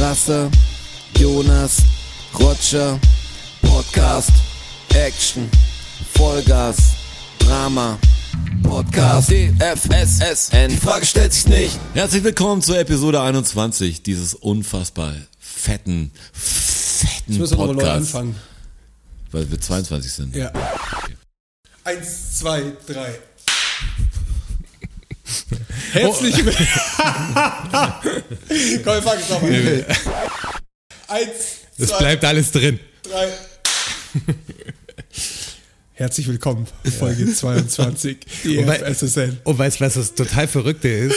Rasse, Jonas, Roger, Podcast, Action, Vollgas, Drama, Podcast, DFSSN, die Frage stellt sich nicht. Herzlich willkommen zur Episode 21 dieses unfassbar fetten, fetten Jetzt müssen wir nochmal neu Podcasts. anfangen. Weil wir 22 sind. Ja. Eins, zwei, drei. Herzlich willkommen. Komm, wir fangen jetzt nochmal. Eins, Es zwei, bleibt alles drin. drei. Herzlich willkommen, Folge 22, die Und wei- FSSN. Und weißt du, was das total Verrückte ist?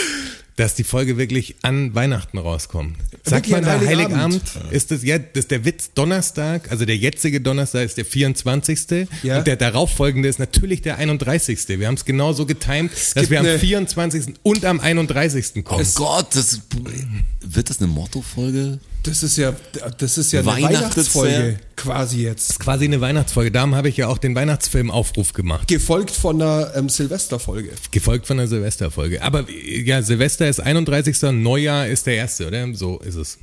Dass die Folge wirklich an Weihnachten rauskommt. Sagt Wirklich man an da Heiligabend? Heiligabend? Ist das, ja, das ist der Witz Donnerstag, also der jetzige Donnerstag ist der 24. Ja. Und der darauffolgende ist natürlich der 31. Wir haben es genauso getimt, dass wir am eine- 24. und am 31. kommen. Oh Gott, das, wird das eine Mottofolge? Das ist ja, das ist ja eine Weihnachtsfolge. Quasi jetzt. Quasi eine Weihnachtsfolge. Darum habe ich ja auch den Weihnachtsfilm-Aufruf gemacht. Gefolgt von einer ähm, Silvesterfolge. Gefolgt von der Silvesterfolge. Aber ja, Silvester ist 31. Neujahr ist der erste, oder? So ist es.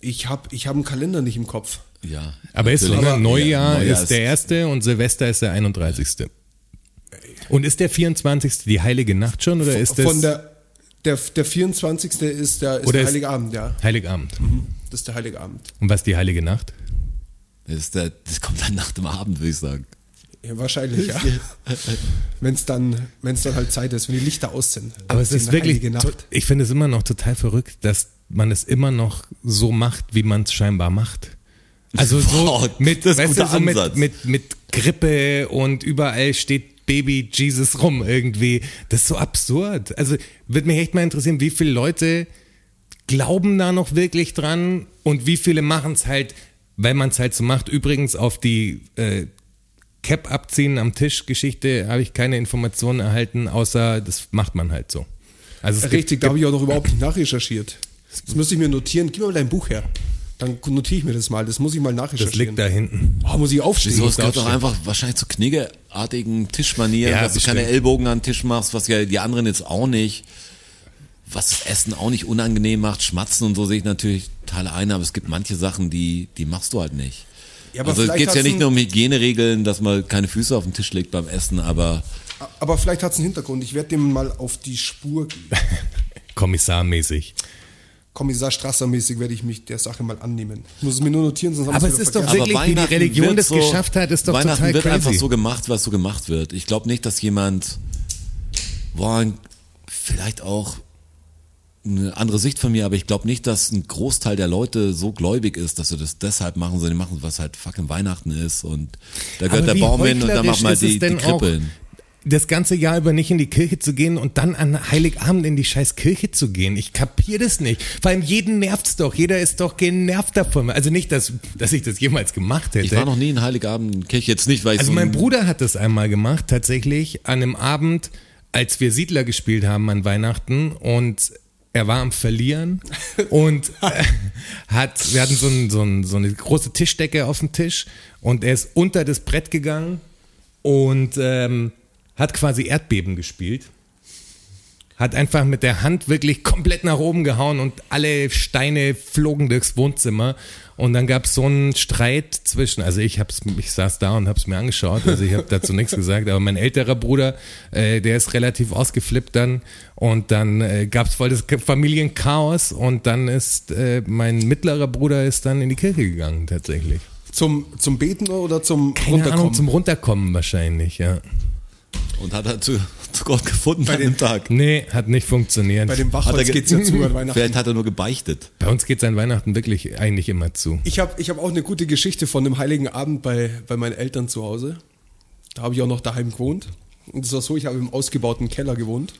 Ich habe ich hab einen Kalender nicht im Kopf. Ja. Aber ist so, natürlich. ne? Neujahr, Neujahr ist der erste und Silvester ist der 31. Und ist der 24. die heilige Nacht schon oder ist das Von der, der, der 24. ist der, ist Oder der ist- Heiligabend, ja. Heiligabend? Das ist der Heiligabend. Und was ist die heilige Nacht? Das, ist der, das kommt dann nach dem Abend, würde ich sagen. Ja, wahrscheinlich, ja. wenn es dann, wenn's dann halt Zeit ist, wenn die Lichter aus sind. Aber es ist wirklich, ich finde es immer noch total verrückt, dass man es immer noch so macht, wie man es scheinbar macht. Also so Wow, mit, weißt du, so mit, mit, mit Grippe und überall steht Baby Jesus rum irgendwie. Das ist so absurd. Also würde mich echt mal interessieren, wie viele Leute glauben da noch wirklich dran und wie viele machen es halt, weil man es halt so macht. Übrigens auf die äh, Cap abziehen am Tisch Geschichte habe ich keine Informationen erhalten, außer das macht man halt so. Also es gibt- Richtig, da habe ich auch noch überhaupt nicht nachrecherchiert. Das müsste ich mir notieren. Gib mir mal dein Buch her. Dann notiere ich mir das mal. Das muss ich mal das nachrecherchieren. liegt da hinten. Oh, muss ich aufstehen? Wieso? Es gehört doch einfach wahrscheinlich zu kniggeartigen Tischmanieren, Ja, dass du keine. Ellbogen an den Tisch machst, was ja die anderen jetzt auch nicht. Was das Essen auch nicht unangenehm macht, Schmatzen und so sehe ich natürlich Teile ein, aber es gibt manche Sachen, die, die machst du halt nicht. Ja, aber also es geht ja nicht nur um Hygieneregeln, dass man keine Füße auf den Tisch legt beim Essen, aber Aber vielleicht hat es einen Hintergrund. Ich werde dem mal auf die Spur gehen. Kommissarmäßig. Kommissar Strasser-mäßig werde ich mich der Sache mal annehmen. Ich muss es mir nur notieren, sonst haben Aber wir es ist doch vergessen. wirklich, wie die Weihnachten Religion wird das geschafft hat, ist doch Weihnachten total wird crazy. einfach so gemacht, was so gemacht wird. Ich glaube nicht, dass jemand, boah, vielleicht auch eine andere Sicht von mir, aber ich glaube nicht, dass ein Großteil der Leute so gläubig ist, dass sie das deshalb machen, sondern die machen, was halt fucking Weihnachten ist und da gehört der Baum hin und dann heuchlerisch macht man die, die Krippe hin. Das ganze Jahr über nicht in die Kirche zu gehen und dann an Heiligabend in die scheiß Kirche zu gehen. Ich kapier das nicht. Vor allem jeden nervt's doch. Jeder ist doch genervt davon. Also nicht, dass, dass ich das jemals gemacht hätte. Ich war noch nie in Heiligabend in Kirche, jetzt nicht, weil ich Also so mein ein- Bruder hat das einmal gemacht, tatsächlich an einem Abend, als wir Siedler gespielt haben an Weihnachten und er war am Verlieren und hat, wir hatten so, ein, so, ein, so eine große Tischdecke auf dem Tisch und er ist unter das Brett gegangen und ähm, hat quasi Erdbeben gespielt. Hat einfach mit der Hand wirklich komplett nach oben gehauen und alle Steine flogen durchs Wohnzimmer. Und dann gab es so einen Streit zwischen, also ich hab's, ich saß da und hab's mir angeschaut, also ich habe dazu nichts gesagt, aber mein älterer Bruder, äh, der ist relativ ausgeflippt dann und dann äh, gab es voll das Familienchaos und dann ist äh, mein mittlerer Bruder ist dann in die Kirche gegangen tatsächlich. Zum, zum Beten oder zum Keine Runterkommen? Ahnung, zum Runterkommen wahrscheinlich, ja. Und hat er zu, zu Gott gefunden Bei an den- dem Tag. Nee, hat nicht funktioniert. Bei dem Wachholz ge- geht es ja zu an Weihnachten. Vielleicht hat er nur gebeichtet. Bei uns geht's an Weihnachten wirklich eigentlich immer zu. Ich habe ich hab auch eine gute Geschichte von dem Heiligen Abend bei, bei meinen Eltern zu Hause. Da habe ich auch noch daheim gewohnt. Und es war so, ich habe im ausgebauten Keller gewohnt.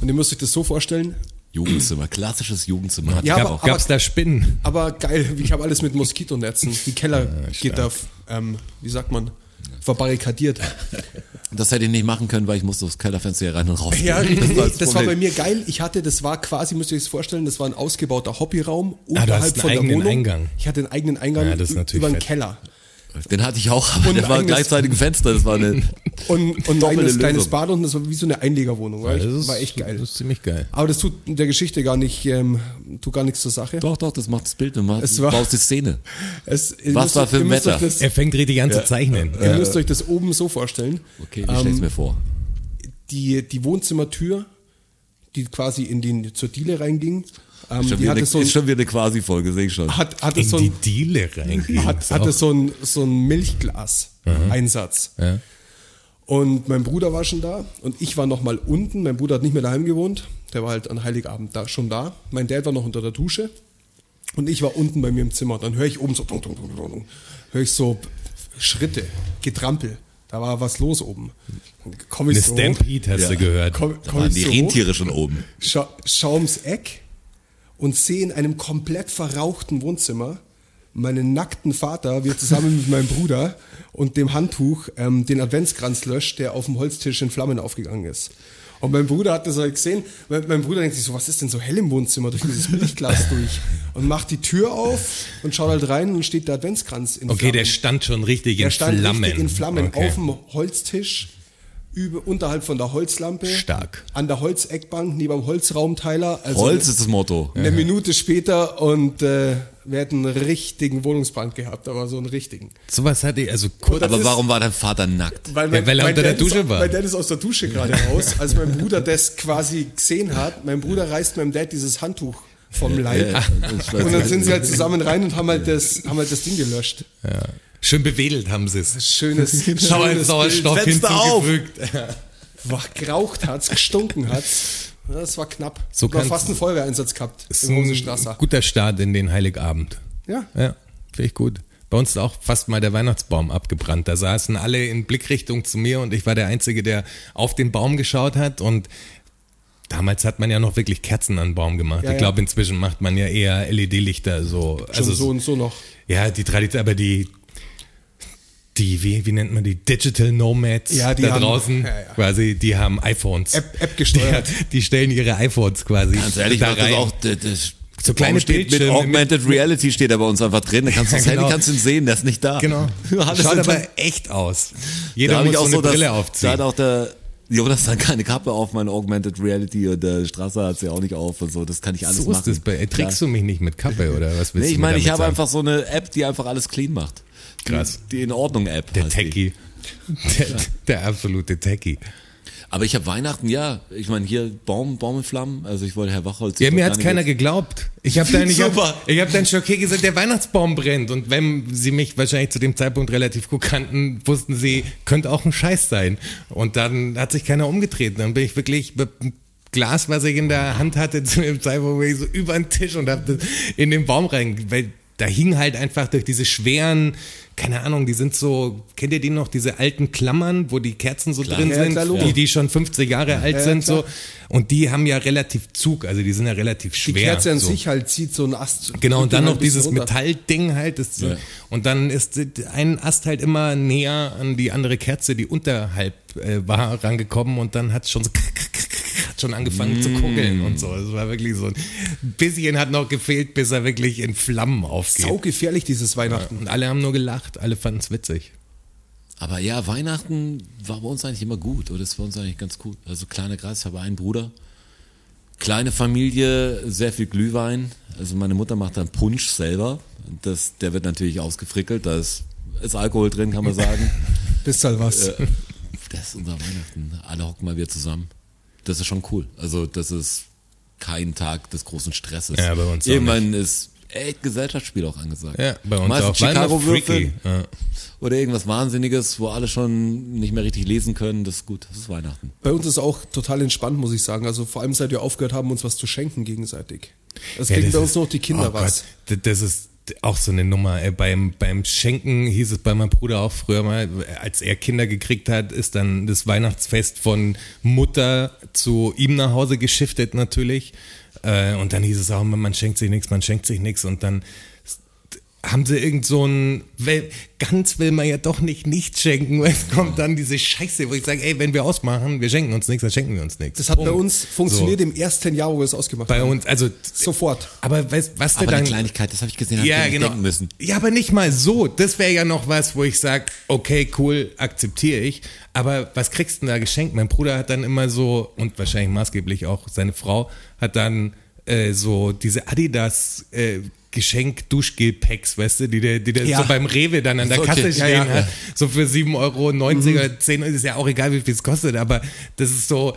Und ihr müsst euch das so vorstellen, Jugendzimmer, klassisches Jugendzimmer. Ja, aber- auch. Gab's da Spinnen? aber geil, ich habe alles mit Moskitonetzen. Die Keller geht da, ähm, wie sagt man, verbarrikadiert. Das hätte ich nicht machen können, weil ich musste aufs Kellerfenster hier rein und raus. Ja, das das, war, das das war bei mir geil. Ich hatte, das war quasi, müsst ihr euch das vorstellen, das war ein ausgebauter Hobbyraum Ah, du hast unterhalb einen von der eigenen Wohnung. Eingang. Ich hatte einen eigenen Eingang Ja, das ist natürlich über den fett. Keller. Den hatte ich auch, aber Und der war gleichzeitig ein Fenster. Das war eine Und, und ein kleines. Bad unten, das war wie so eine Einlegerwohnung. War, Das echt, ist, war echt geil. Das ist ziemlich geil. Aber das tut der Geschichte gar nicht, ähm, tut gar nichts zur Sache. Doch, doch, das macht das Bild. Du machst, Es war- baust die Szene. Es, Was war für ein ihr müsst Wetter? euch Das, Er fängt richtig an zu zeichnen. Ihr müsst euch das oben so vorstellen. Okay, ich stell's mir vor. Die, die Wohnzimmertür, die quasi in die, zur Diele reinging, ähm, Schon die hatte eine, so ein, ist schon wieder eine Quasi-Folge, sehe ich schon. hat, hatte In so die ein, Diele reingehen. hat, Ist hatte so ein, so ein Milchglas-Einsatz. ja. Und mein Bruder war schon da und ich war noch mal unten. Mein Bruder hat nicht mehr daheim gewohnt. Der war halt an Heiligabend da, schon da. Mein Dad war noch unter der Dusche und ich war unten bei mir im Zimmer. Dann höre ich oben so, höre ich so Schritte, Getrampel. Da war was los oben. Komm ich Eine so hoch, Stampede hast du gehört. komm, Da komm waren ich die so hoch, Rentiere schon oben. scha schau ums Eck und sehe in einem komplett verrauchten Wohnzimmer meinen nackten Vater, wir zusammen mit meinem Bruder und dem Handtuch ähm, den Adventskranz löscht, der auf dem Holztisch in Flammen aufgegangen ist. Und mein Bruder hat das halt gesehen. Mein, mein Bruder denkt sich so, was ist denn so hell im Wohnzimmer durch dieses Milchglas durch? Und macht die Tür auf und schaut halt rein und steht der Adventskranz in Okay, Flammen. der stand schon richtig in Der stand Flammen. richtig in Flammen Okay. auf dem Holztisch, über, unterhalb von der Holzlampe. Stark. An der Holzeckbank, neben dem Holzraumteiler. Also Holz ist das Motto. eine Minute später und äh, wir hätten einen richtigen Wohnungsbrand gehabt, aber so einen richtigen. Sowas hatte ich, also kurz. Aber ist- warum war dein Vater nackt? Weil, Ja, weil er unter der Dusche ist, war. Mein Dad ist aus der Dusche gerade raus, als mein Bruder das quasi gesehen hat. Mein Bruder reißt meinem Dad dieses Handtuch vom Leib. Ja, und dann sind sie halt zusammen rein und haben halt das, haben halt das Ding gelöscht. Schön bewedelt haben sie es. Schönes, schönes Sauerstoff Fenster auf. hinzugefügt. War geraucht hat's, gestunken hat's. Ja, Das war knapp. So war fast einen Feuerwehreinsatz gehabt Ist im ein guter Start in den Heiligabend. Ja. Ja, finde ich gut. Bei uns ist auch fast mal der Weihnachtsbaum abgebrannt. Da saßen alle in Blickrichtung zu mir und ich war der Einzige, der auf den Baum geschaut hat und Damals hat man ja noch wirklich Kerzen an den Baum gemacht. Ja, ich ja. glaube, inzwischen macht man ja eher LED-Lichter so. Schon Also so und so noch. Ja, die Tradition, aber die, die, wie, wie nennt man die? Digital Nomads Ja, die da haben- draußen, ja, ja. quasi, die haben iPhones. App- App gesteuert. Die, die stellen ihre iPhones quasi Ganz ehrlich, da macht das rein. auch, das, das So kleine steht mit Augmented Reality steht da bei uns einfach drin. Da kannst du das Ja, Handy genau. kannst du ihn sehen, der ist nicht da. Genau. Schaut aber echt aus. Da Jeder muss ich so auch eine so, dass- Brille Da aufziehen. hat auch der Jonas dann keine Kappe auf, mein Augmented Reality und der Strasser hat sie auch nicht auf und so. Das kann ich alles so machen. ist das bei, trickst du mich nicht mit Kappe oder was willst Nee, du ich meine, ich habe einfach so eine App, die einfach alles clean macht. Krass. Die, die in Ordnung App. Der. Techie. Der, der absolute Techie. Aber ich habe Weihnachten, ja, ich meine hier Baum, Baum in Flammen. Also ich wollte Herr Wachholz. Ja, mir gar keiner nicht- geglaubt. Ich habe dann, ich hab, ich hab dann Schocké gesagt, der Weihnachtsbaum brennt. Und wenn sie mich wahrscheinlich zu dem Zeitpunkt relativ gut kannten, wussten sie, könnte auch ein Scheiß sein. Und dann hat sich keiner umgetreten. Dann bin ich wirklich mit Glas, was ich in der Hand hatte, zu dem Zeitpunkt bin ich so über den Tisch und habe das in den Baum rein, weil da hing halt einfach durch diese schweren, keine Ahnung, die sind so, kennt ihr die noch, diese alten Klammern, wo die Kerzen so drin Ja, sind, klar, die, die schon 50 Jahre alt Ja, sind, klar. so. Und die haben ja relativ Zug, also die sind ja relativ Die schwer. Kerze an so. sich halt zieht so einen Ast. Genau, und dann noch dieses runter. Metallding halt. Das, Ja. Und dann ist ein Ast halt immer näher an die andere Kerze, die unterhalb äh, war, rangekommen und dann hat schon so hat schon angefangen zu kugeln und so. Es war wirklich so ein bisschen hat noch gefehlt, bis er wirklich in Flammen aufgeht. Sau gefährlich, dieses Weihnachten. Und alle haben nur gelacht, alle fanden es witzig. Aber ja, Weihnachten war bei uns eigentlich immer gut, oder? Das war uns eigentlich ganz gut. Also kleiner Kreis, ich habe einen Bruder. Kleine Familie, sehr viel Glühwein. Also meine Mutter macht dann Punsch selber. Das, der wird natürlich ausgefrickelt. Da ist, ist Alkohol drin, kann man sagen. Bist halt was. Das ist unser Weihnachten. Alle hocken mal wieder zusammen. Das ist schon cool. Also das ist kein Tag des großen Stresses. Ja, bei uns Irgendwann ist echt Gesellschaftsspiel auch angesagt. Ja, bei uns Meistens auch. Chicago-Würfel freaky. Ja. oder irgendwas Wahnsinniges, wo alle schon nicht mehr richtig lesen können. Das ist gut. Das ist Weihnachten. Bei uns ist auch total entspannt, muss ich sagen. Also vor allem seit wir aufgehört haben, uns was zu schenken gegenseitig. Es Ja, kriegen das bei uns ist- noch die Kinder oh was. Gott, das ist auch so eine Nummer. Ey. Beim, beim Schenken hieß es bei meinem Bruder auch früher mal, als er Kinder gekriegt hat, ist dann das Weihnachtsfest von Mutter zu ihm nach Hause geschiftet natürlich. Äh, Und dann hieß es auch immer, man schenkt sich nichts, man schenkt sich nichts. Und dann haben sie irgend so ein, weil ganz will man ja doch nicht nichts schenken, weil es kommt dann diese Scheiße, wo ich sage, ey, wenn wir ausmachen, wir schenken uns nichts, dann schenken wir uns nichts. Das hat bei Punkt. uns funktioniert im ersten Jahr, wo wir es ausgemacht Bei haben. uns, also Sofort. aber weißt, was Aber eine dann Kleinigkeit, das habe ich gesehen, ja, genau. denken müssen. Ja, aber nicht mal so. Das wäre ja noch was, wo ich sage, okay, cool, akzeptiere ich. Aber was kriegst du denn da geschenkt? Mein Bruder hat dann immer so, und wahrscheinlich maßgeblich auch seine Frau, hat dann äh, so diese Adidas äh, Geschenk-Duschgel-Packs, weißt du, die der, die der Ja. so beim Rewe dann an der Okay. Kasse Ja, stehen ja. hat. So für 7,90 Euro oder 10 Euro, ist ja auch egal, wie viel es kostet, aber das ist so,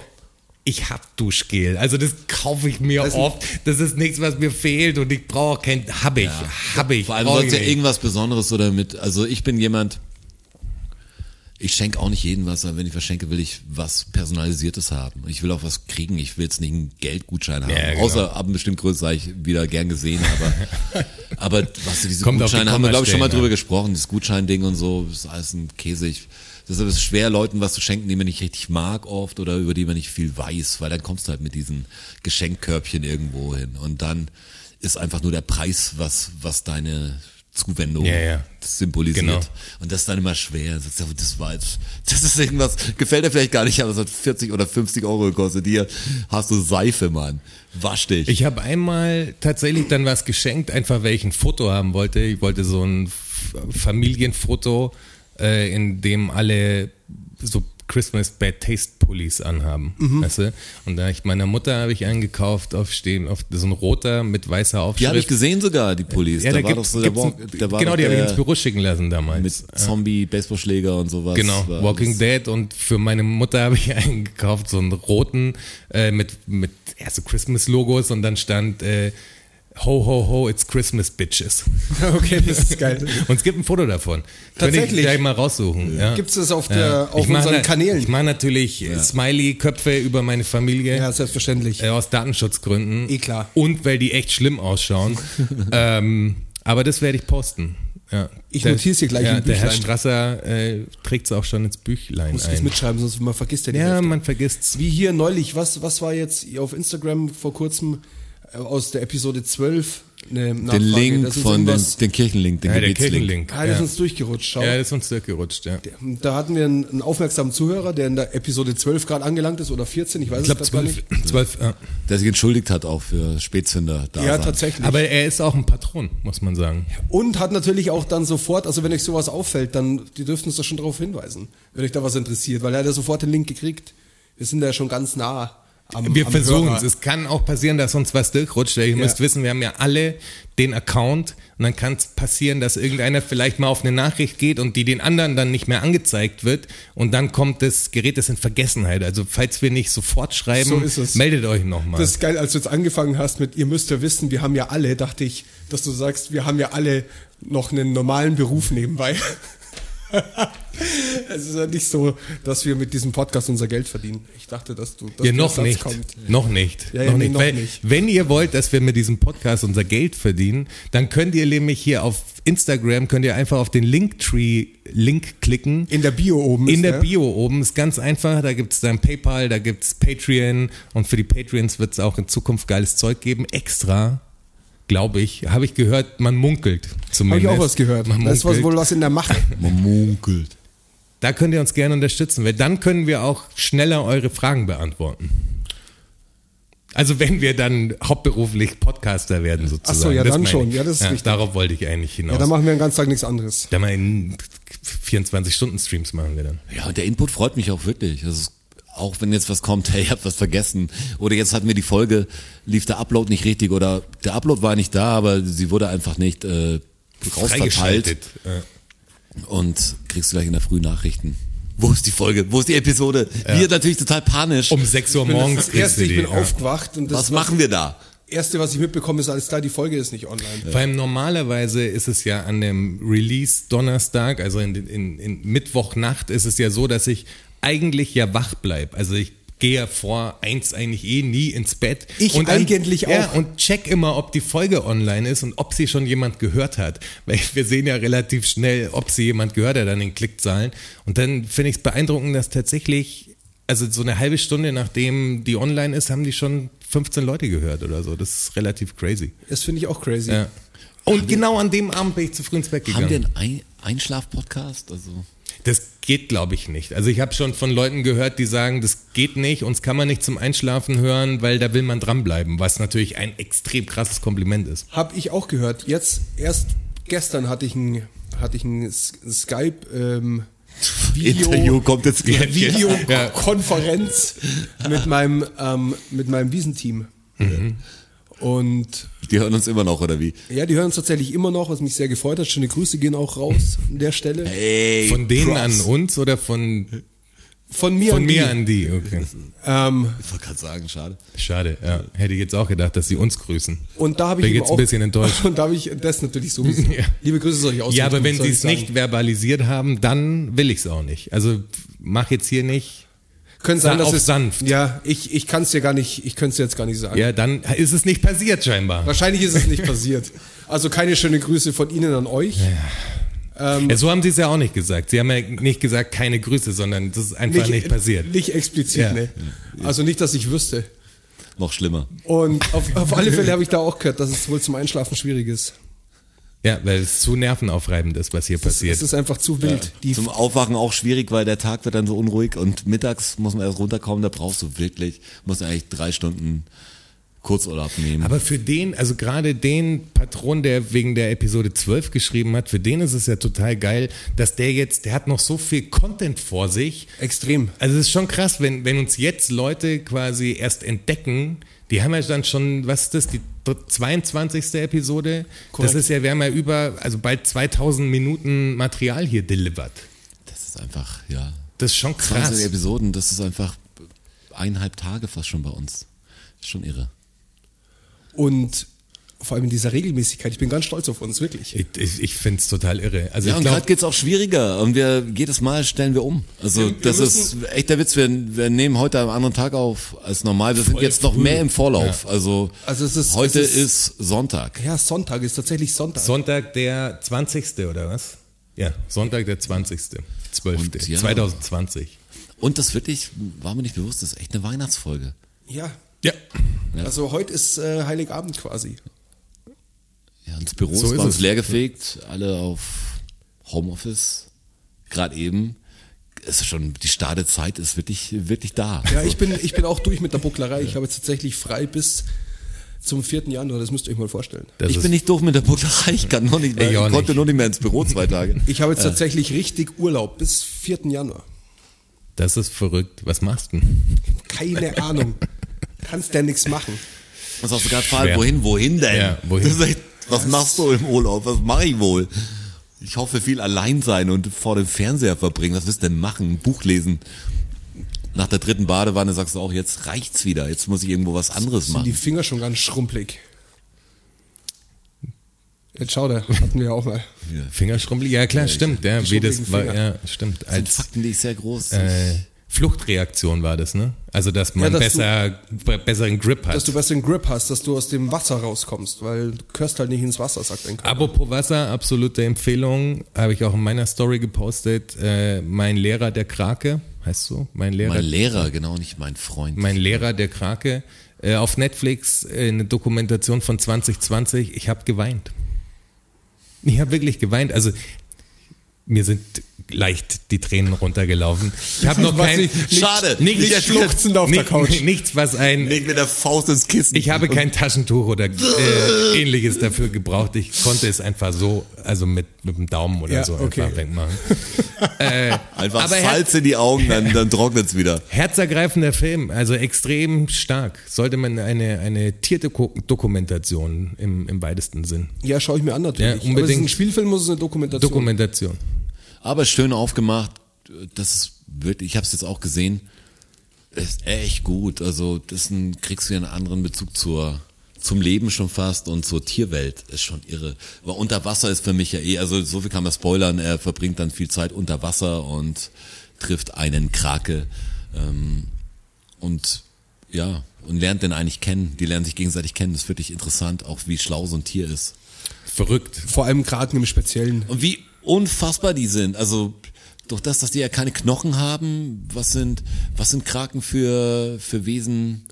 ich hab Duschgel. Also das kaufe ich mir Das- oft. Das ist nichts, was mir fehlt und ich brauche kein, hab ich, hab ich. Vor allem ich ja irgendwas Besonderes oder mit, also ich bin jemand, ich schenke auch nicht jedem was, aber wenn ich was schenke, will ich was Personalisiertes haben. Ich will auch was kriegen, ich will jetzt nicht einen Geldgutschein haben. Ja, genau. Außer ab einem bestimmten Größe sei ich wieder gern gesehen, aber, aber was du, diese Kommt auf die Gutscheine haben wir, glaube ich, schon mal drüber an. gesprochen, das Gutscheinding und so, das ist alles ein Käse. Ich, deshalb ist es schwer, Leuten was zu schenken, die man nicht richtig mag oft oder über die man nicht viel weiß, weil dann kommst du halt mit diesen Geschenkkörbchen irgendwo hin und dann ist einfach nur der Preis, was, was deine Zuwendung Ja, ja. symbolisiert. Genau. Und das ist dann immer schwer. Das war jetzt, das ist irgendwas, gefällt dir vielleicht gar nicht, aber es hat 40 oder 50 Euro gekostet. Hier hast du Seife, Mann. Wasch dich. Ich habe einmal tatsächlich dann was geschenkt, einfach weil ich ein Foto haben wollte. Ich wollte so ein Familienfoto, äh, in dem alle so Christmas Bad Taste Pullis anhaben. Mhm. Weißt du? Und da ich meiner Mutter habe ich einen gekauft auf stehen, auf so ein roter mit weißer Aufschrift. die habe ich gesehen sogar, die Pullis. Ja, da, war gibt's, doch so der Walk, ein, der war genau, die habe ich ins Büro schicken lassen damals. Mit Zombie, Baseballschläger und sowas. Genau, War Walking Dead und für meine Mutter habe ich einen gekauft, so einen roten äh, mit, mit ja, so Christmas-Logos und dann stand äh, Ho, ho, ho, it's Christmas, bitches. Okay, das ist geil. Und es gibt ein Foto davon. Könnte Tatsächlich? ich gleich mal raussuchen. Ja. Gibt's das auf, der, Ja. auf Ich unseren na- Kanälen? Ich mache natürlich Smiley-Köpfe über meine Familie. ja, selbstverständlich. Äh, aus Datenschutzgründen. Eh klar. Und weil die echt schlimm ausschauen. ähm, aber das werde ich posten. Ja. Ich Der- notier's hier gleich ja, im Der Herr Büchlein. Strasser äh, trägt es auch schon ins Büchlein Muss ich ein. mitschreiben, sonst man vergisst ja die Ja, Hälfte. man vergisst's. Wie hier neulich, was, was war jetzt auf Instagram vor kurzem aus der Episode 12 eine Nachfrage? Den Link Das ist von den, den Kirchenlink, den Ja, der Gebetslink. Kirchenlink. Ah, das ist Ja. uns durchgerutscht. Schau. ja, das ist uns durchgerutscht, ja. Da hatten wir einen, einen aufmerksamen Zuhörer, der in der Episode 12 gerade angelangt ist oder 14, ich weiß Ich glaube es grad gar zwölf, nicht. zwölf ja. Der sich entschuldigt hat auch für Spätzünder. da Ja, tatsächlich. Aber er ist auch ein Patron, muss man sagen. Und hat natürlich auch dann sofort, also wenn euch sowas auffällt, dann, die dürften uns da schon darauf hinweisen, wenn euch da was interessiert, weil er hat ja sofort den Link gekriegt. Wir sind da schon ganz nah am Wir versuchen es. Es kann auch passieren, dass uns was durchrutscht. Ihr müsst wissen, wir haben ja alle den Account und dann kann es passieren, dass irgendeiner vielleicht mal auf eine Nachricht geht und die den anderen dann nicht mehr angezeigt wird und dann kommt das Gerät das in Vergessenheit. Also falls wir nicht sofort schreiben, So meldet euch nochmal. Das ist geil, als du jetzt angefangen hast mit, ihr müsst ja wissen, wir haben ja alle, dachte ich, dass du sagst, wir haben ja alle noch einen normalen Beruf nebenbei. es ist ja nicht so, dass wir mit diesem Podcast unser Geld verdienen. Ich dachte, dass du, dass Ja, noch Satz nicht. kommt. Noch nicht. Ja, ja, noch nee, nicht. noch Weil, nicht. Wenn ihr wollt, dass wir mit diesem Podcast unser Geld verdienen, dann könnt ihr nämlich hier auf Instagram, könnt ihr einfach auf den Linktree-Link klicken. In der Bio oben In ist der der. Bio oben ist ganz einfach, da gibt's dann PayPal, da gibt's Patreon und für die Patreons wird's auch in Zukunft geiles Zeug geben. Extra, glaube ich, habe ich gehört, man munkelt Habe zumindest. ich auch was gehört. Man Da ist was munkelt. wohl was in der Mache. Man munkelt. Da könnt ihr uns gerne unterstützen, weil dann können wir auch schneller eure Fragen beantworten. Also wenn wir dann hauptberuflich Podcaster werden sozusagen. Ach so, ja, Das dann schon. Ja, das ist richtig. Darauf wollte ich eigentlich hinaus. Ja, dann machen wir den ganzen Tag nichts anderes. da mal in 24-Stunden-Streams machen wir dann. Ja, und der Input freut mich auch wirklich. Das ist, auch wenn jetzt was kommt, hey, ich hab was vergessen. Oder jetzt hatten wir die Folge, lief der Upload nicht richtig oder der Upload war nicht da, aber sie wurde einfach nicht äh, rausverteilt. Freigeschaltet. Ja. Und kriegst du gleich in der Früh Nachrichten. Wo ist die Folge? Wo ist die Episode? Wir natürlich total panisch. Um 6 Uhr morgens das kriegst erste, ich die. bin ja. aufgewacht und das was machen wir da? erste, was ich mitbekomme, ist alles klar, die Folge ist nicht online. Vor allem normalerweise ist es ja an dem Release Donnerstag, also in, in, in Mittwochnacht ist es ja so, dass ich eigentlich ja wach bleib. Also ich gehe ja vor eins eigentlich eh nie ins Bett. Ich und dann, eigentlich Ja, auch. und check immer, ob die Folge online ist und ob sie schon jemand gehört hat. Weil wir sehen ja relativ schnell, ob sie jemand gehört hat an den Klickzahlen. Und dann finde ich es beeindruckend, dass tatsächlich, also so eine halbe Stunde nachdem die online ist, haben die schon 15 Leute gehört oder so. Das ist relativ crazy. Das finde ich auch crazy. Ja. Und genau an dem Abend bin ich zu früh ins Bett gegangen. Haben wir einen Ein Einschlaf-Podcast? Also, Das geht, glaube ich, nicht. Also ich habe schon von Leuten gehört, die sagen, das geht nicht, uns kann man nicht zum Einschlafen hören, weil da will man dranbleiben, was natürlich ein extrem krasses Kompliment ist. Hab ich auch gehört. Jetzt, erst gestern hatte ich ein, hatte ich ein Skype, ähm, Video, Interview kommt jetzt gleich. Videokonferenz mit meinem, ähm, mit meinem Wiesenteam. Und Die hören uns immer noch, oder wie? ja, die hören uns tatsächlich immer noch, was mich sehr gefreut hat. Schöne Grüße gehen auch raus an der Stelle. Ey, Von denen Props. an uns oder von, Von mir von an mir die. an die? Okay. Ähm, Ich wollte gerade sagen, schade. Schade, ja. Hätte ich jetzt auch gedacht, dass sie uns grüßen. und da habe ich Bin jetzt auch, ein bisschen enttäuscht. Und da habe ich das natürlich sowieso. Ja. Liebe Grüße soll ich ausrichten. Ja, aber wenn sie es nicht verbalisiert haben, dann will ich es auch nicht. Also mach jetzt hier nicht. Können sein, dass es sanft. Ja, ich, ich kann es dir gar nicht, ich könnte es jetzt gar nicht sagen. Ja, dann ist es nicht passiert scheinbar. Wahrscheinlich ist es nicht passiert. Also keine schöne Grüße von Ihnen an euch. Ähm, Ja, so haben sie es ja auch nicht gesagt. Sie haben ja nicht gesagt, keine Grüße, sondern das ist einfach nicht, passiert. Nicht explizit, Ja. ne? Also nicht, dass ich wüsste. Noch schlimmer. Und auf, auf alle Fälle habe ich da auch gehört, dass es wohl zum Einschlafen schwierig ist. Ja, weil es zu nervenaufreibend ist, was hier Es passiert. ist einfach zu wild. Die, Zum Aufwachen auch schwierig, weil der Tag wird dann so unruhig und mittags muss man erst runterkommen, da brauchst du wirklich, musst du eigentlich drei Stunden Kurzurlaub nehmen. Aber für den, also gerade den Patron, der wegen der Episode 12 geschrieben hat, für den ist es ja total geil, dass der jetzt, der hat noch so viel Content vor sich. extrem. Also es ist schon krass, wenn, wenn uns jetzt Leute quasi erst entdecken, die haben ja dann schon, was ist das, die 22. Episode? Korrekt. Das ist ja, wir haben ja über, also bald 2000 Minuten Material hier delivered. das ist einfach, ja. Das ist schon 20 krass. Episoden, das ist einfach eineinhalb Tage fast schon bei uns. Ist schon irre. Und vor allem in dieser Regelmäßigkeit. Ich bin ganz stolz auf uns, wirklich. Ich, ich, ich finde es total irre. Also Ja, ich und gerade geht's auch schwieriger und wir jedes Mal stellen wir um. Also Wir- wir das müssen- ist echt der Witz. Wir, wir nehmen heute einen anderen Tag auf als normal. Wir sind jetzt noch früh. mehr im Vorlauf. Also, Also es ist- heute es ist, ist- Sonntag. Ja, Sonntag ist tatsächlich Sonntag. Sonntag der 20. oder was? Ja, Sonntag der 20. 12. Und ja. 2020. Und das wirklich war mir nicht bewusst. Das ist echt eine Weihnachtsfolge. ja. Ja. Also heute ist äh, Heiligabend quasi. Ja, und das Büro So uns es. leergefegt. Alle auf Homeoffice. Gerade eben. Es ist schon die Startezeit ist wirklich wirklich da. Ja, ich bin, ich bin auch durch mit der Bucklerei. Ich habe jetzt tatsächlich frei bis zum 4. Januar. Das müsst ihr euch mal vorstellen. Das ich bin nicht durch mit der Butterei. Ich kann noch nicht, mehr, Ich ich konnte nicht. noch nicht mehr ins Büro zwei Tage. Ich habe jetzt tatsächlich richtig Urlaub bis 4. Januar. das ist verrückt. Was machst du denn? Keine Ahnung. Kannst ja nichts machen. Was hast du gerade gefragt? Wohin, wohin denn? Ja, wohin? Was machst du im Urlaub? Was mache ich wohl? Ich hoffe viel allein sein und vor dem Fernseher verbringen. Was willst du denn machen? Ein Buch lesen. Nach der dritten Badewanne sagst du auch, jetzt reicht's wieder. Jetzt muss ich irgendwo was anderes Sind die machen. Finger schon ganz schrumpelig. Jetzt schau da, hatten wir ja auch mal. Fingerschrumpelig? Ja, klar, stimmt. Ja, wie das war, ja, stimmt. Das sind Als Fakten, die ich sehr groß. äh, Fluchtreaktion war das, ne? Also, dass man Ja, dass du- besser, be- besseren Grip hat. Dass du besseren Grip hast, dass du aus dem Wasser rauskommst, weil du gehörst halt nicht ins Wasser, sagt dein Körper. Apropos Wasser, absolute Empfehlung, habe ich auch in meiner Story gepostet. Äh, mein Lehrer der Krake, heißt so? Mein Lehrer, mein Lehrer, genau, nicht mein Freund. mein Lehrer der Krake. Äh, auf Netflix äh, eine Dokumentation von 2020. Ich habe geweint. Ich habe wirklich geweint. Also mir sind leicht die Tränen runtergelaufen. Ich habe noch Was kein nicht- Schade. nichts, nicht schluchzend auf der nicht- Couch. Nichts, was ein Leg mit der Faust ins Kissen. ich habe kein Taschentuch oder äh, ähnliches dafür gebraucht. Ich konnte es einfach so, also mit, mit dem Daumen oder Ja, so okay. einfach wegmachen. äh, Einfach Salz in die Augen, dann, dann trocknet's wieder. herzergreifender Film, also extrem stark. Sollte man eine, eine Tierdokumentation im, im weitesten Sinn. Ja, schaue ich mir an natürlich. Ja, Aber es ist unbedingt. ein Spielfilm, muss es eine Dokumentation. Dokumentation. Aber schön aufgemacht. Das ist wirklich, ich habe es jetzt auch gesehen. Ist echt gut. Also das ein, kriegst du ja einen anderen Bezug zur zum Leben schon fast und zur Tierwelt ist schon irre. Aber unter Wasser ist für mich ja eh, also so viel kann man spoilern. Er verbringt dann viel Zeit unter Wasser und trifft einen Krake ähm, und ja und lernt den eigentlich kennen. Die lernen sich gegenseitig kennen. Das ist wirklich interessant, auch wie schlau so ein Tier ist. Verrückt. Vor allem Kraken im Speziellen. Und wie unfassbar die sind. Also durch das, dass die ja keine Knochen haben, was sind, was sind Kraken für, für Wesen?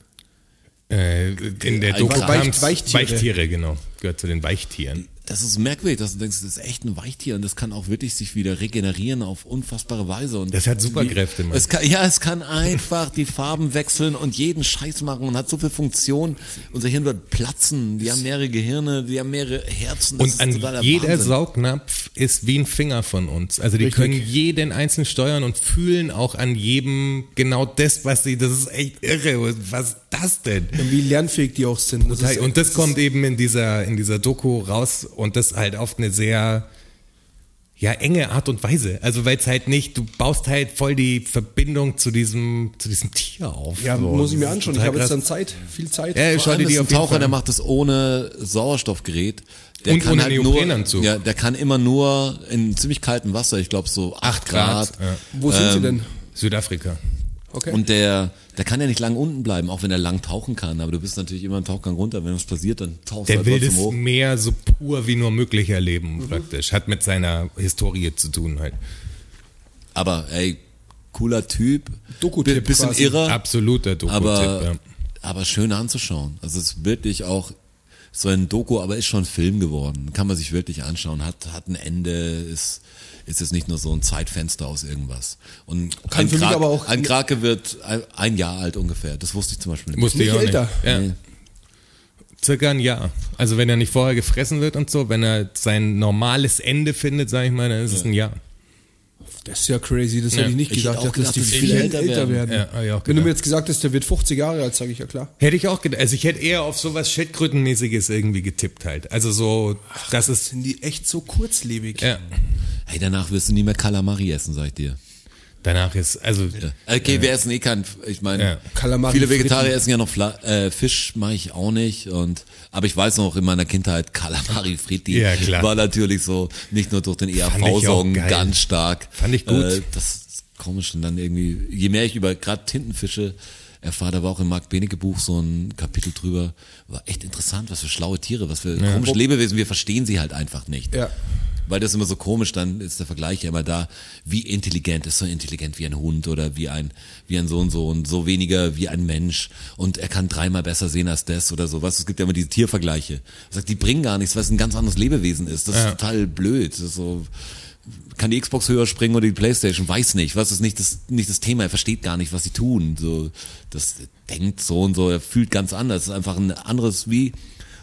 Äh, in der Weich- Doku Weich- Weichtiere. Weichtiere, genau. Gehört zu den Weichtieren. Das ist merkwürdig, dass du denkst, das ist echt ein Weichtier und das kann auch wirklich sich wieder regenerieren auf unfassbare Weise. Und Das hat Superkräfte, Mann. Es kann, ja, es kann einfach die Farben wechseln und jeden Scheiß machen und hat so viel Funktion. Unser Hirn wird platzen. Die haben mehrere Gehirne, die haben mehrere Herzen. Das Und ist an jeder Wahnsinn. Saugnapf ist wie ein Finger von uns. Also die Richtig. können jeden einzeln steuern und fühlen auch an jedem genau das, was sie, das ist echt irre. Was ist das denn? Und wie lernfähig die auch sind. Das ist- Und das kommt eben in dieser, in dieser Doku raus und das halt auf eine sehr, ja, enge Art und Weise. Also weil es halt nicht, du baust halt voll die Verbindung zu diesem, zu diesem Tier auf. Ja, So, muss ich mir anschauen. Ich habe jetzt dann Zeit, viel Zeit. Ja, schau dir ist die auf Taucher, der macht das ohne Sauerstoffgerät. Der Und kann ohne halt Neoprenanzug. nur, ja, der kann immer nur in ziemlich kaltem Wasser, ich glaube so 8 Grad. Ja. Wo sind sie denn? Südafrika. Okay. Und der, der kann ja nicht lang unten bleiben, auch wenn er lang tauchen kann. Aber du bist natürlich immer im Tauchgang runter. Wenn was passiert, dann tauchst Der du will halt das trotzdem hoch. Meer so pur wie nur möglich erleben, praktisch. Hat mit seiner Historie zu tun halt. Aber ey, cooler Typ. Doku-Tipp Bi- Bisschen quasi. irre. Absoluter Doku-Tipp, aber, ja. aber schön anzuschauen. Also es ist wirklich auch so ein Doku, aber ist schon ein Film geworden. Kann man sich wirklich anschauen. Hat, hat ein Ende, ist, ist es nicht nur so ein Zeitfenster aus irgendwas. Und Kann ein, für mich Krake, aber auch- ein Krake wird ein, Jahr alt ungefähr. Das wusste ich zum Beispiel nicht. Nicht ich auch älter. Nicht. Ja. Nee. Circa ein Jahr. Also wenn er nicht vorher gefressen wird und so, wenn er sein normales Ende findet, sag ich mal, dann ist es ein Jahr. Das ist ja crazy, das Ja. hätte ich nicht Ich gedacht, hätte auch dass die gedacht, viel älter, älter werden. werden. Ja, Wenn du mir gedacht. jetzt gesagt hast, der wird 50 Jahre alt, sage ich ja klar. Hätte ich auch gedacht. Also ich hätte eher auf sowas Schildkrötenmäßiges irgendwie getippt halt. Also so, das ist, Sind die echt so kurzlebig? ja. Hey, danach wirst du nie mehr Kalamari essen, sag ich dir. Danach ist, also, Okay, wir essen eh kein, ich meine, Ja. Viele Vegetarier Fritten. essen ja noch Fla äh, Fisch, mache ich auch nicht. Und aber ich weiß noch in meiner Kindheit Kalamari Fritti Ja, klar. war natürlich so nicht nur durch den ERV-Song ganz stark. Fand ich gut. Äh, das ist komisch und dann irgendwie, je mehr ich über gerade Tintenfische erfahre, da war auch im Mark Benecke Buch so ein Kapitel drüber, war echt interessant, was für schlaue Tiere, was für komische Lebewesen, wir verstehen sie halt einfach nicht. Ja. Weil das immer so komisch, dann ist der Vergleich ja immer da, wie intelligent ist so intelligent wie ein Hund oder wie ein, wie ein so und so und so weniger wie ein Mensch und er kann dreimal besser sehen als das oder sowas. Es gibt ja immer diese Tiervergleiche. Er sagt, die bringen gar nichts, weil es ein ganz anderes Lebewesen ist. Das ist Ja. total blöd. Das ist so, kann die Xbox höher springen oder die Playstation, weiß nicht, was ist nicht das, nicht das Thema, er versteht gar nicht, was sie tun, so, das denkt so und so, er fühlt ganz anders, es ist einfach ein anderes, wie,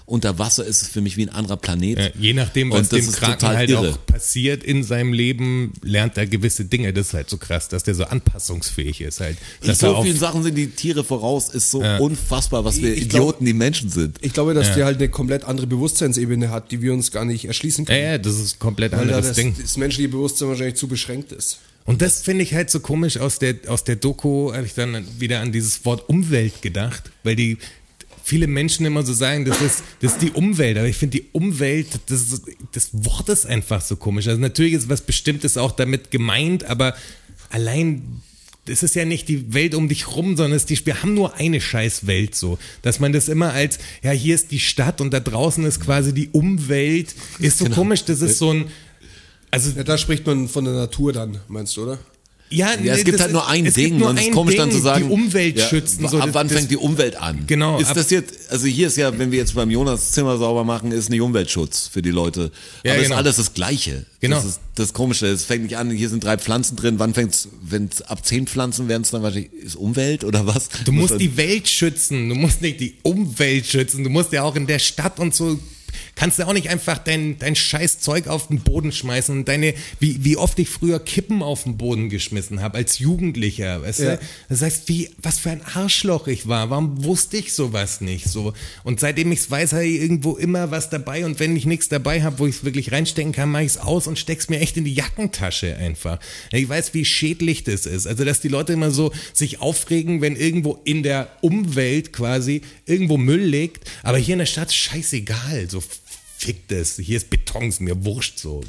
unter Wasser ist es für mich wie ein anderer Planet. Ja, je nachdem, was dem Kraken halt irre. auch passiert in seinem Leben, lernt er gewisse Dinge. Das ist halt so krass, dass der so anpassungsfähig ist halt. In Dass so vielen Sachen sind die Tiere voraus, ist so Ja. unfassbar, was wir Ich glaub- Idioten die Menschen sind. Ich glaube, dass Ja. der halt eine komplett andere Bewusstseinsebene hat, die wir uns gar nicht erschließen können. ja, das ist ein komplett weil da anderes das, Ding. das menschliche Bewusstsein wahrscheinlich zu beschränkt ist. Und das finde ich halt so komisch aus der, aus der Doku, habe ich dann wieder an dieses Wort Umwelt gedacht, weil die viele Menschen immer so sagen, das ist, das ist die Umwelt, aber ich finde die Umwelt, das, ist, das Wort ist einfach so komisch. Also natürlich ist was Bestimmtes auch damit gemeint, aber allein es ist ja nicht die Welt um dich rum, sondern es ist die, wir haben nur eine scheiß Welt so. Dass man das immer als, ja, hier ist die Stadt und da draußen ist quasi die Umwelt, ist so komisch, das ist so ein, also Ja, da spricht man von der Natur dann, meinst du, oder? Ja, Ja, es gibt halt nur ein Ding nur und es ist komisch dann Ding, zu sagen, die Umwelt ja, schützen. ab So, das- wann das- fängt die Umwelt an? Genau, Ist ab- das jetzt, also hier ist ja, wenn wir jetzt beim Jonas Zimmer sauber machen, ist nicht Umweltschutz für die Leute. Ja, Aber es genau. ist alles das Gleiche. Genau. Das ist das Komische. Es fängt nicht an, hier sind drei Pflanzen drin. Wann fängt's, wenn es ab zehn Pflanzen werden es dann wahrscheinlich, ist Umwelt oder was? Du musst dann- die Welt schützen, du musst nicht die Umwelt schützen, du musst ja auch in der Stadt und so, kannst du auch nicht einfach dein, dein scheiß Zeug auf den Boden schmeißen und deine, wie, wie oft ich früher Kippen auf den Boden geschmissen habe als Jugendlicher, weißt Ja. du? Das heißt, wie, was für ein Arschloch ich war, warum wusste ich sowas nicht so? Und seitdem ich es weiß, habe ich irgendwo immer was dabei und wenn ich nichts dabei habe, wo ich es wirklich reinstecken kann, mache ich es aus und steck's mir echt in die Jackentasche einfach. Ich weiß, wie schädlich das ist. Also, dass die Leute immer so sich aufregen, wenn irgendwo in der Umwelt quasi irgendwo Müll liegt, aber hier in der Stadt ist scheißegal, so fick das, hier ist Beton, ist mir wurscht so.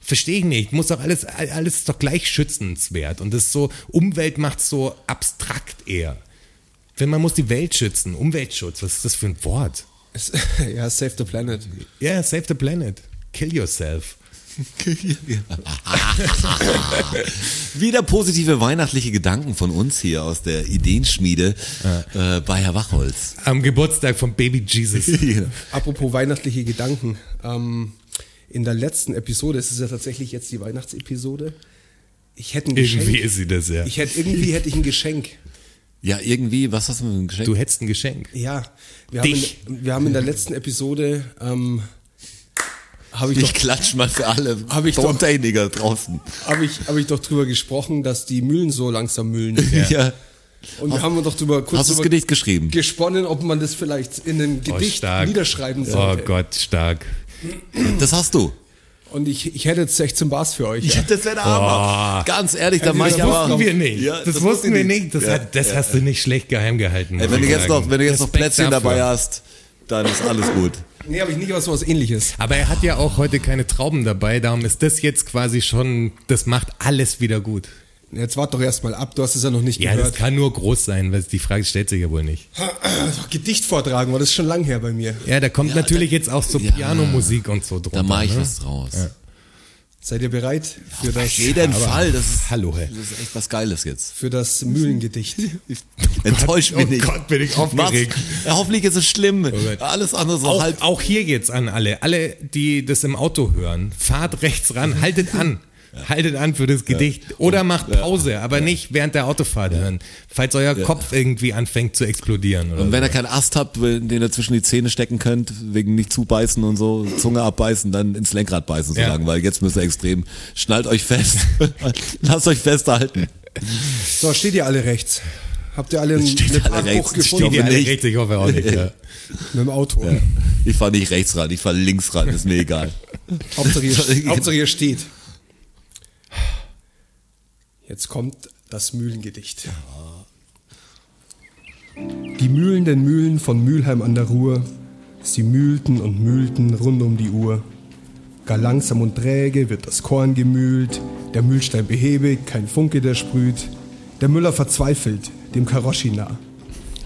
Verstehe ich nicht. Muss doch alles, alles ist doch gleich schützenswert. Und das ist so, Umwelt macht so abstrakt eher. Wenn man muss die Welt schützen, Umweltschutz, was ist das für ein Wort? Ja, Save the Planet. Ja, yeah, save the planet. Kill yourself. Wieder positive weihnachtliche Gedanken von uns hier aus der Ideenschmiede äh, bei Herr Wachholz. Am Geburtstag von Baby Jesus. Apropos weihnachtliche Gedanken. Ähm, in der letzten Episode, es ist ja tatsächlich jetzt die Weihnachtsepisode, ich hätte ein Geschenk. Irgendwie ist sie das ja. Ich hätte, irgendwie hätte ich ein Geschenk. Ja, irgendwie, was hast du für ein Geschenk? Du hättest ein Geschenk. Ja, wir haben, Dich. in, wir haben in der letzten Episode, ähm, habe ich, ich doch, klatsch mal für alle Hab ich doch- Tontechniker draußen. hab ich, hab ich doch drüber gesprochen, dass die Mühlen so langsam mühlen. Ja. Und wir haben doch drüber kurz Hast du das drüber Gedicht geschrieben? gesponnen, ob man das vielleicht in einem Oh, Gedicht stark. niederschreiben Oh sollte. Gott, stark. Das hast du. Und ich, ich hätte jetzt 16 Bars für euch. Ja. Das wäre der Hammer. Ganz ehrlich, da Ja, mach das ich wussten aber. Wussten wir nicht. Ja, das, das wussten wir nicht. Das, Ja, hat, das hast du nicht schlecht geheim gehalten. Ey, wenn du jetzt noch, wenn du jetzt noch Respekt Plätzchen dafür. dabei hast, dann ist alles gut. Nee, habe ich nicht was, was ähnliches. Aber er hat ja auch heute keine Trauben dabei, darum ist das jetzt quasi schon, das macht alles wieder gut. Jetzt wart doch erstmal ab, du hast es ja noch nicht Ja, das gehört. kann nur groß sein, weil die Frage stellt sich ja wohl nicht. Gedicht vortragen, war das ist schon lang her bei mir. Ja, da kommt natürlich jetzt auch so ja. Pianomusik und so drunter. Da mache ich ne? was draus. Seid ihr bereit für das, Auf jeden Aber- Fall. Das ist, Hallo, hey. das ist echt was Geiles jetzt. für das Mühlengedicht? Enttäuscht mich oh nicht. Gott, bin ich aufgeregt. Was? Hoffentlich ist es schlimm. Gott. Alles andere so Auch, halb. auch hier jetzt an alle, alle, die das im Auto hören, fahrt rechts ran, haltet an. Haltet an für das Gedicht. Oder macht Pause, aber nicht während der Autofahrt hören. Falls euer Kopf irgendwie anfängt zu explodieren. Oder Und wenn so. ihr keinen Ast habt, den ihr zwischen die Zähne stecken könnt, wegen nicht zubeißen und so, Zunge abbeißen, dann ins Lenkrad beißen so Ja. lange, weil jetzt müsst ihr extrem, schnallt euch fest, lasst euch festhalten. So, steht ihr alle rechts? Habt ihr alle ein Steht eine alle Parkbuch rechts. gefunden? Steht ihr hoffe alle rechts? Ich hoffe auch nicht. Ja. Mit dem Auto. Ich fahr nicht rechts ran, ich fahr links ran, ist mir egal. Hauptsache, ihr, Hauptsache ihr steht. Jetzt kommt das Mühlengedicht. Die mühlenden Mühlen von Mülheim an der Ruhr, sie mühlten und mühlten rund um die Uhr. Gar langsam und träge wird das Korn gemühlt, der Mühlstein behäbig, kein Funke der sprüht. Der Müller verzweifelt, dem Karoshi nah.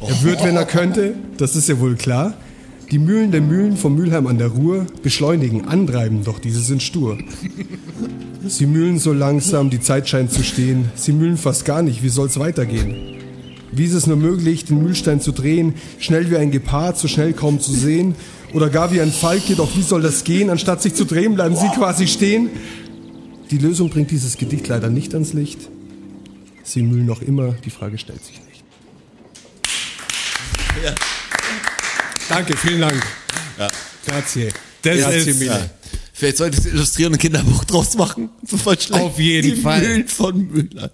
Er wird, wenn er könnte, das ist ja wohl klar. Die Mühlen der Mühlen vom Mülheim an der Ruhr beschleunigen, antreiben, doch diese sind stur. Sie mühlen so langsam, die Zeit scheint zu stehen. Sie mühlen fast gar nicht, wie soll's weitergehen? Wie ist es nur möglich, den Mühlstein zu drehen? Schnell wie ein Gepard, so schnell kaum zu sehen? Oder gar wie ein Falke, doch wie soll das gehen? Anstatt sich zu drehen, bleiben sie quasi stehen. Die Lösung bringt dieses Gedicht leider nicht ans Licht. Sie mühlen noch immer, die Frage stellt sich nicht. Danke, vielen Dank. Grazie. Das Grazie ist-. Ja. Vielleicht sollte ich es illustrieren und Kinderbuch draus machen. Auf jeden Die Fall. Mühlen von Müller.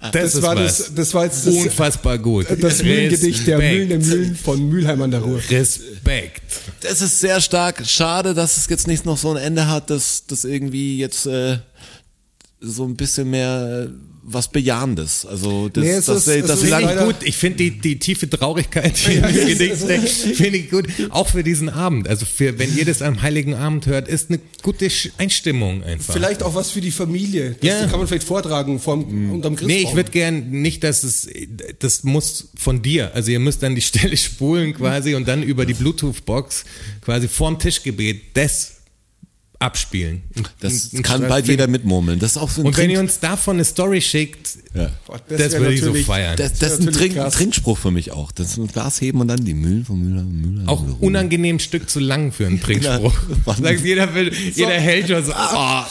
Das, Das war das, das war jetzt das, Unfassbar gut. das Mühlengedicht der. Mühlen der Mühlen von Mülheim an der Ruhr. Respekt. Das ist sehr stark. Schade, dass es jetzt nicht noch so ein Ende hat, dass das irgendwie jetzt äh, so ein bisschen mehr äh, was Bejahendes. Also das, Nee, das, ist- das lang, Finde ich gut. Ich finde die, die tiefe Traurigkeit, finde ich gut. Auch für diesen Abend. Also für, wenn ihr das am Heiligen Abend hört, ist eine gute Einstimmung einfach. Vielleicht auch was für die Familie. Das Ja. kann man vielleicht vortragen vorm, unterm Christbaum. Nee, ich würde gern nicht, dass es, das muss von dir. Also ihr müsst dann die Stelle spulen quasi und dann über die Bluetooth-Box quasi vorm Tischgebet das abspielen. das Ein- ein kann bald jeder mitmurmeln. Das ist auch so ein Und wenn Trink, ihr uns davon eine Story schickt, ja. Boah, das, wär würde ich so feiern. das, das ist ein Trink, krass. Trinkspruch für mich auch. Das ist ein Glas heben und dann die Mühlen von Müller. Müller Auch Müller. unangenehm ein Stück zu lang für einen Trinkspruch. Sagst, jeder, will, jeder hält schon so. ah,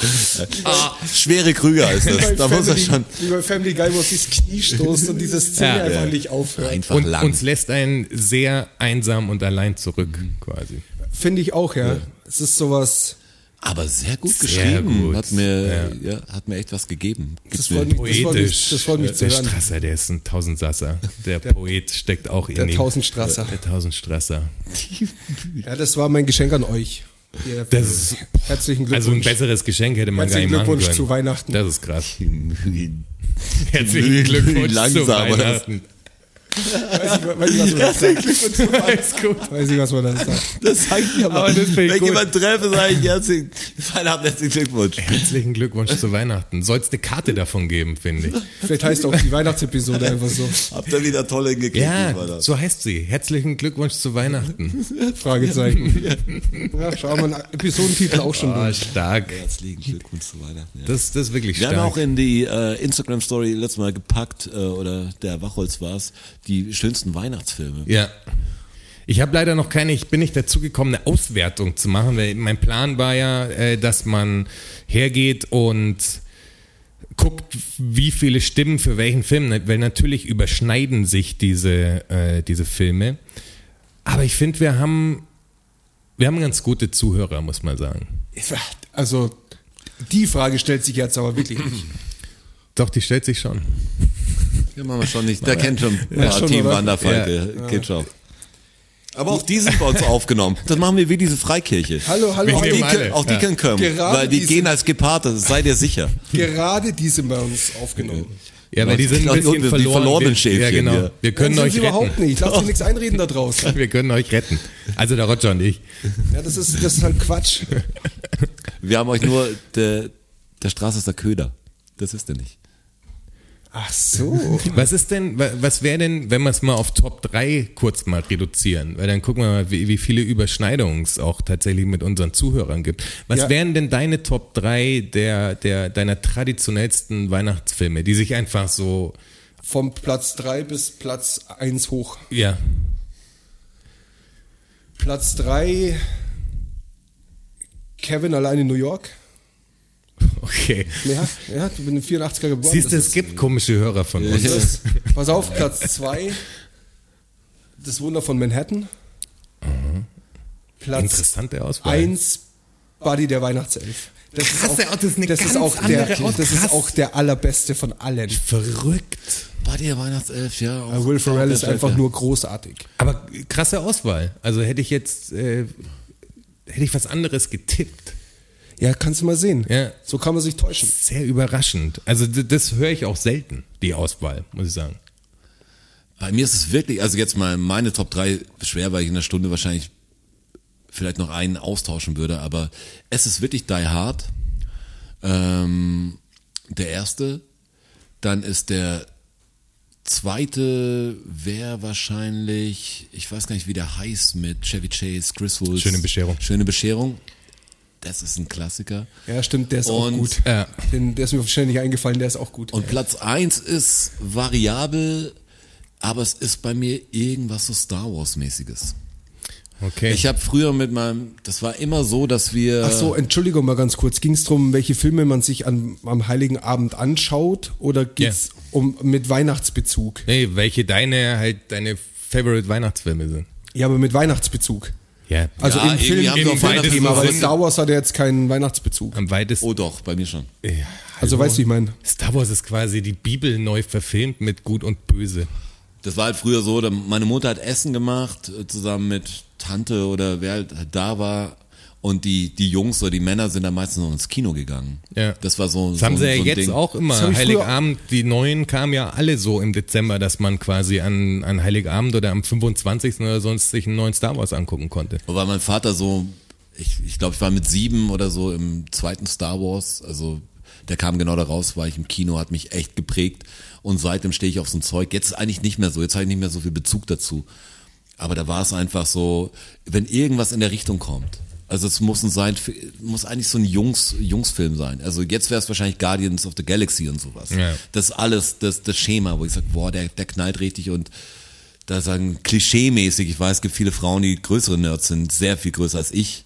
ah. Schwere Krüger ist das. Da muss er schon Wie bei Family Guy, wo es das Knie stoßt und diese Szene Ja. einfach Ja. nicht aufhört. einfach Und lang. uns lässt einen sehr einsam und allein zurück, quasi. Finde ich auch, ja. Es ist sowas. Aber sehr gut Sehr geschrieben. gut. Hat mir, ja. hat mir echt was gegeben. Das freut mich, das freut mich, Poetisch. das freut mich zu der hören. Strasser, der ist ein Tausendsasser. Der, Poet steckt auch in Der ihm. Tausendstrasser. Der Tausendstrasser. Ja, das war mein Geschenk an euch. Ihr- Das ist, Herzlichen Glückwunsch. also ein besseres Geschenk hätte man gar Herzlichen nicht machen Glückwunsch können. zu Weihnachten. Das ist krass. Herzlichen Glückwunsch Langsam, zu oder? Weihnachten. Weiß ich, weiß ich, was man das sagt. Ist gut. Weiß ich, was man das sagt. Das sag ich aber. Aber das ich Wenn gut. jemand treffe, sage ich herzlichen, herzlichen Glückwunsch. Herzlichen Glückwunsch zu Weihnachten. Soll es eine Karte davon geben, finde ich. Vielleicht heißt auch die Weihnachtsepisode einfach so. Habt ihr wieder tolle hingekriegt. Ja, so heißt sie. Herzlichen Glückwunsch zu Weihnachten. Fragezeichen. Ja, schau mal, Episodentitel auch schon Oh, durch. stark. Herzlichen Glückwunsch zu Weihnachten. Ja. Das, das ist wirklich Wir haben stark. auch in die äh, Instagram-Story letztes Mal gepackt, äh, oder der Wachholz war es, die schönsten Weihnachtsfilme. Ja. Ich habe leider noch keine, ich bin nicht dazu gekommen, eine Auswertung zu machen, weil mein Plan war ja, äh, dass man hergeht und guckt, wie viele Stimmen für welchen Film, weil natürlich überschneiden sich diese, äh, diese Filme. Aber ich finde, wir haben, wir haben ganz gute Zuhörer, muss man sagen. Also, die Frage stellt sich jetzt aber wirklich nicht. Doch, die stellt sich schon. Ja, machen wir schon nicht. Der kennt schon ein Ja, schon, Team? Wanderfalke. Geht schon. Aber auch die sind bei uns aufgenommen. Das machen wir wie diese Freikirche. Hallo, hallo, Auch die, können, auch die Ja. können kommen, Gerade weil die gehen als Geparte, sei dir sicher. Gerade die sind bei uns aufgenommen. Ja, weil die sind ein bisschen die verloren. verlorenen wir, Schäfchen, ja, genau. ja. Wir können euch sind sie überhaupt retten. nicht. Lass dir nichts einreden da draußen. Wir können euch retten. Also der Roger und ich. Ja, das ist, das ist halt Quatsch. Wir haben euch nur, der, der Straße ist der Köder. Das ist der nicht. Ach so. Was ist denn, wa- was wäre denn, wenn wir es mal auf Top 3 kurz mal reduzieren? Weil dann gucken wir mal, wie, wie viele Überschneidungen es auch tatsächlich mit unseren Zuhörern gibt. Was Ja. wären denn deine Top 3 der, der, deiner traditionellsten Weihnachtsfilme, die sich einfach so, Vom Platz 3 bis Platz 1 hoch. ja, Platz 3 Kevin allein in New York. okay. Ja, ja, du bist in 84er geboren. Siehst du, es gibt komische Hörer von uns. ist, das, pass auf, Platz 2 Das Wunder von Manhattan. Platz Interessante Auswahl. 1 Buddy der Weihnachtself. Das Krass, das ist eine das ganz ist auch der, andere Aus- das ist auch der allerbeste von allen. Verrückt. Bei der Weihnachtself, ja. auch- Will Ferrell ist auch- einfach nur großartig. Aber krasse Auswahl. Also hätte ich jetzt, äh, hätte ich was anderes getippt. Ja, kannst du mal sehen. Ja. So kann man sich täuschen. Sehr überraschend. Also das höre ich auch selten, die Auswahl, muss ich sagen. Bei mir ist es wirklich, also jetzt mal meine Top 3 schwer, weil ich in einer Stunde wahrscheinlich vielleicht noch einen austauschen würde, aber es ist wirklich Die Hard. Ähm, der erste. Dann ist der zweite wäre wahrscheinlich, ich weiß gar nicht, wie der heißt mit Chevy Chase, Chris Woods. Schöne Bescherung. Schöne Bescherung. Das ist ein Klassiker. Ja, stimmt, der ist auch Und- gut. Ja. Den, der ist mir wahrscheinlich nicht eingefallen, der ist auch gut. Und Platz eins ist variabel, aber es ist bei mir irgendwas so Star Wars mäßiges. Okay. Ich habe früher mit meinem, das war immer so, dass wir Ach so, Entschuldigung mal ganz kurz. Ging es darum, welche Filme man sich an, am Heiligen Abend anschaut oder geht es um mit Weihnachtsbezug? nee, welche deine halt deine Favorite Weihnachtsfilme sind. Ja, aber mit Weihnachtsbezug. Ja. Also Ja, im Film haben im Weihnachten Thema, weil. Star Wars hat ja jetzt keinen Weihnachtsbezug. am weitesten. oh doch, bei mir schon. Ja, Also weißt du, wie ich meine? Star Wars ist quasi die Bibel neu verfilmt mit Gut und Böse. Das war halt früher so, meine Mutter hat Essen gemacht, äh, zusammen mit Tante oder wer halt da war. Und die, die Jungs oder die Männer sind dann meistens noch ins Kino gegangen. Ja. Das war so. Das so, haben sie ja so ein jetzt Ding. auch immer. Heiligabend, die neuen kamen ja alle so im Dezember, dass man quasi an, an Heiligabend oder am 25. oder sonst sich einen neuen Star Wars angucken konnte. Weil mein Vater so, ich, ich glaube, ich war mit sieben oder so im zweiten Star Wars, also der kam genau da raus, war ich im Kino, hat mich echt geprägt und seitdem stehe ich auf so ein Zeug. Jetzt eigentlich nicht mehr so, jetzt habe ich nicht mehr so viel Bezug dazu. Aber da war es einfach so, wenn irgendwas in der Richtung kommt. Also es muss ein sein, muss eigentlich so ein Jungs, Jungsfilm sein. Also jetzt wäre es wahrscheinlich Guardians of the Galaxy und sowas. Ja. Das ist alles, das, das Schema, wo ich sage, boah, der, der knallt richtig und da sagen klischee-mäßig, ich weiß, es gibt viele Frauen, die größere Nerds sind, sehr viel größer als ich.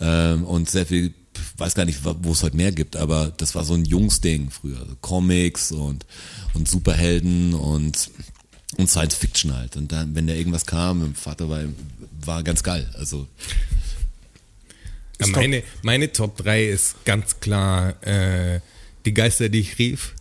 Ähm, und sehr viel, weiß gar nicht, wo es heute mehr gibt, aber das war so ein Jungsding früher. Also Comics und, und Superhelden und, und Science Fiction halt. Und dann, wenn da irgendwas kam, mein Vater war, war ganz geil. Also, Ja, meine, meine Top 3 ist ganz klar äh, Die Geister, die ich rief,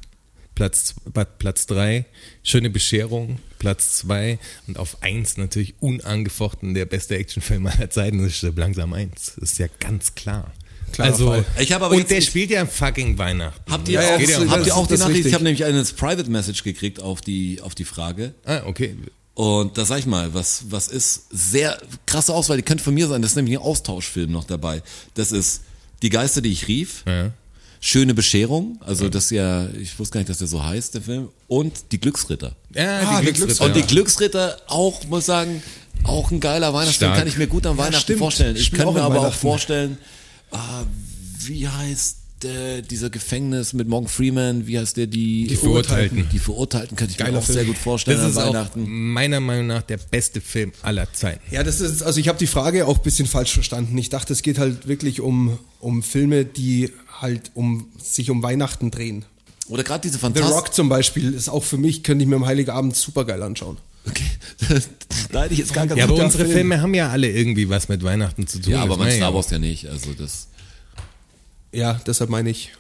Platz, Platz 3, Schöne Bescherung, Platz 2 und auf 1 natürlich unangefochten der beste Actionfilm aller Zeiten, das ist langsam 1. Das ist ja ganz klar. Klarer also, Fall. Ich aber und der spielt ja fucking Weihnachten. habt ihr Ja, ja, auch, das- habt das- ihr auch die Nachricht? richtig. Ich habe nämlich eine Private Message gekriegt auf die, auf die Frage. Ah, okay. Und da sag ich mal, was, was ist sehr krasse Auswahl, die könnte von mir sein, das ist nämlich ein Austauschfilm noch dabei. Das ist Die Geister, die ich rief, Ja. Schöne Bescherung, also das ist ja, ich wusste gar nicht, dass der so heißt, der Film, und Die Glücksritter. Ja, Ah, die der Glücksritter. Und Die Glücksritter auch, muss sagen, auch ein geiler Weihnachtsfilm, Stark. kann ich mir gut an Weihnachten stimmt. vorstellen. Ich Spielt kann auch mir aber auch vorstellen, ah, wie heißt der, dieser Gefängnis mit Morgan Freeman, wie heißt der, die, Die Verurteilten. Die Verurteilten könnte ich mir Geiler auch Film. sehr gut vorstellen Das an ist auch Weihnachten. meiner Meinung nach der beste Film aller Zeiten. Ja, das ist, also ich habe die Frage auch ein bisschen falsch verstanden. Ich dachte, es geht halt wirklich um, um Filme, die halt um sich um Weihnachten drehen. Oder gerade diese The Fantastik. Rock zum Beispiel ist auch für mich, könnte ich mir am Heiligabend super geil anschauen. Okay. da hätte ich jetzt gar keinen Ja, aber unsere Film. Filme haben ja alle irgendwie was mit Weihnachten zu tun. Ja, aber ich Star auch. Wars ja nicht. Also das. Ja, deshalb meine ich.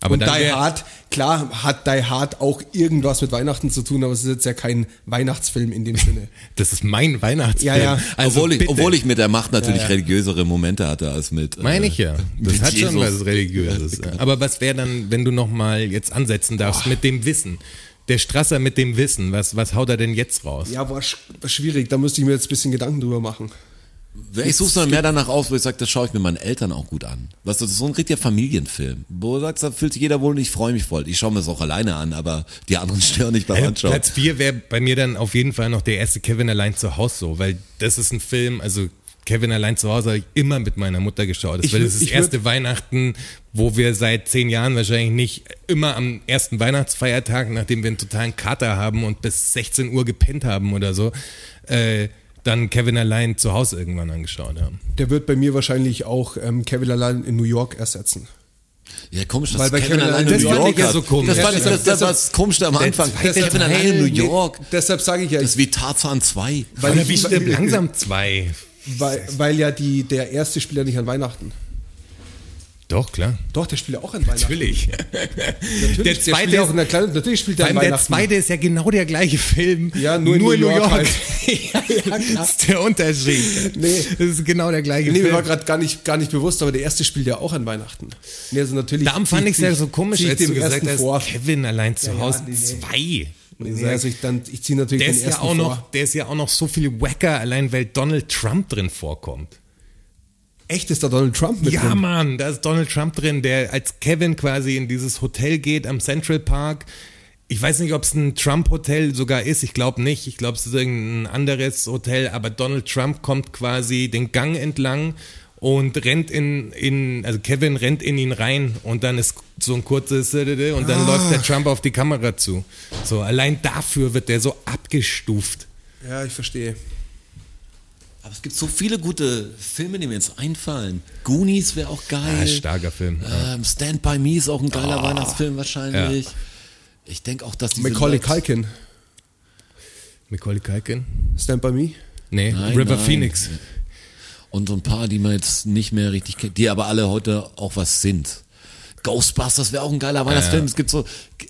Aber und Die Hard, klar hat Die Hard auch irgendwas mit Weihnachten zu tun, aber es ist jetzt ja kein Weihnachtsfilm in dem Sinne. Das ist mein Weihnachtsfilm. Ja, ja. Also obwohl, ich, obwohl ich mit der Macht natürlich Ja, ja. religiösere Momente hatte als mit. äh, Meine ich ja. Das hat schon Jesus. was Religiöses. Aber was wäre dann, wenn du nochmal jetzt ansetzen darfst mit dem Wissen? Der Strasser mit dem Wissen, was, was haut er denn jetzt raus? Ja, war sch schwierig, da müsste ich mir jetzt ein bisschen Gedanken drüber machen. Ich suche dann mehr danach aus, wo ich sage, das schaue ich mir meinen Eltern auch gut an. Weißt du, das ist so ein richtiger Familienfilm. Wo du sagst, da fühlt sich jeder wohl und ich freue mich voll. Ich schaue mir das auch alleine an, aber die anderen stören nicht beim Also Anschauen. Platz 4 wäre bei mir dann auf jeden Fall noch der erste Kevin allein zu Hause so, weil das ist ein Film, also Kevin allein zu Hause habe ich immer mit meiner Mutter geschaut. Das, Ich weil das ist das erste Weihnachten, wo wir seit zehn Jahren wahrscheinlich nicht immer am ersten Weihnachtsfeiertag, nachdem wir einen totalen Kater haben und bis 16 Uhr gepennt haben oder so, äh, dann Kevin allein zu Hause irgendwann angeschaut haben. Der wird bei mir wahrscheinlich auch ähm, Kevin allein in New York ersetzen. Ja, komisch, dass Weil bei Kevin Kevin allein in New York ja hat. so komisch. Das war Ja, das, das, das, das Komischste am Anfang. Deshalb- Kevin allein in New nee, York. Deshalb sage ich ja, Das ist wie Tarzan 2. weil, wie ich- stirbt langsam zwei? weil, weil ja die, der erste spielt ja nicht an Weihnachten. Doch, klar. Doch, der spielt ja auch an Weihnachten. Natürlich. Natürlich, Der der zweite spielt ja auch ist- in der natürlich spielt er an allem der Weihnachten. zweite ist ja genau der gleiche Film. Ja, nur in New York halt. ja, ja, das ist der Unterschied. Nee. Das ist genau der gleiche Nee, mir war Film. gerade gar nicht, gar nicht bewusst, aber der erste spielt ja auch an Weihnachten. Nee, also natürlich. Darum fand ich es ja so komisch, als du gesagt hast, vor. Kevin allein zu Ja, ja, Hause nee, nee. zwei. Nee, nee, also ich, dann, ich ziehe natürlich Der den ist, ja ersten auch noch, vor. der ist ja auch noch so viel wacker, allein weil Donald Trump drin vorkommt. Echt, ist da Donald Trump mit Ja, drin? Mann, da ist Donald Trump drin, der als Kevin quasi in dieses Hotel geht am Central Park. Ich weiß nicht, ob es ein Trump-Hotel sogar ist. Ich glaube nicht. Ich glaube, es ist irgendein anderes Hotel. Aber Donald Trump kommt quasi den Gang entlang und rennt in, in, also Kevin rennt in ihn rein und dann ist so ein kurzes und dann läuft der Trump auf die Kamera zu. So, allein dafür wird der so abgestuft. Ja, ich verstehe. Aber es gibt so viele gute Filme, die mir jetzt einfallen. Goonies wäre auch geil. Ah, starker Film. Ähm, Stand By Me ist auch ein geiler Weihnachtsfilm wahrscheinlich. Ich denke auch, dass diese Macaulay Culkin, Macaulay Culkin? Stand By Me. Nee, Nein, River nein. Phoenix. Und so ein paar, die man jetzt nicht mehr richtig kennt, die aber alle heute auch was sind. Ghostbusters wäre auch ein geiler Weihnachtsfilm. Es gibt so,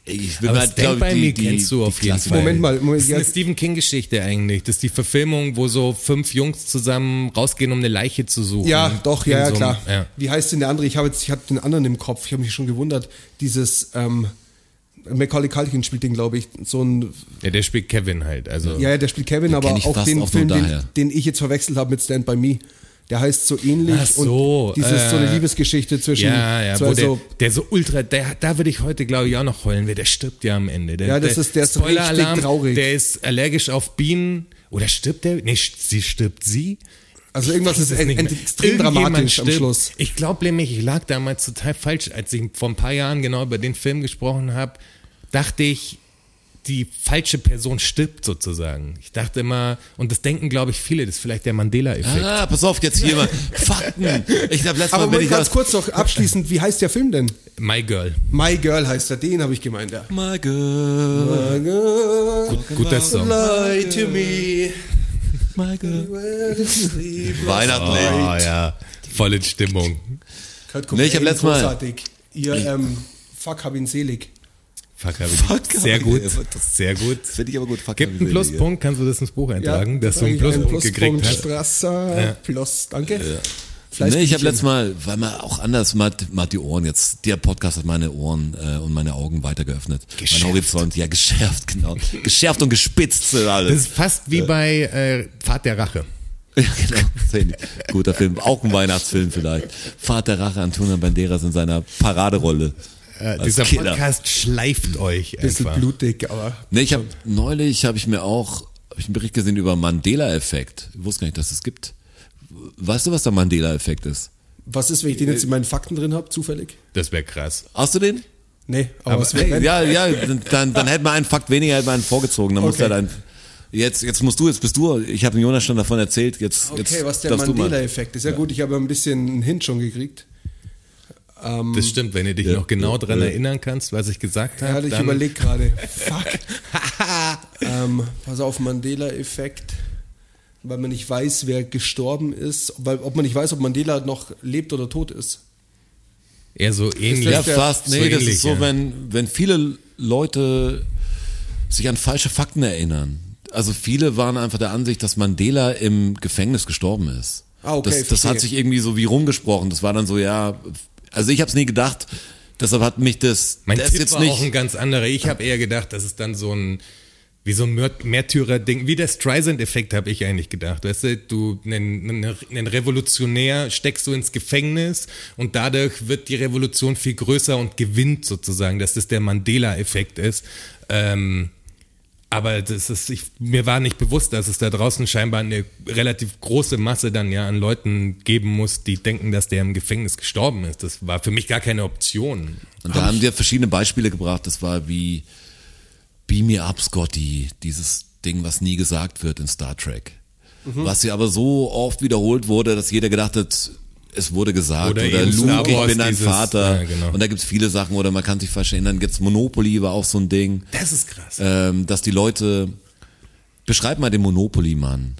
ich will Aber mal, Stand By Me kennst du die auf jeden Fall. Moment mal, Moment, Das ist ja. eine Stephen King-Geschichte eigentlich. Das ist die Verfilmung, wo so fünf Jungs zusammen rausgehen, um eine Leiche zu suchen. Ja, doch, ja, ja, klar. Ja. Wie heißt denn der andere? Ich habe jetzt, ich hatte den anderen im Kopf. Ich habe mich schon gewundert. Dieses ähm, Macaulay Culkin spielt den, glaube ich, so ein. ja, der spielt Kevin halt. Also Ja, ja, der spielt Kevin, aber auch den Film, den, den ich jetzt verwechselt habe mit Stand by Me. Der heißt so ähnlich Ach so, und dieses so eine äh, Liebesgeschichte zwischen ja, ja, zwei wo der, so der so ultra, der, da würde ich heute glaube ich auch noch heulen, weil der stirbt ja am Ende. Der, Ja, das ist- der ist richtig traurig. Der ist allergisch auf Bienen. Oder stirbt der? Nee, sie stirbt sie. Also irgendwas ist extrem dramatisch am stirbt. Schluss. Ich glaube nämlich, ich lag damals total falsch, als ich vor ein paar Jahren genau über den Film gesprochen habe, dachte ich, die falsche Person stirbt sozusagen. Ich dachte immer, und das denken glaube ich viele, das ist vielleicht der Mandela-Effekt. Ah, pass auf, jetzt hier mal Fakten. Ich glaube, letztes Aber Mal bin mal ich ganz aus- kurz noch abschließend, wie heißt der Film denn? My Girl. My Girl heißt er, den habe ich gemeint, ja. My girl, My Girl, Gut, guter Song. lie to me. my girl. Weihnachtlich. Oh ja, voll in Stimmung. Kurt Nee, ich hab Cobain, letztes Mal- großartig. Ihr, ähm, fuck, hab ihn selig. Fuck, hab ich. Fuck, sehr gut, sehr gut. Das finde ich aber gut. Fuck, Gibt einen Pluspunkt, kannst du das ins Buch eintragen, dass du einen ich, Pluspunkt gekriegt hast. Strasser, Ja. Plus, danke. Nee, ich habe letztes Mal, weil man auch anders, man hat, man hat die Ohren jetzt, der Podcast hat meine Ohren äh, und meine Augen weiter geöffnet. Geschärft. Mein Horizont, ja, geschärft, genau. geschärft und gespitzt sind Das alles. ist fast wie bei äh, Pfad der Rache. Ja, genau. Guter Film, auch ein Weihnachtsfilm vielleicht. Vater Rache, Antonio Banderas in seiner Paraderolle. Äh, dieser Killer. Podcast schleift euch Bisschen einfach. blutig, aber. Nee, ich habe neulich habe ich mir auch hab ich einen Bericht gesehen über Mandela-Effekt. Ich wusste gar nicht, dass es gibt. Weißt du, was der Mandela-Effekt ist? Was ist, wenn ich den jetzt in meinen Fakten drin habe, zufällig? Das wäre krass. Hast du den? Nee, aber, was wäre Ja, ja, dann, dann hätte man einen Fakt weniger, hätte man einen vorgezogen. Dann muss Okay. er dann. Jetzt, jetzt musst du, jetzt bist du. Ich habe Jonas schon davon erzählt. Jetzt, Okay, jetzt was der. Mandela-Effekt ist. Ja, gut, ich habe ein bisschen einen Hint schon gekriegt. Das stimmt, wenn du dich noch genau dran erinnern kannst, was ich gesagt Ja, habe. ich überlege gerade. Fuck. ähm, pass auf, Mandela-Effekt. Weil man nicht weiß, wer gestorben ist. Weil, ob man nicht weiß, ob Mandela noch lebt oder tot ist. Eher so ähnlich. Ja, fast. so Nee, das ähnlich, ist so, ja. wenn, wenn viele Leute sich an falsche Fakten erinnern. Also viele waren einfach der Ansicht, dass Mandela im Gefängnis gestorben ist. Ah, okay, das, das hat sich irgendwie so wie rumgesprochen. Das war dann so, ja, also ich habe es nie gedacht. Deshalb hat mich das, Mein das Tipp jetzt war nicht. auch ein ganz anderer. Ich habe eher gedacht, das ist dann so ein wie so ein Mär- Märtyrer-Ding, wie der Streisand-Effekt habe ich eigentlich gedacht. Weißt du, du einen Revolutionär steckst du ins Gefängnis und dadurch wird die Revolution viel größer und gewinnt sozusagen, dass das der Mandela-Effekt ist. Ähm, aber das ist, ich, mir war nicht bewusst, dass es da draußen scheinbar eine relativ große Masse dann ja an Leuten geben muss, die denken, dass der im Gefängnis gestorben ist. Das war für mich gar keine Option. Und da haben wir verschiedene Beispiele gebracht. Das war wie Beam Me Up, Scotty, dieses Ding, was nie gesagt wird in Star Trek. Mhm. Was ja aber so oft wiederholt wurde, dass jeder gedacht hat, es wurde gesagt. Oder Oder, Luke, ich bin dein dieses- Vater. ja, genau. Und da gibt's viele Sachen, oder man kann sich falsch erinnern. Gibt's Monopoly war auch so ein Ding. Das ist krass. Ähm, dass die Leute, beschreib mal den Monopoly-Mann.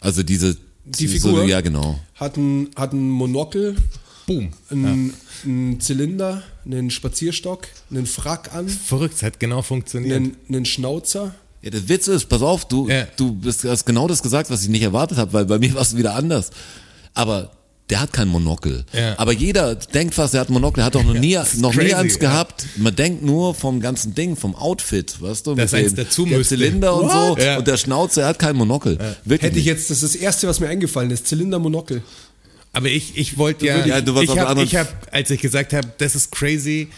Also diese, Die so- Figur? ja, genau. Hat ein, hat ein Monokel, Boom. einen, einen Zylinder, einen Spazierstock, einen Frack an, Verrückt, es hat genau funktioniert. einen, einen Schnauzer. Ja, der Witz ist, pass auf, du, Ja. du bist, hast genau das gesagt, was ich nicht erwartet habe, weil bei mir war es wieder anders. Aber der hat kein Monokel. Ja. Aber jeder denkt fast, er hat ein Monokel, er hat doch noch nie, das noch nie crazy, eins ja. gehabt. Man denkt nur vom ganzen Ding, vom Outfit, weißt du? Dass mit eins dem- dazu der müsste. Zylinder und What? so Ja. und der Schnauze, er hat kein Monokel. Wirklich Hätte ich jetzt, das ist das Erste, was mir eingefallen ist, Zylinder, Monokel. Aber ich, ich wollte ja, Ja, du warst ich habe, hab, als ich gesagt habe, das ist crazy,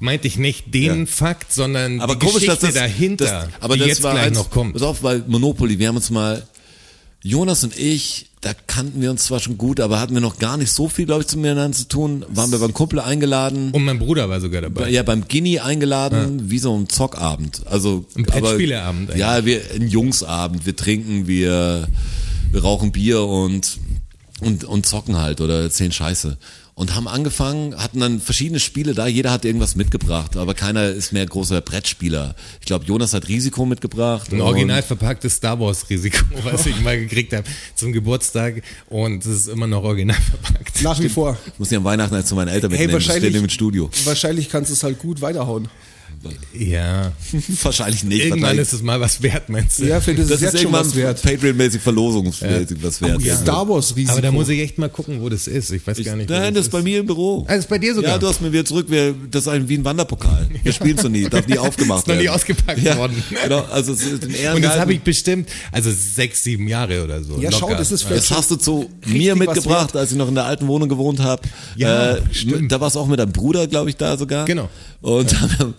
meinte ich nicht den Ja. Fakt, sondern Aber die komisch, dass Geschichte das, dahinter, das, aber die das jetzt war gleich eins, noch kommt. Pass auf, weil Monopoly, wir haben uns mal, Jonas und ich, da kannten wir uns zwar schon gut, aber hatten wir noch gar nicht so viel, glaube ich, zu miteinander zu tun. Waren wir beim Kumpel eingeladen. Und mein Bruder war sogar dabei. Ja, beim Guinea eingeladen, wie so ein Zockabend. Also Ein Brettspieleabend. Ja, wir ein Jungsabend. Wir trinken, wir, wir rauchen Bier und und und zocken halt oder erzählen Scheiße. Und haben angefangen, hatten dann verschiedene Spiele da, jeder hat irgendwas mitgebracht, aber keiner ist mehr großer Brettspieler. Ich glaube, Jonas hat Risiko mitgebracht. Ein original verpacktes Star Wars Risiko, was ich mal gekriegt habe zum Geburtstag und es ist immer noch original verpackt. Nach wie vor. Ich muss ja an Weihnachten als zu meinen Eltern Hey, mitnehmen, das wahrscheinlich, steht im Studio. wahrscheinlich kannst du es halt gut weiterhauen. Ja, Wahrscheinlich nicht. irgendwann wahrscheinlich- ist es mal was wert, meinst du? Ja, finde das, das ist ist jetzt schon irgendwann was wert. Patreon-mäßig verlosungsmäßig was wert. Ja. Star Wars Risiko. Aber da muss ich echt mal gucken, wo das ist. Ich weiß gar nicht. Nein, das ist ist. bei mir im Büro. Ah, das ist bei dir sogar? Ja, du hast mir wieder zurück, wir, das ist ein, wie ein Wanderpokal. Wir spielen so nie, darf nie aufgemacht Ist noch nie werden. ausgepackt ja, worden. Genau, also es ist ein Und das habe ich bestimmt, also sechs, sieben Jahre oder so. Ja, schau, locker. das ist vielleicht Das schon hast du zu mir mitgebracht, als ich noch in der alten Wohnung gewohnt habe. Ja, äh, stimmt. Da warst du auch mit deinem Bruder, glaube ich, da sogar. Genau. Und dann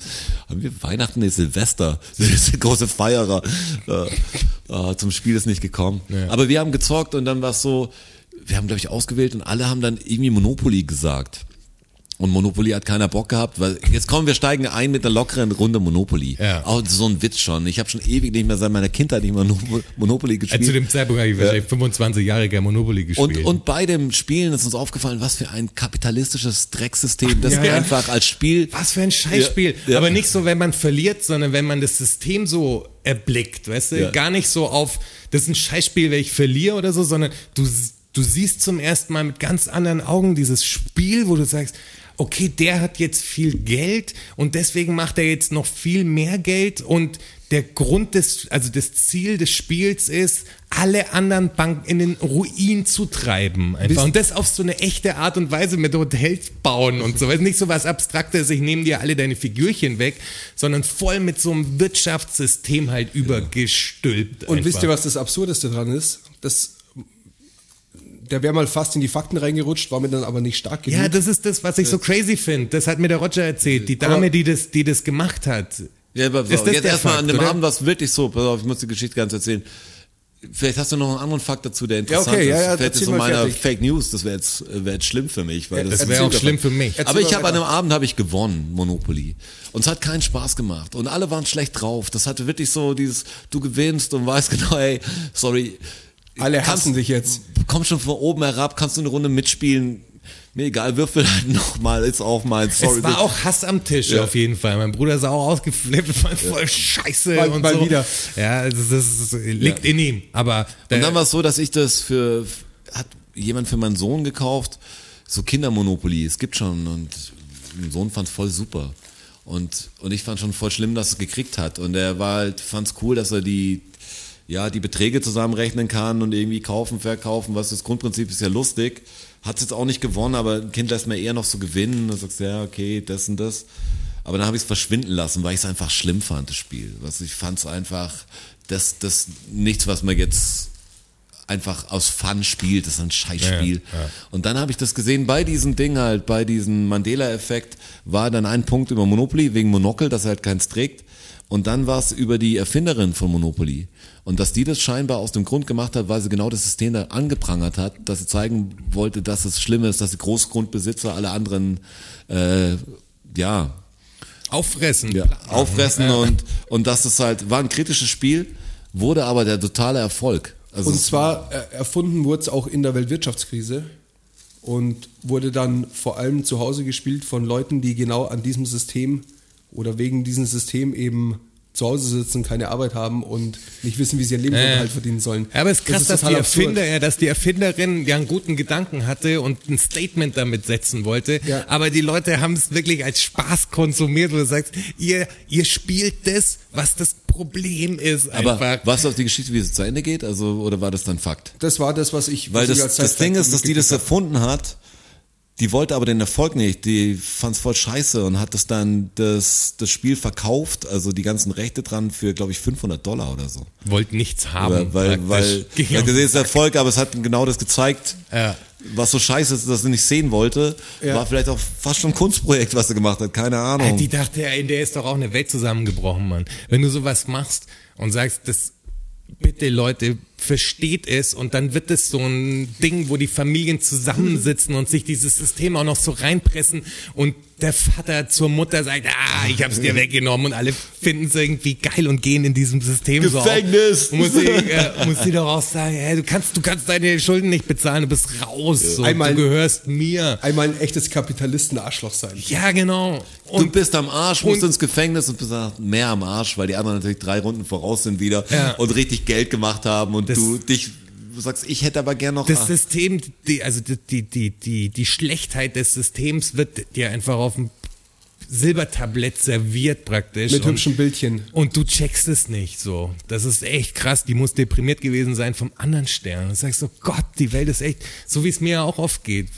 haben, wir Weihnachten, nee, Silvester, wir sind große Feierer. Äh, äh, zum Spiel ist nicht gekommen. Ja. Aber wir haben gezockt und dann war es so, wir haben, glaube ich, ausgewählt und alle haben dann irgendwie Monopoly gesagt. Und Monopoly hat keiner Bock gehabt, weil jetzt kommen wir steigen ein mit einer lockeren Runde Monopoly. Ja. Auch so ein Witz schon. Ich habe schon ewig nicht mehr seit meiner Kindheit nicht mehr Monopoly gespielt. Also zu dem Zeitpunkt habe ich wahrscheinlich 25 Jahre kein Monopoly gespielt. Und, und bei dem Spielen ist uns aufgefallen, was für ein kapitalistisches Drecksystem, das Ja, ja. einfach als Spiel. Was für ein Scheißspiel. Aber nicht so, wenn man verliert, sondern wenn man das System so erblickt, weißt du? Gar nicht so auf, das ist ein Scheißspiel, wenn ich verliere oder so, sondern du, du siehst zum ersten Mal mit ganz anderen Augen dieses Spiel, wo du sagst, okay, der hat jetzt viel Geld und deswegen macht er jetzt noch viel mehr Geld und der Grund des, also das Ziel des Spiels ist, alle anderen Banken in den Ruin zu treiben. Einfach. Und das auf so eine echte Art und Weise mit Hotels bauen und so. Weißt, Nicht so was Abstraktes, ich nehme dir alle deine Figürchen weg, sondern voll mit so einem Wirtschaftssystem halt übergestülpt. Und einfach. wisst ihr, was das Absurdeste dran ist? Das, der wäre mal fast in die Fakten reingerutscht, war mir dann aber nicht stark genug. Ja, das ist das, was ich so crazy finde. Das hat mir der Roger erzählt. Die Dame, Aber- die das, die das gemacht hat. Ja, aber Ist das jetzt erstmal an dem oder? Abend war es wirklich so, pass auf, ich muss die Geschichte ganz erzählen. Vielleicht hast du noch einen anderen Fakt dazu, der Ja, interessant okay, ja, ist. ja, Vielleicht ist so meiner fertig. Fake News, das wäre jetzt, wär jetzt schlimm für mich. Weil das Das wäre auch schlimm für mich. Erzähl Aber ich habe an einem Abend habe ich gewonnen, Monopoly. Und es hat keinen Spaß gemacht. Und alle waren schlecht drauf. Das hatte wirklich so dieses, du gewinnst und weißt genau, ey, sorry. Alle kannst- hassen dich jetzt. Komm schon von oben herab, kannst du eine Runde mitspielen. Mir egal, würfel halt nochmal, ist auch mein, sorry. Es war auch Hass am Tisch Ja. auf jeden Fall. Mein Bruder ist auch ausgeflippt, fand voll scheiße Mal- und mal so. wieder. Ja, das, ist, das liegt in ihm. Aber Und dann war es so, dass ich das für, hat jemand für meinen Sohn gekauft, so Kindermonopoly, es gibt schon und mein Sohn fand voll super. Und, und ich fand schon voll schlimm, dass er es gekriegt hat. Und er war halt, fand's cool, dass er die, ja, die Beträge zusammenrechnen kann und irgendwie kaufen, verkaufen, was das Grundprinzip ist ja lustig. Hat's jetzt auch nicht gewonnen, aber ein Kind lässt mir eher noch so gewinnen. Da sagst du, ja, okay, das und das. Aber dann habe ich es verschwinden lassen, weil ich es einfach schlimm fand, das Spiel. Was ich fand es einfach, das, das nichts, was man jetzt einfach aus Fun spielt, das ist ein Scheißspiel. Ja, ja. Und dann habe ich das gesehen bei diesem Ding halt, bei diesem Mandela-Effekt, war dann ein Punkt über Monopoly, wegen Monokel, dass er halt keins trägt. Und dann war es über die Erfinderin von Monopoly. Und dass die das scheinbar aus dem Grund gemacht hat, weil sie genau das System da angeprangert hat, dass sie zeigen wollte, dass es schlimm ist, dass die Großgrundbesitzer alle anderen, äh, ja, auffressen. ja, auffressen und, und dass es halt, war ein kritisches Spiel, wurde aber der totale Erfolg. Also Und zwar äh, erfunden wurde es auch in der Weltwirtschaftskrise und wurde dann vor allem zu Hause gespielt von Leuten, die genau an diesem System oder wegen diesem System eben zu Hause sitzen, keine Arbeit haben und nicht wissen, wie sie ihren Lebensunterhalt verdienen sollen. Ja, aber es ist krass, Das dass, total die. Erfinder, ja, dass die Erfinderin ja einen guten Gedanken hatte und ein Statement damit setzen wollte. Ja. Aber die Leute haben es wirklich als Spaß konsumiert, wo du sagst, ihr, ihr spielt das, was das Problem ist. aber Einfach. du auf die Geschichte, wie es zu Ende geht? Also, oder war das dann Fakt? Das war das, was ich Weil was ich das, als das Ding ist, dass die das erfunden hat, die wollte aber den Erfolg nicht, die fand's voll scheiße und hat das dann das, das Spiel verkauft, also die ganzen Rechte dran für, glaube ich, 500 Dollar oder so. Wollt nichts haben. Weil, weil, weil auf- gesehen ist Erfolg, aber es hat genau das gezeigt, Ja. was so scheiße ist, dass sie nicht sehen wollte. Ja. War vielleicht auch fast schon ein Kunstprojekt, was sie gemacht hat, keine Ahnung. Die dachte, ja, in der ist doch auch eine Welt zusammengebrochen, Mann. Wenn du sowas machst und sagst, das, bitte Leute, versteht es und dann wird es so ein Ding, wo die Familien zusammensitzen und sich dieses System auch noch so reinpressen und der Vater zur Mutter sagt, ah, ich hab's dir weggenommen und alle finden es irgendwie geil und gehen in diesem System Gefängnis! so auf. Muss ich, äh, muss ich doch auch sagen, hey, du kannst, du kannst deine Schulden nicht bezahlen, du bist raus, so, Einmal- du gehörst mir. Einmal ein echtes Kapitalisten-Arschloch sein. Ja, genau. du bist am Arsch, musst und- ins Gefängnis und bist mehr am Arsch, weil die anderen natürlich drei Runden voraus sind wieder Ja. und richtig Geld gemacht haben und Das- du dich du sagst, ich hätte aber gern noch das System, die, also die, die, die, die, die Schlechtheit des Systems wird dir einfach auf dem Silbertablett serviert praktisch. Mit und, hübschen Bildchen. Und du checkst es nicht so. Das ist echt krass. Die muss deprimiert gewesen sein vom anderen Stern. Du sagst so, Gott, die Welt ist echt, so wie es mir ja auch oft geht.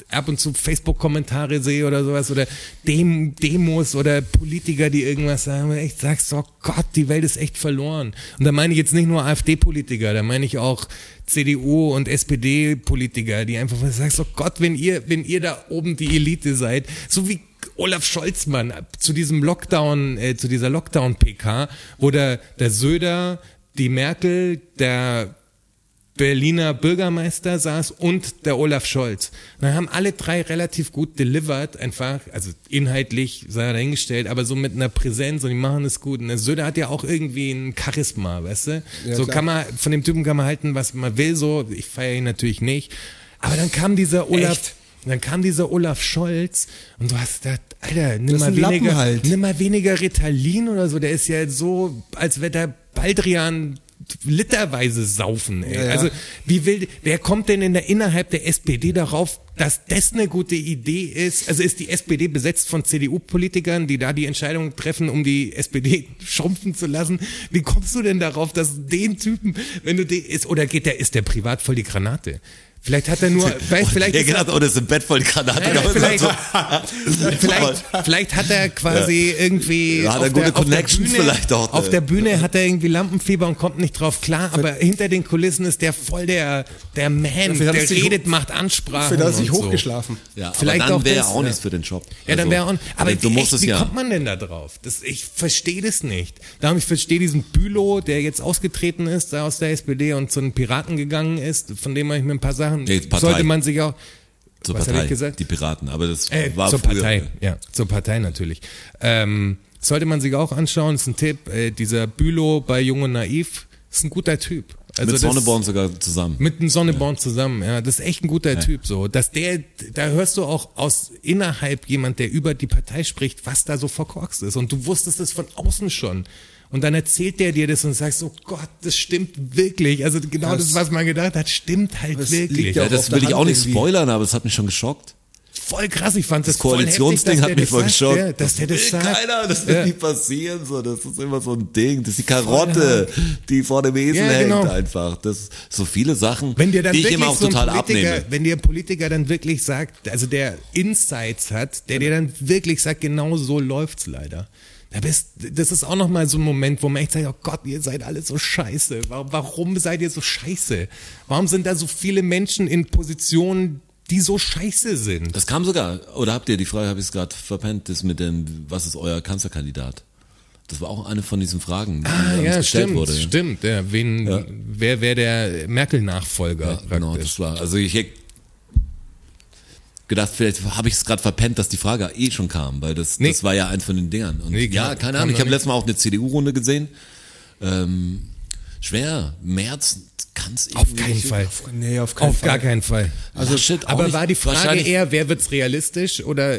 Ich ab und zu Facebook-Kommentare sehe oder sowas oder Dem Demos oder Politiker, die irgendwas sagen, echt sagst so, Gott, die Welt ist echt verloren. Und da meine ich jetzt nicht nur AfD-Politiker, da meine ich auch CDU und SPD-Politiker, die einfach sagst so, Gott, wenn ihr, wenn ihr da oben die Elite seid, so wie Olaf Scholzmann zu diesem Lockdown, äh, zu dieser Lockdown-PK, wo der, der Söder, die Merkel, der Berliner Bürgermeister saß und der Olaf Scholz. Dann haben alle drei relativ gut delivered, einfach, also inhaltlich sei dahingestellt, aber so mit einer Präsenz und die machen es gut. Und der Söder hat ja auch irgendwie ein Charisma, weißt du? Ja, so klar. kann man, von dem Typen kann man halten, was man will, so, ich feiere ihn natürlich nicht. Aber dann kam dieser Olaf, Echt? dann kam dieser Olaf Scholz und du hast gedacht, Alter, nimm Das mal weniger, halt. nimm mal weniger Ritalin oder so. Der ist ja so, als wäre der Baldrian literweise saufen. Ey. Ja, ja. Also wie will, wer kommt denn in der innerhalb der SPD darauf, dass das eine gute Idee ist? Also ist die SPD besetzt von CDU-Politikern, die da die Entscheidung treffen, um die SPD schrumpfen zu lassen? Wie kommst du denn darauf, dass den Typen, wenn du den ist oder geht der ist der privat voll die Granate? Vielleicht hat er nur, vielleicht Ja, ist er- gedacht, oh, das ist im Bett voll die Granate. Gehauen. vielleicht, vielleicht, vielleicht hat er quasi irgendwie. Ja, hat er auf gute der, auf Connections Bühne, vielleicht auch, Auf äh. der Bühne hat er irgendwie Lampenfieber und kommt nicht drauf klar, aber hinter den Kulissen ist der voll der, der Man, vielleicht hat der er redet, hoch- macht Ansprachen. Für das sich und so. hochgeschlafen. Ja, Vielleicht aber dann wäre er auch ja. nichts für den Job. Ja, dann Also, wäre auch. Aber du wie, musst echt, es wie ja. kommt man denn da drauf? Das, ich verstehe das nicht. Darum, ich verstehe diesen Bülow, der jetzt ausgetreten ist da aus der SPD und zu den Piraten gegangen ist, von dem habe ich mir ein paar Sachen, Nee, Partei. sollte man sich auch, Zur Partei, ich gesagt? die Piraten. Aber das äh, war zur früher. Partei, ja, zur Partei natürlich. Ähm, sollte man sich auch anschauen, ist ein Tipp, äh, dieser Bülow bei Jung und Naiv, ist ein guter Typ. Also Mit Sonneborn sogar zusammen. mit dem Sonneborn zusammen, ja, das ist echt ein guter Typ, so, dass der, da hörst du auch aus innerhalb jemand, der über die Partei spricht, was da so verkorkst ist und du wusstest es von außen schon und dann erzählt der dir das und sagst, oh Gott, das stimmt wirklich, also genau das, Das- was man gedacht hat, stimmt halt Das wirklich. ja das will ich auch nicht irgendwie. spoilern, aber es hat mich schon geschockt. Voll krass, ich fand das, Das Koalitionsding voll hat mich voll geschockt. ja, dass der das sagt. keiner, das wird Ja. nie passieren. So, das ist immer so ein Ding. Das ist die Karotte, die vor dem Esel Ja, hängt genau. einfach. Das so viele Sachen, Wenn dir dann die ich immer auch so total Politiker, abnehme. wenn dir ein Politiker dann wirklich sagt, also der Insights hat, der dir dann wirklich sagt, genau so läuft's leider. Da bist, das ist auch nochmal so ein Moment, wo man echt sagt, oh Gott, ihr seid alle so scheiße. Warum, warum seid ihr so scheiße? Warum sind da so viele Menschen in Positionen, die so scheiße sind? Das kam sogar, oder habt ihr die Frage, habe ich es gerade verpennt, das mit dem, was ist euer Kanzlerkandidat? Das war auch eine von diesen Fragen, die Ah, uns ja, gestellt stimmt, wurde. stimmt. Ja, wen, Wer wäre der Merkel-Nachfolger? Genau, praktisch? das war, also ich hätte gedacht, vielleicht habe ich es gerade verpennt, dass die Frage eh schon kam, weil das, Nee. das war ja eins von den Dingern. Und Nee, ja, keine Ahnung, ich habe letztes Mal auch eine CDU-Runde gesehen. Ähm, schwer, März kann's Auf irgendwie keinen nicht- Fall. Nee, auf keinen Auf Fall. gar keinen Fall. Also, auch aber nicht- war die Frage eher, wer wird's realistisch oder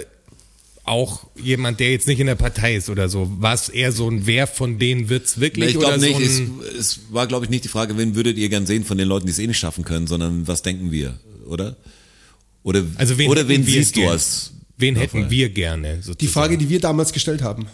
auch jemand, der jetzt nicht in der Partei ist oder so? War es eher so ein, wer von denen wird's Nee, wirklich ich oder glaube so nicht. ein, es, es war, glaube ich, nicht die Frage, wen würdet ihr gern sehen von den Leuten, die es eh nicht schaffen können, sondern was denken wir, oder? Oder, also wen oder wen hätten wir siehst du als Wen hätten wir gerne? Sozusagen? Die Frage, die wir damals gestellt haben.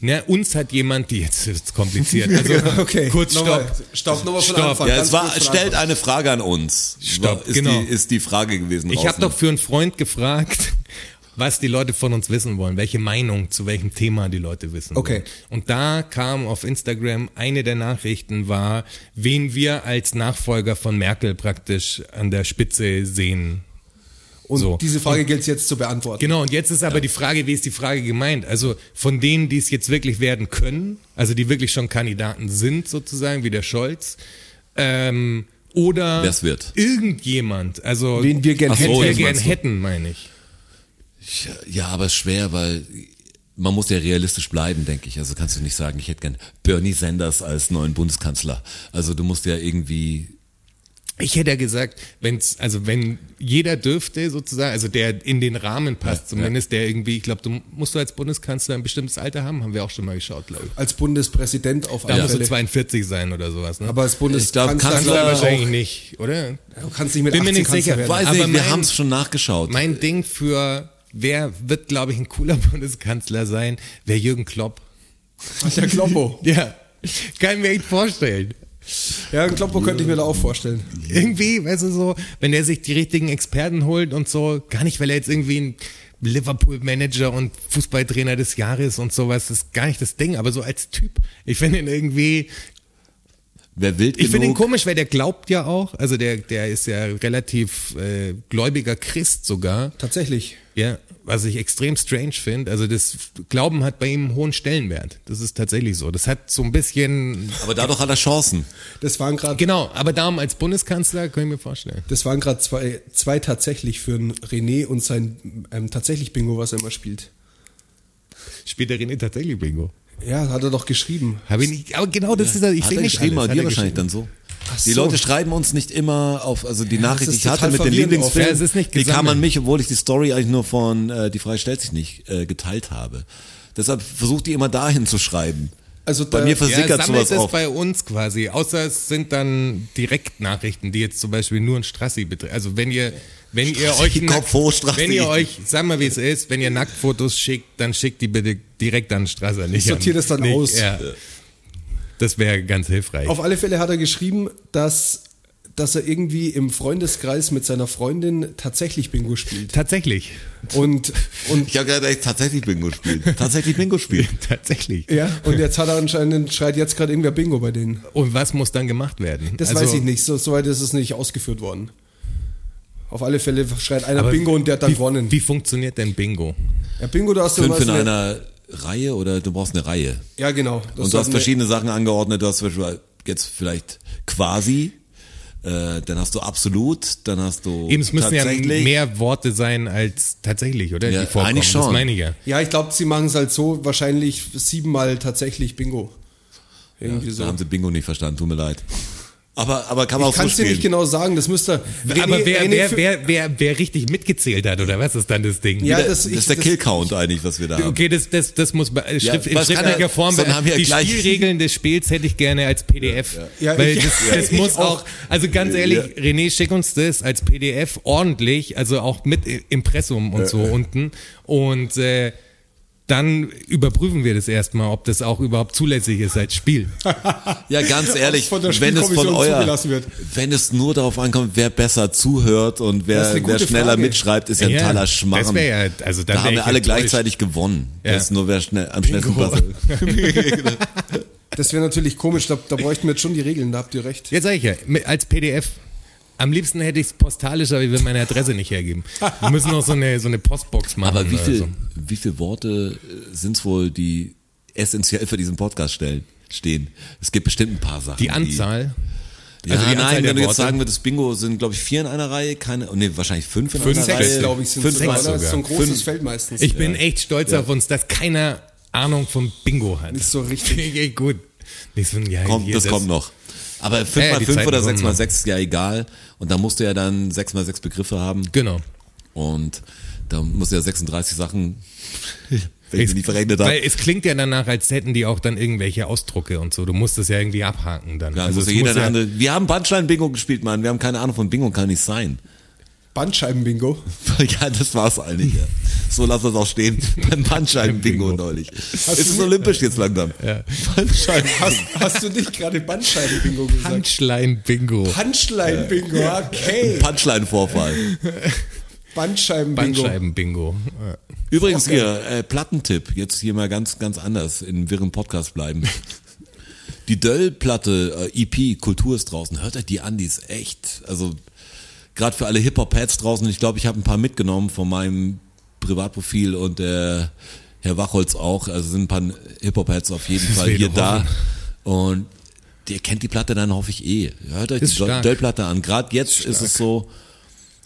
Na, uns hat jemand, die jetzt ist kompliziert. Also Okay, kurz nochmal. stopp. Stopp, nochmal von Stopp. Anfang. Ja, es war, stellt Anfang. eine Frage an uns. Stopp, ist genau. Die, ist die Frage gewesen. Ich habe doch für einen Freund gefragt, was die Leute von uns wissen wollen, welche Meinung zu welchem Thema die Leute wissen Okay. wollen. Und da kam auf Instagram eine der Nachrichten war, wen wir als Nachfolger von Merkel praktisch an der Spitze sehen. Und So. diese Frage gilt es jetzt zu beantworten. Genau, und jetzt ist aber die Frage, wie ist die Frage gemeint? Also von denen, die es jetzt wirklich werden können, also die wirklich schon Kandidaten sind sozusagen, wie der Scholz, ähm, oder Wer's wird. irgendjemand, also Wen wir gern Ach so, hätten, wir gern hätten, meine ich. Ja, aber schwer, weil man muss ja realistisch bleiben, denke ich. Also kannst du nicht sagen, ich hätte gern Bernie Sanders als neuen Bundeskanzler. Also du musst ja irgendwie Ich hätte ja gesagt, wenn's, also wenn jeder dürfte sozusagen, also der in den Rahmen passt, Ja, zumindest der irgendwie, ich glaube, du musst du als Bundeskanzler ein bestimmtes Alter haben, haben wir auch schon mal geschaut, glaube ich. Als Bundespräsident auf Da alle musst du Fälle. 42 sein oder sowas, ne? Aber als Ich glaub, Bundeskanzler Kanzler wahrscheinlich nicht, oder? du kannst nicht mit Bin mir 18 nicht Kanzler sicher. werden. Weiß Aber nicht, wir haben es schon nachgeschaut. Mein Ding für wer wird, glaube ich, ein cooler Bundeskanzler sein, wäre Jürgen Klopp. Der Kloppo. Ja, kann ich mir echt vorstellen. Ja, einen Kloppo könnte ich mir da auch vorstellen. Irgendwie, weißt du so, wenn er sich die richtigen Experten holt und so, gar nicht, weil er jetzt irgendwie ein Liverpool-Manager und Fußballtrainer des Jahres und sowas, das ist gar nicht das Ding, aber so als Typ, ich finde ihn irgendwie, Wer wild ich finde ihn komisch, weil der glaubt ja auch, also der, der ist ja relativ äh, gläubiger Christ sogar, Tatsächlich. ja, was ich extrem strange finde, also das Glauben hat bei ihm einen hohen Stellenwert, das ist tatsächlich so, das hat so ein bisschen, aber dadurch hat er Chancen. Das waren gerade genau, aber darum als Bundeskanzler kann ich mir vorstellen. das waren gerade zwei, zwei tatsächlich für einen René und sein ähm, tatsächlich Bingo, was er immer spielt. Spielt der René tatsächlich Bingo? Ja, hat er doch geschrieben. Habe ich nicht, aber genau das ist das, ich hat sehe er nicht geschrieben, alles. aber Hat dir er wahrscheinlich geschrieben. dann so. Ach Die so. Leute schreiben uns nicht immer auf, also die Nachricht, das die ist ich hatte total mit dem verwirrend Lieblingsfilm, oft. Ja, es ist nicht die kam an mich, obwohl ich die Story eigentlich nur von äh, Die Freie stellt sich nicht äh, geteilt habe. Deshalb versucht die immer dahin zu schreiben. Also Bei mir Ja, versickert sammelt sowas es auf. bei uns quasi. Außer es sind dann Direktnachrichten, die jetzt zum Beispiel nur ein Strassi betreffen. Also wenn ihr, wenn ihr euch Kopf hoch, Strassi. wenn ihr euch, sag mal wie es ist, wenn ihr Nacktfotos schickt, dann schickt die bitte direkt an Strasser. Nicht Ich sortiere das dann nicht, aus. Ja. Das wäre ganz hilfreich. Auf alle Fälle hat er geschrieben, dass dass er irgendwie im Freundeskreis mit seiner Freundin tatsächlich Bingo spielt. Tatsächlich. Und, und Ich habe gerade echt tatsächlich Bingo spielen. Tatsächlich Bingo spielen. Tatsächlich. ja, und jetzt hat er anscheinend, schreit jetzt gerade irgendwer Bingo bei denen. Und was muss dann gemacht werden? Das Also, weiß ich nicht, so, soweit ist es nicht ausgeführt worden. Auf alle Fälle schreit einer aber Bingo und der hat dann wie, gewonnen. Wie funktioniert denn Bingo? ja, Bingo, du hast Fünf was in eine- einer Reihe oder du brauchst eine Reihe. Ja, genau. Das Und du hast verschiedene Sachen angeordnet. Du hast zum Beispiel jetzt vielleicht quasi, äh, dann hast du absolut, dann hast du Eben, es müssen ja mehr Worte sein als tatsächlich, oder? Ja, Die vorkommen. eigentlich Das schon. meine ich ja. Ja, ich glaube, sie machen es halt so, wahrscheinlich siebenmal tatsächlich Bingo. Irgendwie so. Da haben sie Bingo nicht verstanden, tut mir leid. Aber, aber kann man Ich auch kann es dir nicht genau sagen, das müsste. René- Aber wer, René wer, wer, wer, wer richtig mitgezählt hat, oder was ist dann das Ding? Ja, das, das- ist der Killcount eigentlich, was wir da haben. Okay, das, das, das muss bei- Schrift, in schriftlicher er- Form. dann haben wir die gleich- Spielregeln des Spiels hätte ich gerne als PDF. Ja, weil ich- das, das ich muss auch. auch, also ganz ehrlich, Ja. René, schick uns das als PDF ordentlich, also auch mit Impressum und so unten. Und äh, dann überprüfen wir das erstmal, ob das auch überhaupt zulässig ist als Spiel. Ja, ganz ehrlich, von der wenn es von euer, wenn es nur darauf ankommt, wer besser zuhört und wer, wer schneller Frage. mitschreibt, ist ja ein Ja, totaler das Schmarrn. ja- also dann da haben wir alle gleichzeitig gewonnen. Ja. Das ist nur wer schnell, am schnellsten passt. Das wäre natürlich komisch, da, da bräuchten wir jetzt schon die Regeln, da habt ihr recht. Jetzt sage ich ja, als PDF. Am liebsten hätte ich es postalisch, aber ich will meine Adresse nicht hergeben. Wir müssen noch so eine, so eine Postbox machen. Aber wie viel, so. wie viele Worte sind es wohl, die essentiell für diesen Podcast stellen, stehen? Es gibt bestimmt ein paar Sachen. Die Anzahl. Die, also ja, die Anzahl nein, der wenn du jetzt Worte. sagen würdest, Bingo sind, glaube ich, vier in einer Reihe, keine, nee, wahrscheinlich fünf in Fünf, einer sechs, Reihe. glaube ich, sind fünf sogar? Das ist so ein großes Fünf. Feld meistens. Ich bin echt stolz auf uns, dass keiner Ahnung vom Bingo hat. Nicht so richtig. Gut. Nicht so, ja, Kommt, hier, das, kommt noch. Aber fünf Ja, ja, mal die fünf Zeiten oder kommen sechs mal noch. sechs ist ja egal. Und da musst du ja dann sechs mal sechs Begriffe haben. Genau. Und da musst du ja 36 Sachen, wenn ich sie nicht verrechnet Weil habe. es klingt ja danach, als hätten die auch dann irgendwelche Ausdrucke und so. Du musst das ja irgendwie abhaken dann. Ja, also muss es ja jeder muss ja, andere, wir haben Bandscheiben-Bingo gespielt, Mann. Wir haben keine Ahnung von Bingo, kann nicht sein. Bandscheiben-Bingo. ja, das war's eigentlich. Ja. So lass das auch stehen. Beim Bandscheiben-Bingo Bingo. neulich. Es ist olympisch jetzt langsam. Ja. Bandscheiben. Hast, hast du nicht gerade Bandscheiben-Bingo gesagt? Handschlein-Bingo. Punchline-Bingo, okay. Punchline-Vorfall. Bandscheiben-Bingo. Übrigens hier, äh, Plattentipp, jetzt hier mal ganz, ganz anders, in wirren Podcast bleiben. Die Döll-Platte, äh, EP, Kultur ist draußen, hört euch die an, die ist echt, also gerade für alle Hip-Hop-Pads draußen, ich glaube, ich habe ein paar mitgenommen von meinem Privatprofil und der Herr Wachholz auch, also sind ein paar Hip-Hop-Pads auf jeden Fall hier da und ihr kennt die Platte dann hoffe ich eh. Hört euch Ist die. Döll-Platte an, gerade jetzt ist es so,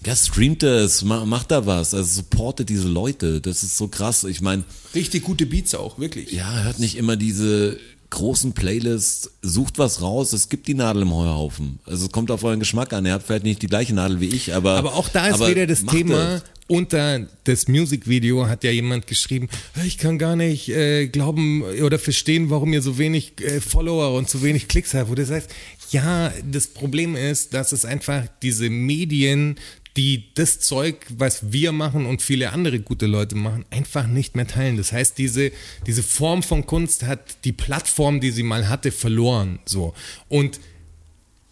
ja, streamt es, ma- macht da was, also supportet diese Leute, das ist so krass. Ich meine, Richtig gute Beats auch, wirklich. ja, hört nicht immer diese großen Playlists, sucht was raus, es gibt die Nadel im Heuhaufen. Also es kommt auf euren Geschmack an, ihr habt vielleicht nicht die gleiche Nadel wie ich, aber... Aber auch da ist wieder das Thema, es. unter das Musikvideo hat ja jemand geschrieben, ich kann gar nicht äh, glauben oder verstehen, warum ihr so wenig äh, Follower und so wenig Klicks habt. Wo du sagst, ja, das Problem ist, dass es einfach diese Medien, die das Zeug, was wir machen und viele andere gute Leute machen, einfach nicht mehr teilen. Das heißt, diese, diese Form von Kunst hat die Plattform, die sie mal hatte, verloren. So. Und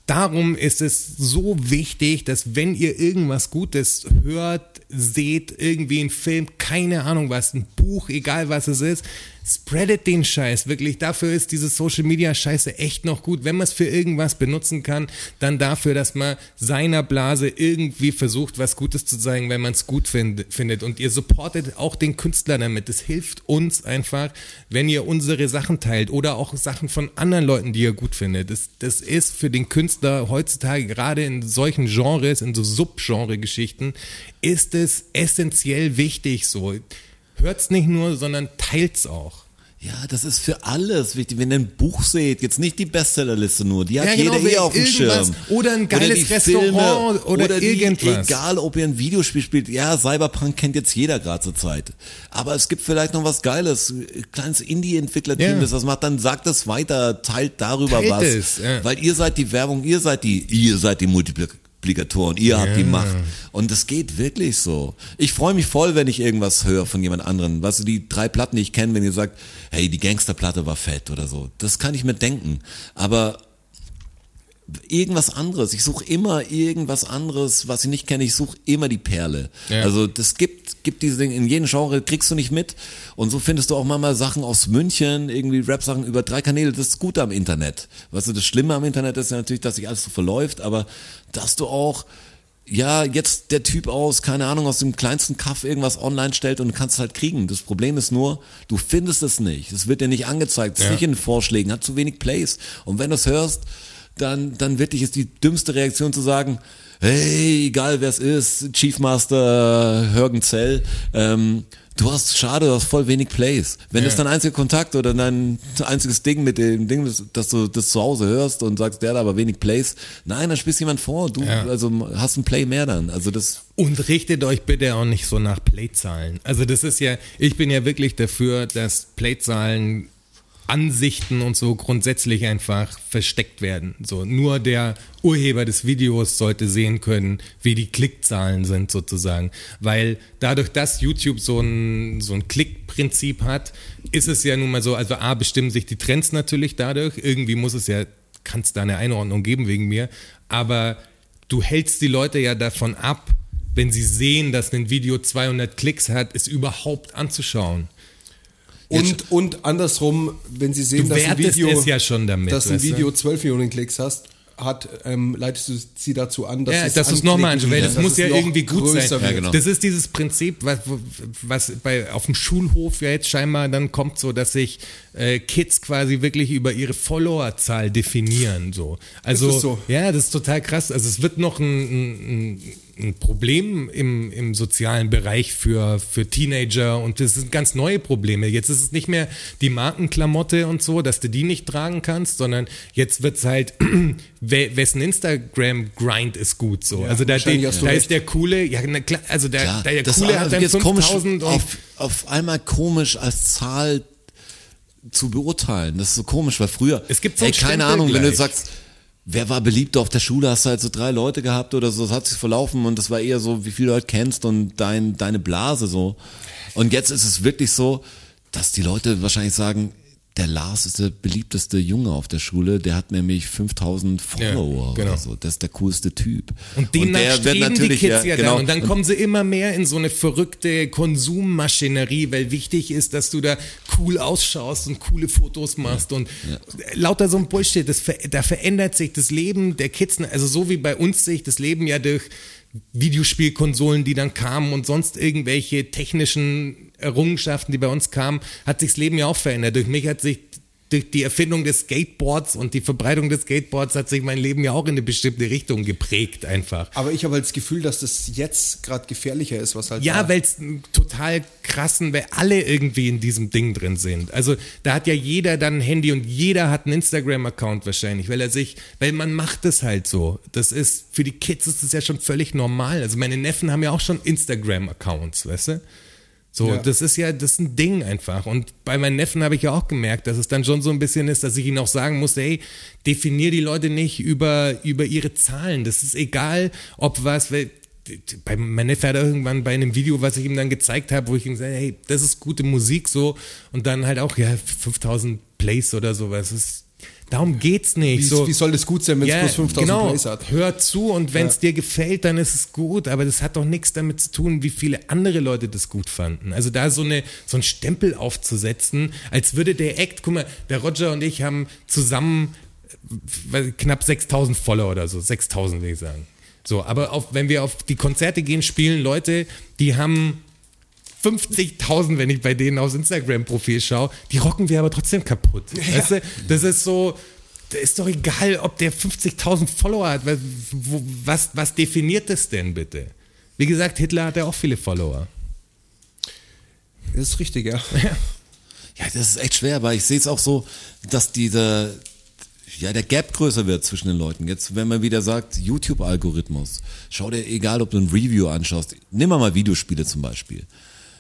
Darum ist es so wichtig, dass wenn ihr irgendwas Gutes hört, seht, irgendwie ein Film, keine Ahnung was, ein Buch, egal was es ist, spreadet den Scheiß. Wirklich, dafür ist diese Social Media Scheiße echt noch gut. Wenn man es für irgendwas benutzen kann, dann dafür, dass man seiner Blase irgendwie versucht, was Gutes zu zeigen, wenn man es gut find, findet. Und ihr supportet auch den Künstler damit. Das hilft uns einfach, wenn ihr unsere Sachen teilt oder auch Sachen von anderen Leuten, die ihr gut findet. Das, das ist für den Künstler heutzutage gerade in solchen Genres, in so Subgenre-Geschichten, ist es essentiell wichtig so. Hört's nicht nur, sondern teilt's auch. Ja, das ist für alles wichtig. Wenn ihr ein Buch seht, jetzt nicht die Bestsellerliste nur, die hat Ja, genau, jeder eh auf dem Schirm. oder ein geiles die Restaurant oder die, irgendwas. Egal, ob ihr ein Videospiel spielt. Ja, Cyberpunk kennt jetzt jeder gerade zur Zeit. Aber es gibt vielleicht noch was Geiles. Ein Kleines Indie-Entwicklerteam, Ja. das das macht, dann sagt es weiter, teilt darüber Teilt was. es, ja. Weil ihr seid die Werbung, ihr seid die, ihr seid die Multiplikatoren, ihr habt die Macht. Und das geht wirklich so. Ich freue mich voll, wenn ich irgendwas höre von jemand anderen. Weißt du, die drei Platten, die ich kenne, wenn ihr sagt, hey, die Gangsterplatte war fett oder so. Das kann ich mir denken. Aber irgendwas anderes. Ich suche immer irgendwas anderes, was ich nicht kenne. Ich suche immer die Perle. Ja. Also das gibt, gibt diese Dinge in jedem Genre, kriegst du nicht mit. Und so findest du auch manchmal Sachen aus München, irgendwie Rap-Sachen über drei Kanäle. Das ist gut am Internet. Weißt du, das Schlimme am Internet ist ja natürlich, dass sich alles so verläuft, aber dass du auch ja, jetzt der Typ aus, keine Ahnung, aus dem kleinsten Kaff irgendwas online stellt und kannst es halt kriegen. Das Problem ist nur, du findest es nicht. Es wird dir nicht angezeigt, es ist Ja. nicht in den Vorschlägen, hat zu wenig Plays. Und wenn du es hörst, dann, dann wirklich ist die dümmste Reaktion zu sagen, hey, egal wer es ist, Chiefmaster Hörgenzell, ähm, du hast, schade, du hast voll wenig Plays. Wenn das dein einziger Kontakt oder dein einziges Ding mit dem Ding, ist, dass du das zu Hause hörst und sagst, der hat aber wenig Plays, nein, dann spielst jemand vor, du, Ja. also hast einen Play mehr dann. Also das, Und richtet euch bitte auch nicht so nach Playzahlen. Also das ist ja, ich bin ja wirklich dafür, dass Playzahlen Ansichten und so grundsätzlich einfach versteckt werden. So nur der Urheber des Videos sollte sehen können, wie die Klickzahlen sind sozusagen, weil dadurch, dass YouTube so ein so ein Klickprinzip hat, ist es ja nun mal so, also a bestimmen sich die Trends natürlich dadurch, irgendwie muss es ja kann es da eine Einordnung geben wegen mir, aber du hältst die Leute ja davon ab, wenn sie sehen, dass ein Video 200 Klicks hat, es überhaupt anzuschauen. Und, und andersrum, wenn sie sehen, Du dass ein Video, es ja schon damit, dass ein? Video 12 Millionen Klicks hast, hat, ähm, leitest du sie dazu an, dass Ja, es es nochmal anschaust, weil das muss ja irgendwie gut sein. Ja, genau. Das ist dieses Prinzip, was, was bei, auf dem Schulhof ja jetzt scheinbar dann kommt, so dass sich äh, Kids quasi wirklich über ihre Followerzahl definieren. So. Also, Ist das so? ja, das ist total krass. Also es wird noch ein, ein, ein Problem im, im sozialen Bereich für, für Teenager und das sind ganz neue Probleme. Jetzt ist es nicht mehr die Markenklamotte und so, dass du die nicht tragen kannst, sondern jetzt wird's halt, we- wessen Instagram-Grind ist gut so. also da, du da recht. ist der Coole, ja, na klar, also der, ja, der das Coole hat dann jetzt komisch, 5000 und auf, auf einmal komisch als Zahl zu beurteilen. Das ist so komisch, weil früher, Es gibt so ey, keine Ahnung, wenn du gleich. sagst, wer war beliebt auf der Schule, hast du halt so drei Leute gehabt oder so, das hat sich verlaufen und das war eher so, wie viele Leute kennst und dein, deine Blase so. Und jetzt ist es wirklich so, dass die Leute wahrscheinlich sagen, der Lars ist der beliebteste Junge auf der Schule, der hat nämlich 5000 Follower genau. oder so. Das ist der coolste Typ. Und demnach wird streben die natürlich, Kids ja, genau. dann. Und dann kommen sie immer mehr in so eine verrückte Konsummaschinerie, weil wichtig ist, dass du da cool ausschaust und coole Fotos machst und lauter so ein Bullshit. Das, da verändert sich das Leben der Kids. Also so wie bei uns sich das Leben ja durch Videospielkonsolen, die dann kamen und sonst irgendwelche technischen Errungenschaften, die bei uns kamen, hat sich das Leben ja auch verändert. Durch mich hat sich durch die Erfindung des Skateboards und die Verbreitung des Skateboards hat sich mein Leben ja auch in eine bestimmte Richtung geprägt einfach. Aber ich habe halt das Gefühl, dass das jetzt gerade gefährlicher ist, was halt Ja, weil es total krassen, weil alle irgendwie in diesem Ding drin sind. Also da hat ja jeder dann ein Handy und jeder hat einen Instagram-Account wahrscheinlich, weil er sich, weil man macht es halt so. Das ist, für die Kids ist das ja schon völlig normal. Also meine Neffen haben ja auch schon Instagram-Accounts, weißt du? So, Ja. das ist ja, das ist ein Ding einfach. Und bei meinen Neffen habe ich ja auch gemerkt, dass es dann schon so ein bisschen ist, dass ich ihnen auch sagen muss, hey, definier die Leute nicht über, über ihre Zahlen. Das ist egal, ob was, weil bei mein Neffe hat irgendwann bei einem Video, was ich ihm dann gezeigt habe, wo ich ihm gesagt hey, das ist gute Musik so und dann halt auch, ja, 5000 Plays oder sowas. Das ist, darum geht's nicht. wie, so, wie soll das gut sein, wenn es ja, bloß 5000 genau. Plays hat? Hör zu und wenn es dir gefällt, dann ist es gut. Aber das hat doch nichts damit zu tun, wie viele andere Leute das gut fanden. Also da so, eine, so einen Stempel aufzusetzen, als würde der Act, guck mal, der Roger und ich haben zusammen äh, knapp 6000 Follower oder so, 6000 will ich sagen. So, aber auf, wenn wir auf die Konzerte gehen, spielen Leute, die haben 50.000, wenn ich bei denen aufs Instagram-Profil schaue, die rocken wir aber trotzdem kaputt. Weißt du? Das ist so, das ist doch egal, ob der 50.000 Follower hat. Was, was, was definiert das denn bitte? Wie gesagt, Hitler hat ja auch viele Follower. Das ist richtig, ja. Ja, das ist echt schwer, aber ich sehe es auch so, dass dieser, ja, der Gap größer wird zwischen den Leuten. Jetzt, wenn man wieder sagt, YouTube-Algorithmus, schau dir, egal ob du ein Review anschaust, nimm mal Videospiele zum Beispiel.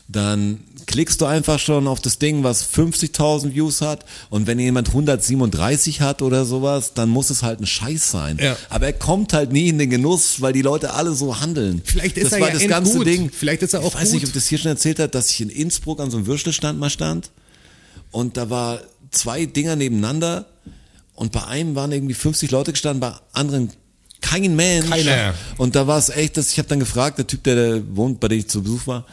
Dann klickst du einfach schon auf das Ding, was 50.000 Views hat und wenn jemand 137 hat oder sowas, dann muss es halt ein Scheiß sein. Ja. Aber er kommt halt nie in den Genuss, weil die Leute alle so handeln. Vielleicht ist das er war ja das ganze gut. Ding. Vielleicht ist er auch Ich weiß gut. nicht, ob das hier schon erzählt hat, dass ich in Innsbruck an so einem Würstelstand mal stand und da war zwei Dinger nebeneinander und bei einem waren irgendwie 50 Leute gestanden, bei anderen kein Mensch. Keiner. Und da war es echt, dass ich habe dann gefragt, der Typ, der da wohnt, bei dem ich zu Besuch war,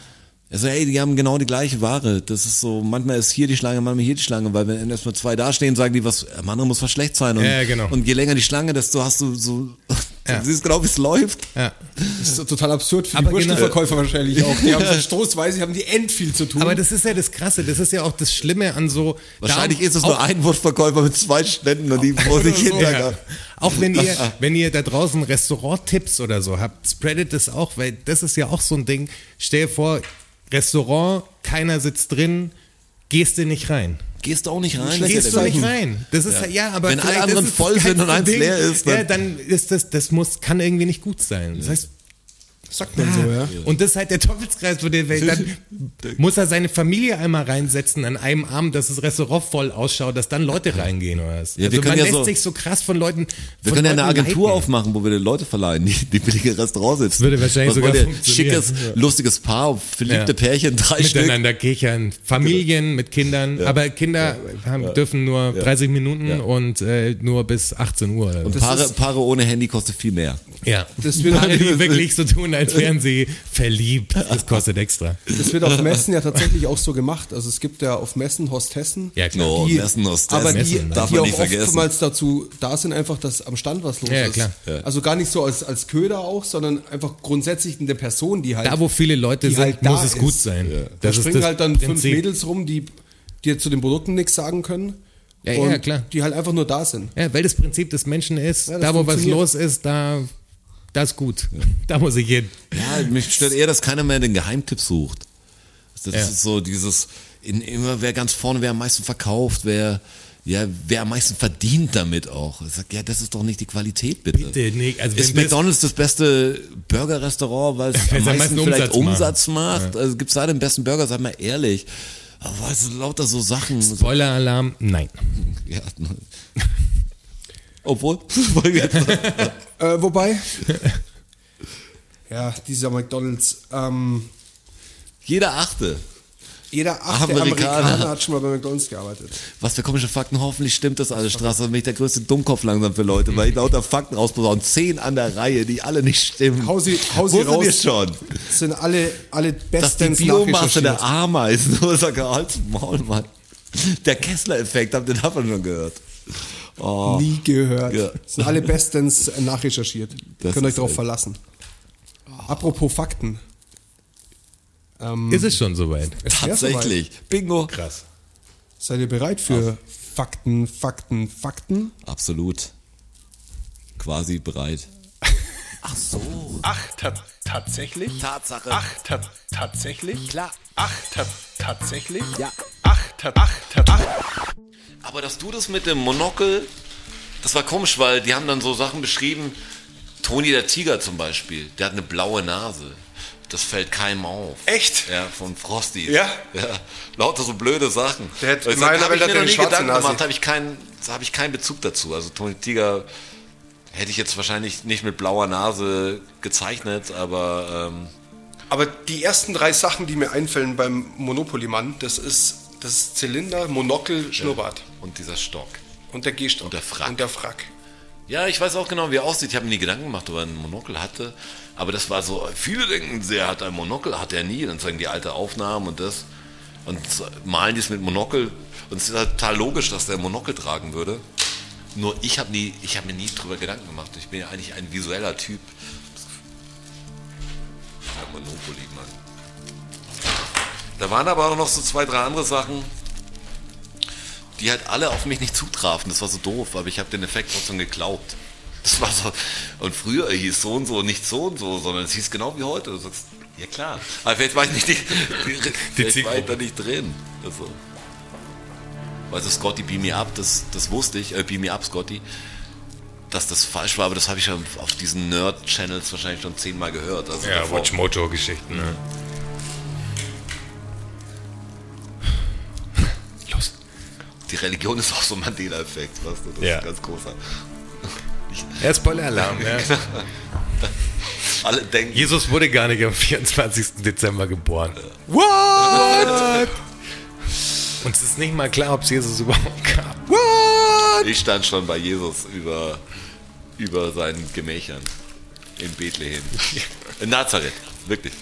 er so, ey, die haben genau die gleiche Ware. Das ist so, manchmal ist hier die Schlange, manchmal hier die Schlange, weil wenn erstmal zwei dastehen, sagen die, was, anderen muss was schlecht sein. Und, Ja, genau. und je länger die Schlange, desto hast du so, Ja. du siehst genau, wie es läuft. Ja. Das ist total absurd für Aber die Würstelverkäufer wahrscheinlich auch. Die haben so stoßweise, haben die end viel zu tun. Aber das ist ja das Krasse, das ist ja auch das Schlimme an so. Wahrscheinlich darum- ist es nur ein Wurstverkäufer mit zwei Ständen und die vor sich hinterher. Ja. Auch wenn ihr, wenn ihr da draußen Restaurant-Tipps oder so habt, spreadet das auch, weil das ist ja auch so ein Ding. Stell dir vor, Restaurant, keiner sitzt drin, gehst du nicht rein. Gehst du auch nicht rein? Gehst du ja nicht rein. Das ist ja, ja aber Wenn alle anderen voll sind und eins leer ist, dann- ja, dann ist das, das muss, kann irgendwie nicht gut sein. Das heißt, sagt man so, ja. und das ist halt der Teufelskreis den Welt. Dann muss er seine Familie einmal reinsetzen an einem Abend, dass das Restaurant voll ausschaut, dass dann Leute reingehen oder was. Ja, wir also können man ja lässt so- sich so krass von Leuten. Wir von können ja eine Leuten Agentur leiten. aufmachen, wo wir die Leute verleihen, die, die billige Restaurants sitzen. Würde wahrscheinlich Was sogar funktionieren. Schickes, lustiges Paar, verliebte Ja. Pärchen, drei Stück. miteinander kichern, Familien mit Kindern, aber Kinder haben, dürfen nur 30 Minuten und äh, nur bis 18 Uhr. Und Paare, Paare ohne Handy kostet viel mehr. ja, Das wird- Paare, die wirklich so tun, als wären sie verliebt. Das kostet extra. Das wird auf Messen ja tatsächlich auch so gemacht. Also es gibt ja auf Messen Hostessen. Ja, klar. Oh, die, Messen, Hostessen. aber die, Messen, darf die man auch nicht vergessen. oftmals dazu da sind, einfach, dass am Stand was los Ja, ist. klar. Ja. Also gar nicht so als, als Köder auch, sondern einfach grundsätzlich eine Person, die halt. Da, wo viele Leute sind, halt da muss es gut ist. sein. da Das ist springen das halt dann fünf. Mädels rum, die dir zu den Produkten nichts sagen können. Ja, ja, klar. Die halt einfach nur da sind. Ja, weil das Prinzip des Menschen ist, Ja, da wo was los ist, da, das ist gut. Da muss ich hin. Ja, mich stört eher, dass keiner mehr den Geheimtipp sucht. Das Ja. ist so dieses, in, immer wer ganz vorne, wer am meisten verkauft, wer, ja, wer am meisten verdient damit auch. Ich sag, ja, das ist doch nicht die Qualität, bitte. Bitte nicht. Also ist McDonalds das beste Burgerrestaurant, weil es am meisten vielleicht Umsatz Umsatz macht? Also gibt's da den besten Burger, sag mal ehrlich. Aber es sind lauter so Sachen. Spoiler-Alarm, nein. ja. Obwohl, Äh, wobei. ja, dieser McDonalds. Ähm, jeder achte. jeder achte Amerikaner. Amerikaner. hat schon mal bei McDonalds gearbeitet. Was für komische Fakten, hoffentlich stimmt das alles, Straße. Da bin ich der größte Dummkopf langsam für Leute, weil ich lauter Fakten rausposaunen. Zehn an der Reihe, die alle nicht stimmen. Hau sie, hau sie raus. schon, Das sind alle, alle dass die bestens Biomasse der Ameisen, nur sag Hals Maul, Mann. Der Kessler-Effekt, habt ihr davon schon gehört? Oh. Nie gehört. Ja. Sind alle bestens nachrecherchiert. Das Könnt euch darauf verlassen. Apropos Fakten. Ähm, Ist es schon soweit? Tatsächlich. Bingo. Krass. soweit. Seid ihr bereit für Fakten, Fakten, Fakten? Absolut. Quasi bereit. Ach so. Ach, ta tatsächlich? Tatsache. Ach, ta tatsächlich? Klar. Ach, ta tatsächlich? Ja. Ach, ta ach, ta ach. Aber dass du das mit dem Monokel, das war komisch, weil die haben dann so Sachen beschrieben. Toni der Tiger zum Beispiel, der hat eine blaue Nase. Das fällt keinem auf. Echt? Ja, von Frosty. Ja? Ja. Lauter so blöde Sachen. Der sag, meiner hab Welt ich mir noch nie Gedanken Nase. gemacht, habe ich keinen, habe ich keinen Bezug dazu. Also Toni Tiger hätte ich jetzt wahrscheinlich nicht mit blauer Nase gezeichnet, aber ähm, Aber die ersten drei Sachen, die mir einfallen beim Monopoly-Mann, das ist das ist Zylinder, Monokel, Schnurrbart. Und dieser Stock. Und der Gehstock. Und der Frack. Und der Frack. Ja, ich weiß auch genau, wie er aussieht. Ich habe mir nie Gedanken gemacht, ob er ein Monokel hatte. Aber das war so, viele denken, er hat ein Monokel, hat er nie. Dann zeigen die alte Aufnahmen und das. Und malen die es mit Monokel. Und es ist halt total logisch, dass der Monokel tragen würde. Nur ich habe nie, ich habe mir nie drüber Gedanken gemacht. Ich bin ja eigentlich ein visueller Typ. Ja, Monopoly, Mann. Da waren aber auch noch so zwei, drei andere Sachen die halt alle auf mich nicht zutrafen. Das war so doof, aber ich habe den Effekt trotzdem geglaubt. Das war so. Und früher hieß so und so, nicht so und so, sondern es hieß genau wie heute. Du sagst, ja klar. Aber vielleicht war ich nicht, die, die, war ich da nicht drin. Also. Du, Scotty, beam me up, das, das wusste ich, äh, beam me up, Scotty, dass das falsch war, aber das habe ich ja auf diesen Nerd-Channels wahrscheinlich schon zehnmal gehört. Also Ja, davor- Watchmoto-Geschichten. Ne? Die Religion ist auch so ein Mandela-Effekt, weißt du? Das Ja. ist ganz großer. Ja, Spoiler-Alarm. Ja. Alle denken, Jesus wurde gar nicht am 24. Dezember geboren. What? Uns ist nicht mal klar, ob es Jesus überhaupt gab. What? Ich stand schon bei Jesus über, über seinen Gemächern in Bethlehem. In Nazareth, wirklich.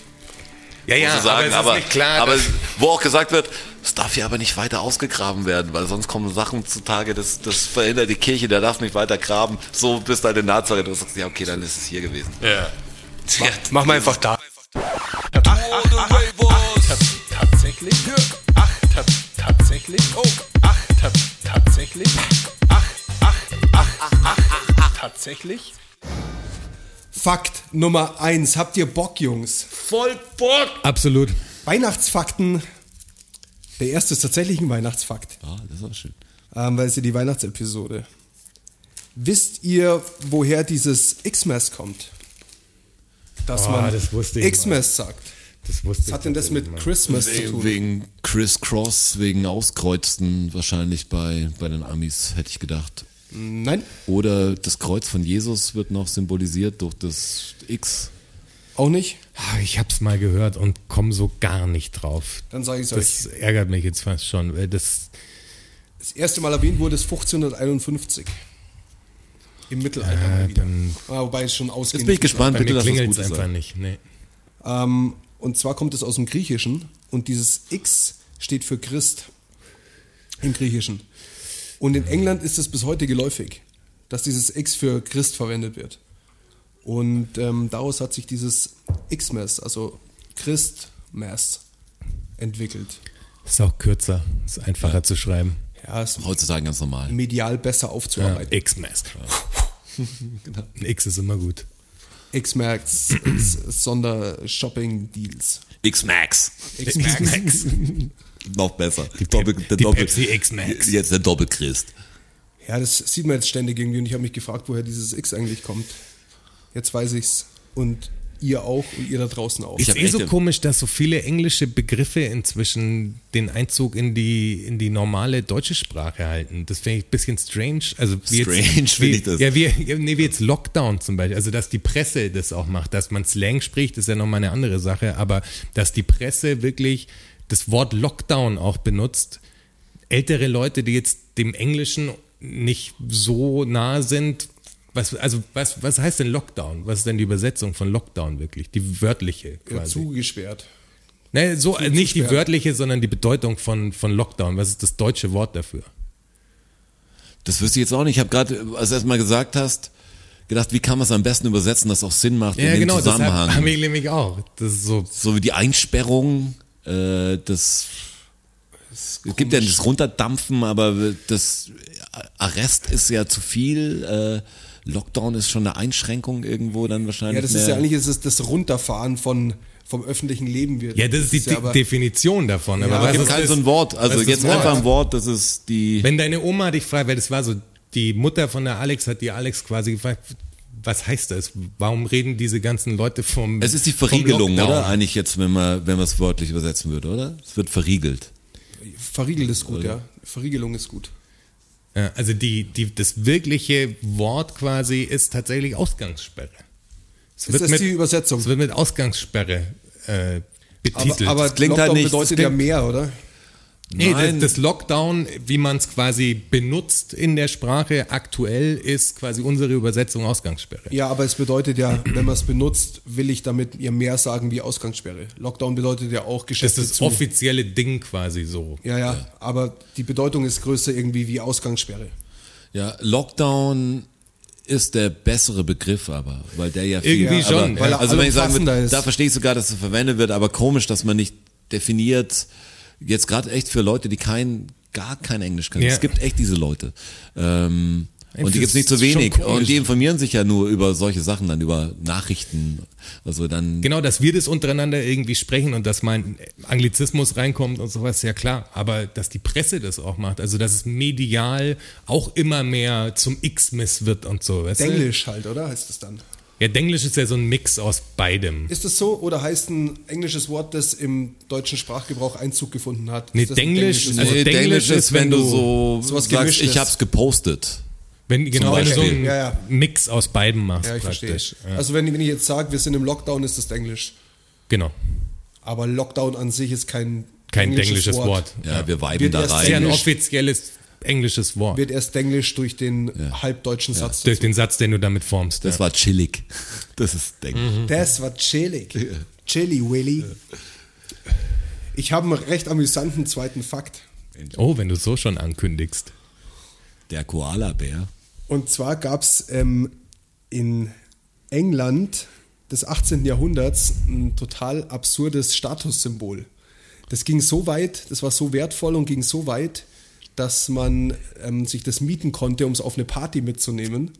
Ja, ja, sagen, aber, es aber, ist nicht klar. aber wo auch gesagt wird, es darf hier aber nicht weiter ausgegraben werden, weil sonst kommen Sachen zutage, das, das verhindert die Kirche, der darf nicht weiter graben. So bist du halt in Nazareth und sagst, ja okay, dann ist es hier gewesen. Ja. Mach, mach mal einfach da. Ach, ach, ach, ach, ach, tatsächlich? Ach, ta tatsächlich? Oh, ach, ta tatsächlich? Ach, ach, ach, ach, ach, ach, tatsächlich? Fakt Nummer eins. Habt ihr Bock, Jungs? Voll Bock! Absolut. Weihnachtsfakten. Der erste ist tatsächlich ein Weihnachtsfakt, Ah, das war schön. ähm, weil es ja die Weihnachtsepisode. Wisst ihr, woher dieses Xmas kommt? Dass Oh, man das wusste ich Xmas sagt. Das wusste Was hat denn das mit Christmas zu Wegen, tun? wegen Chris Cross, wegen Auskreuzten wahrscheinlich bei, bei den Amis, hätte ich gedacht. Nein, Oder das Kreuz von Jesus wird noch symbolisiert durch das X. auch nicht. Ah, Ich hab's mal gehört und komme so gar nicht drauf. Dann sage ich es euch. Das ärgert mich jetzt fast schon, weil das Das erste Mal erwähnt wurde es 1551. Im Mittelalter mal wieder. dann Ah, wobei es schon ausging. Jetzt bin ich gespannt, bitte es klingelt gut es einfach sein. nicht. Nee. Ähm, und zwar kommt es aus dem Griechischen und dieses X steht für Christ im Griechischen. Und in England ist es bis heute geläufig, dass dieses X für Christ verwendet wird. Und ähm, daraus hat sich dieses Xmas, also Christmas, entwickelt. Ist auch kürzer, ist einfacher zu schreiben. Ja, ist Heutzutage ganz normal. medial besser Ja, aufzuarbeiten. X-Mass. Ein X ist immer gut. X-Max, Sonder-Shopping-Deals. X-Max. X-Max. Noch besser. Die, Doppel- der die Doppel- Pepsi X-Max. Jetzt der Doppelchrist. Ja, das sieht man jetzt ständig irgendwie und ich habe mich gefragt, woher dieses X eigentlich kommt. Jetzt weiß ich's und ihr auch und ihr da draußen auch. Ich Ist eh so komisch, dass so viele englische Begriffe inzwischen den Einzug in die, in die normale deutsche Sprache halten. Das finde ich ein bisschen strange. Also wie Strange finde ich das. Ja, wie, nee, wie jetzt Lockdown zum Beispiel. Also dass die Presse das auch macht. Dass man Slang spricht, ist ja nochmal eine andere Sache. Aber dass die Presse wirklich das Wort Lockdown auch benutzt, ältere Leute, die jetzt dem Englischen nicht so nah sind, was, also was, was heißt denn Lockdown? Was ist denn die Übersetzung von Lockdown wirklich? Die wörtliche Ja, quasi. zugesperrt. Nee, so, äh, nicht die wörtliche, sondern die Bedeutung von, von Lockdown. Was ist das deutsche Wort dafür? Das wüsste ich jetzt auch nicht. Ich habe gerade, als du erst mal gesagt hast, gedacht, wie kann man es am besten übersetzen, dass auch Sinn macht in dem deshalb Zusammenhang. habe ich nämlich auch. Das ist so, so wie die Einsperrung, äh, das es gibt ja das Runterdampfen, aber das Arrest ist ja zu viel. Äh, Lockdown ist schon eine Einschränkung irgendwo dann wahrscheinlich. Ja, das ist ja eigentlich ist es das Runterfahren von, vom öffentlichen Leben wird. ja, das ist die ja aber- Definition davon. Aber Ja, was Es gibt ist kein so ein Wort. Also ist jetzt Wort? einfach ein Wort, das ist die. Wenn deine Oma dich fragt, weil das war so, die Mutter von der Alex hat die Alex quasi gefragt, was heißt das? Warum reden diese ganzen Leute vom Es ist die Verriegelung, oder? Eigentlich jetzt, wenn man, wenn man es wörtlich übersetzen würde, oder? Es wird verriegelt. Verriegelt ist gut, ja. Verriegelung ist gut. Ja, also die, die, das wirkliche Wort quasi ist tatsächlich Ausgangssperre. Es Ist das die Übersetzung? Es wird mit Ausgangssperre äh, betitelt. Aber, aber klingt halt Lockdown nicht- bedeutet das ja mehr, oder? Nee, das, Nein. das Lockdown, wie man es quasi benutzt in der Sprache aktuell, ist quasi unsere Übersetzung Ausgangssperre. Ja, aber es bedeutet ja, wenn man es benutzt, will ich damit ihr mehr sagen wie Ausgangssperre. Lockdown bedeutet ja auch Das Geschäfte ist das zu. offizielle Ding quasi so. Ja, ja, aber die Bedeutung ist größer irgendwie wie Ausgangssperre. Ja, Lockdown ist der bessere Begriff aber, weil der ja viel, Irgendwie aber, schon, weil er also wenn ich sagen würde, ist. da verstehe ich sogar, dass es verwendet wird, aber komisch, dass man nicht definiert, jetzt gerade echt für Leute, die kein, gar kein Englisch können. Ja. Es gibt echt diese Leute. Ähm, Ich und die gibt's nicht so schon wenig. Und die informieren sich ja nur über solche Sachen, dann über Nachrichten. Also dann. Genau, dass wir das untereinander irgendwie sprechen und dass mal ein Anglizismus reinkommt und sowas, ja klar. Aber dass die Presse das auch macht, also dass es medial auch immer mehr zum X-Miss wird und so. Weißt? Denglisch halt, oder? Heißt es dann. Ja, Denglisch ist ja so ein Mix aus beidem. Ist das so oder heißt ein englisches Wort, das im deutschen Sprachgebrauch Einzug gefunden hat? Nee, das Denglisch- also Wort? Nee, Denglisch ist, wenn du so sowas sagst, Gemischtes. ich hab's gepostet. Wenn, genau, wenn du so einen Ja, ja. Mix aus beidem machst Ja, ich verstehe. praktisch. Ja, Also wenn, wenn ich jetzt sage, wir sind im Lockdown, ist das Englisch. genau. Aber Lockdown an sich ist kein Kein englisches Wort. Ja, wir Wird da rein. Ist ja ein offizielles englisches Wort. wird erst Englisch durch den halbdeutschen Satz. Durch den Satz, den du damit formst. Das ja. war chillig. Das ist Denk. Das war chillig. Chili Willy. Ich habe einen recht amüsanten zweiten Fakt. Oh, wenn du so schon ankündigst. Der Koala-Bär. Und zwar gab es ähm, in England des 18. Jahrhunderts ein total absurdes Statussymbol. Das ging so weit, das war so wertvoll und ging so weit, dass man ähm, sich das mieten konnte, um es auf eine Party mitzunehmen,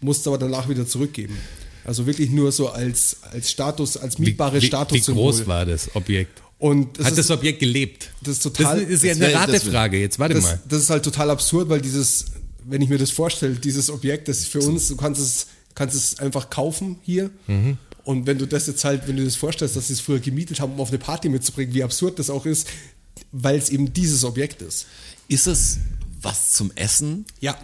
musste aber danach wieder zurückgeben. Also wirklich nur so als, als Status, als mietbare wie, wie, groß war das Objekt? Und das Hat ist, das Objekt gelebt? das ist total- Das ist ja das eine Ratefrage. Jetzt warte das, mal. das ist halt total absurd, weil dieses, wenn ich mir das vorstelle, dieses Objekt, das ist für uns, du kannst es, kannst es einfach kaufen hier. Mhm. Und wenn du das jetzt halt, wenn du das vorstellst, dass sie es früher gemietet haben, um auf eine Party mitzubringen, wie absurd das auch ist, weil es eben dieses Objekt ist. Ist es was zum Essen? Ja.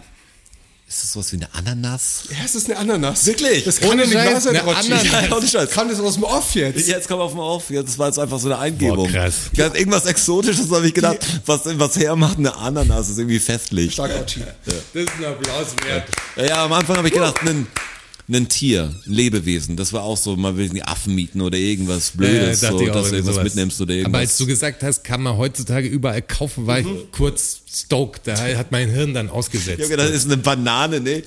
Ist es was wie eine Ananas? Ja, es ist eine Ananas. Wirklich? Das kann Ohne ja nicht wahr sein. Ananas. Ja, ohne Scheiß. Kann das aus dem Off jetzt? Jetzt komm auf mal auf. Ja, das war jetzt einfach so eine Eingebung. Boah, krass. Ich hab irgendwas Exotisches habe ich gedacht, was, was hermacht eine Ananas, ist irgendwie festlich. Stark, Rotschi. Das ist ein Applaus wert. Ja, ja, am Anfang habe ich gedacht, ein, ein Tier, ein Lebewesen. Das war auch so, man will die Affen mieten oder irgendwas Blödes, dachte so, dass du irgendwas sowas. mitnimmst oder irgendwas. Aber als du gesagt hast, kann man heutzutage überall kaufen, war ich kurz stoked. Da hat mein Hirn dann ausgesetzt. gedacht, das ist eine Banane, ne?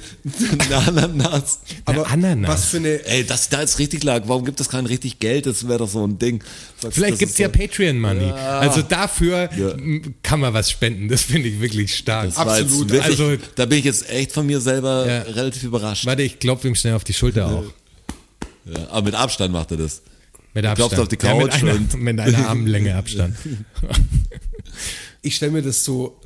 Eine Ananas. Eine Ananas. Was für eine, Ey, dass da jetzt richtig lag, warum gibt es kein richtig Geld? Das wäre doch so ein Ding. Das- Vielleicht gibt's ist ja so, Patreon-Money. Also dafür Ja. kann man was spenden. Das finde ich wirklich stark. das Absolut. Wirklich, Also- da bin ich jetzt echt von mir selber Ja. relativ überrascht. Warte, ich klopfe ihm schnell auf die Schulter auch. Ja, aber mit Abstand macht er das. Mit Du Abstand. auf die Ja, mit, Couch einer, und- mit einer Armlänge Abstand. ich stelle mir das so,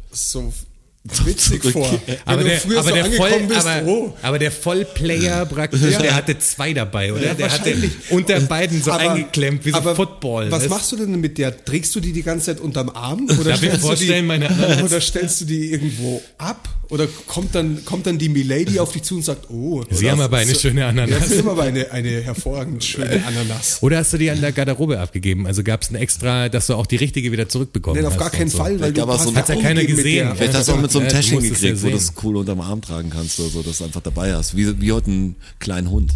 so witzig vor. Aber der, früher aber, so der Voll, bist, aber, oh. aber der Vollplayer praktisch, der hatte zwei dabei, oder? Ja, der hatte unter beiden so Aber- eingeklemmt, wie so Football. Was machst du denn mit der? Trägst du die die ganze Zeit unterm Arm? Oder stellst du die, meine? Oder stellst du die irgendwo ab? Oder kommt dann, kommt dann die Milady auf dich zu und sagt, oh, Sie haben aber eine schöne Ja, Ananas. das ist aber eine, eine hervorragend schöne Ananas. Oder hast du die an der Garderobe abgegeben? Also gab es ein extra, dass du auch die richtige wieder zurückbekommen Nein, hast? auf gar keinen so. Fall, weil du aber so ein- Hat's ja keiner gesehen. Vielleicht hast du auch mit so einem Ja, du ja gekriegt, wo du es cool unterm Arm tragen kannst oder so, dass du einfach dabei hast. Wie, wie heute einen kleinen Hund.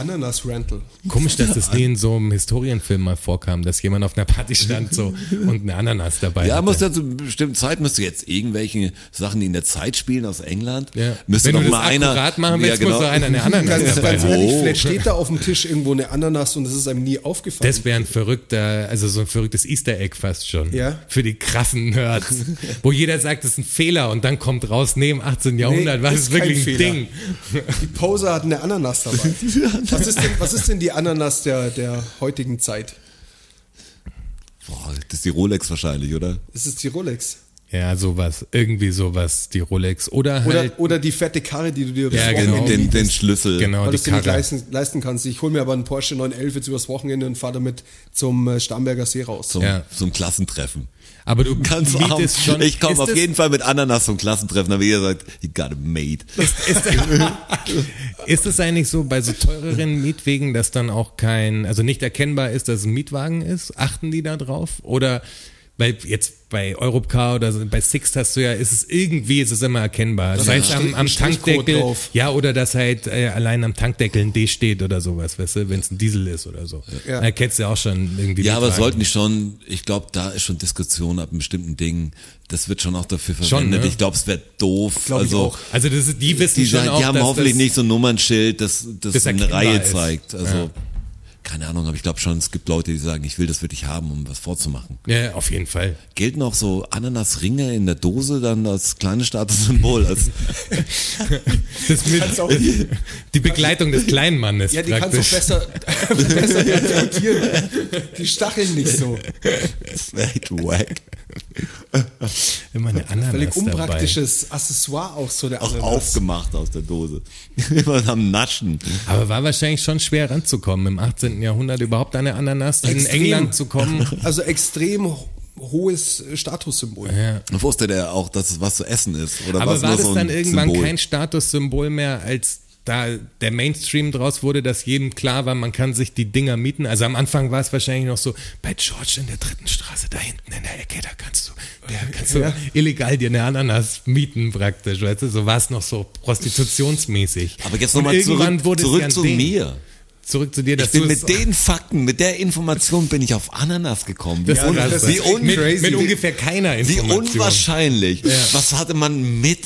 Ananas Rental. Komisch, dass das nie in so einem Historienfilm mal vorkam, dass jemand auf einer Party stand so und eine Ananas dabei Ja, hatte. muss ja zu einer bestimmten Zeit, müsst du jetzt irgendwelche Sachen, die in der Zeit spielen aus England, Ja. müsste Wenn doch du das mal einer, akkurat machen willst, ja, muss genau. doch einer eine Ananas Ganz, dabei ganz haben. ehrlich, Oh. vielleicht steht da auf dem Tisch irgendwo eine Ananas und es ist einem nie aufgefallen. Das wäre ein verrückter, also so ein verrücktes Easter Egg fast schon. Ja. Für die krassen Nerds. wo jeder sagt, das ist ein Fehler und dann kommt raus, nee, im 18. Jahrhundert war ist es wirklich ein Fehler. Ding. Die Poser hat eine Ananas dabei. Was ist denn, was ist denn die Ananas der, der heutigen Zeit? Boah, das ist die Rolex wahrscheinlich, oder? Das ist die Rolex. Ja, sowas. Irgendwie sowas, die Rolex. Oder Oder, halt, oder die fette Karre, die du dir Ja, genau. Wochenende Den, den Schlüssel. genau, weil die du es dir nicht Karre. leisten, leisten kannst. Ich hole mir aber einen Porsche 911 jetzt übers Wochenende und fahre damit zum äh, Starnberger See raus. Zum, Ja. zum Klassentreffen. Aber du arm. mietest schon. Ich komme ist auf jeden Fall mit Ananas zum Klassentreffen, aber ihr sagt, you got a mate. Ist, ist es eigentlich so bei so teureren Mietwegen, dass dann auch kein, also nicht erkennbar ist, dass es ein Mietwagen ist? Achten die da drauf? Oder weil jetzt bei Europcar oder bei Sixt hast du ja, ist es irgendwie, ist es immer erkennbar. Das Da heißt am, am Tankdeckel, drauf. ja, oder dass halt äh, allein am Tankdeckel ein D steht oder sowas, weißt du, wenn es ein Diesel ist oder so. Ja. Da erkennst du ja auch schon irgendwie. Ja, aber Mietwagen. sollten die schon, ich glaube, da ist schon Diskussion ab einem bestimmten Ding. Das wird schon auch dafür Schon, verwendet. ne? Ich glaube, es wäre doof. Glaub ich also, auch. Also das ist, die wissen die, schon die auch, haben dass hoffentlich das, nicht so ein Nummernschild, das, das, Das eine Reihe ist. zeigt. Also, Ja. Keine Ahnung, aber ich glaube schon, es gibt Leute, die sagen, ich will das wirklich haben, um was vorzumachen. Ja, auf jeden Fall. Gelten auch so Ananasringe in der Dose dann als kleines Statussymbol? Als, Das mit, auch- die Begleitung des kleinen Mannes Ja, die kannst du praktisch. besser, besser transportieren. Die stacheln nicht so. das ist echt wack. Immer eine Ananas Völlig dabei. unpraktisches Accessoire auch so der Auch Ananas. aufgemacht aus der Dose. Immer am Naschen. Aber war wahrscheinlich schon schwer ranzukommen, im 18. Jahrhundert überhaupt eine Ananas in Extrem. England zu kommen. Also extrem ho- hohes Statussymbol. Ja. Wusste der auch, dass es was zu essen ist? Oder Aber was war das so dann irgendwann Symbol? kein Statussymbol mehr, als da der Mainstream draus wurde, dass jedem klar war, man kann sich die Dinger mieten? Also am Anfang war es wahrscheinlich noch so, bei George in der dritten Straße, da hinten in der Ecke, da kannst du, da kannst so illegal dir eine Ananas mieten praktisch, weißt du, so war es noch so prostitutionsmäßig. Aber jetzt Und nochmal zurück, wurde es zurück zu Ding. mir. Zurück zu dir, dass Ich bin du mit den Fakten, mit der Information bin ich auf Ananas gekommen. Wie, un ist wie, un mit, mit ungefähr keiner wie Information. unwahrscheinlich. Was hatte man mit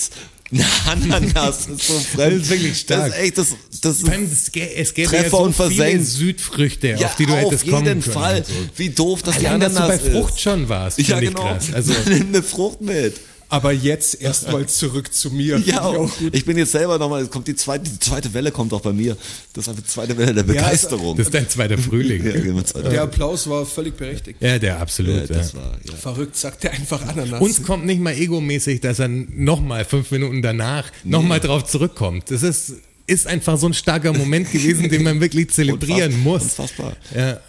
einer Ananas? Das ist so fremd. Das ist wirklich stark. Das ist echt, das, das allem, es gä- es gäbe Treffer ja so und viele versenkt. Südfrüchte, ja, auf die du hättest auf kommen jeden können. Fall. und so. Wie doof, dass die Allein, dass Ananas du bei Frucht ist. schon warst, Ja, genau. ich krass. Also, Nimm eine Frucht mit. Aber jetzt erstmal zurück zu mir. Ja, ich auch gut. ich bin jetzt selber nochmal, es kommt die zweite, die zweite Welle kommt auch bei mir. Das ist eine zweite Welle der Begeisterung. das ist dein zweiter Frühling. ja, genau, Der Applaus war völlig berechtigt. Ja, der absolut. Ja, ja. war, ja. Verrückt, sagt er einfach Ananas. Uns kommt nicht mal egomäßig, dass er nochmal fünf Minuten danach nochmal drauf zurückkommt. Das ist, ist einfach so ein starker Moment gewesen, den man wirklich zelebrieren Unfass- muss. Unfassbar. Ja.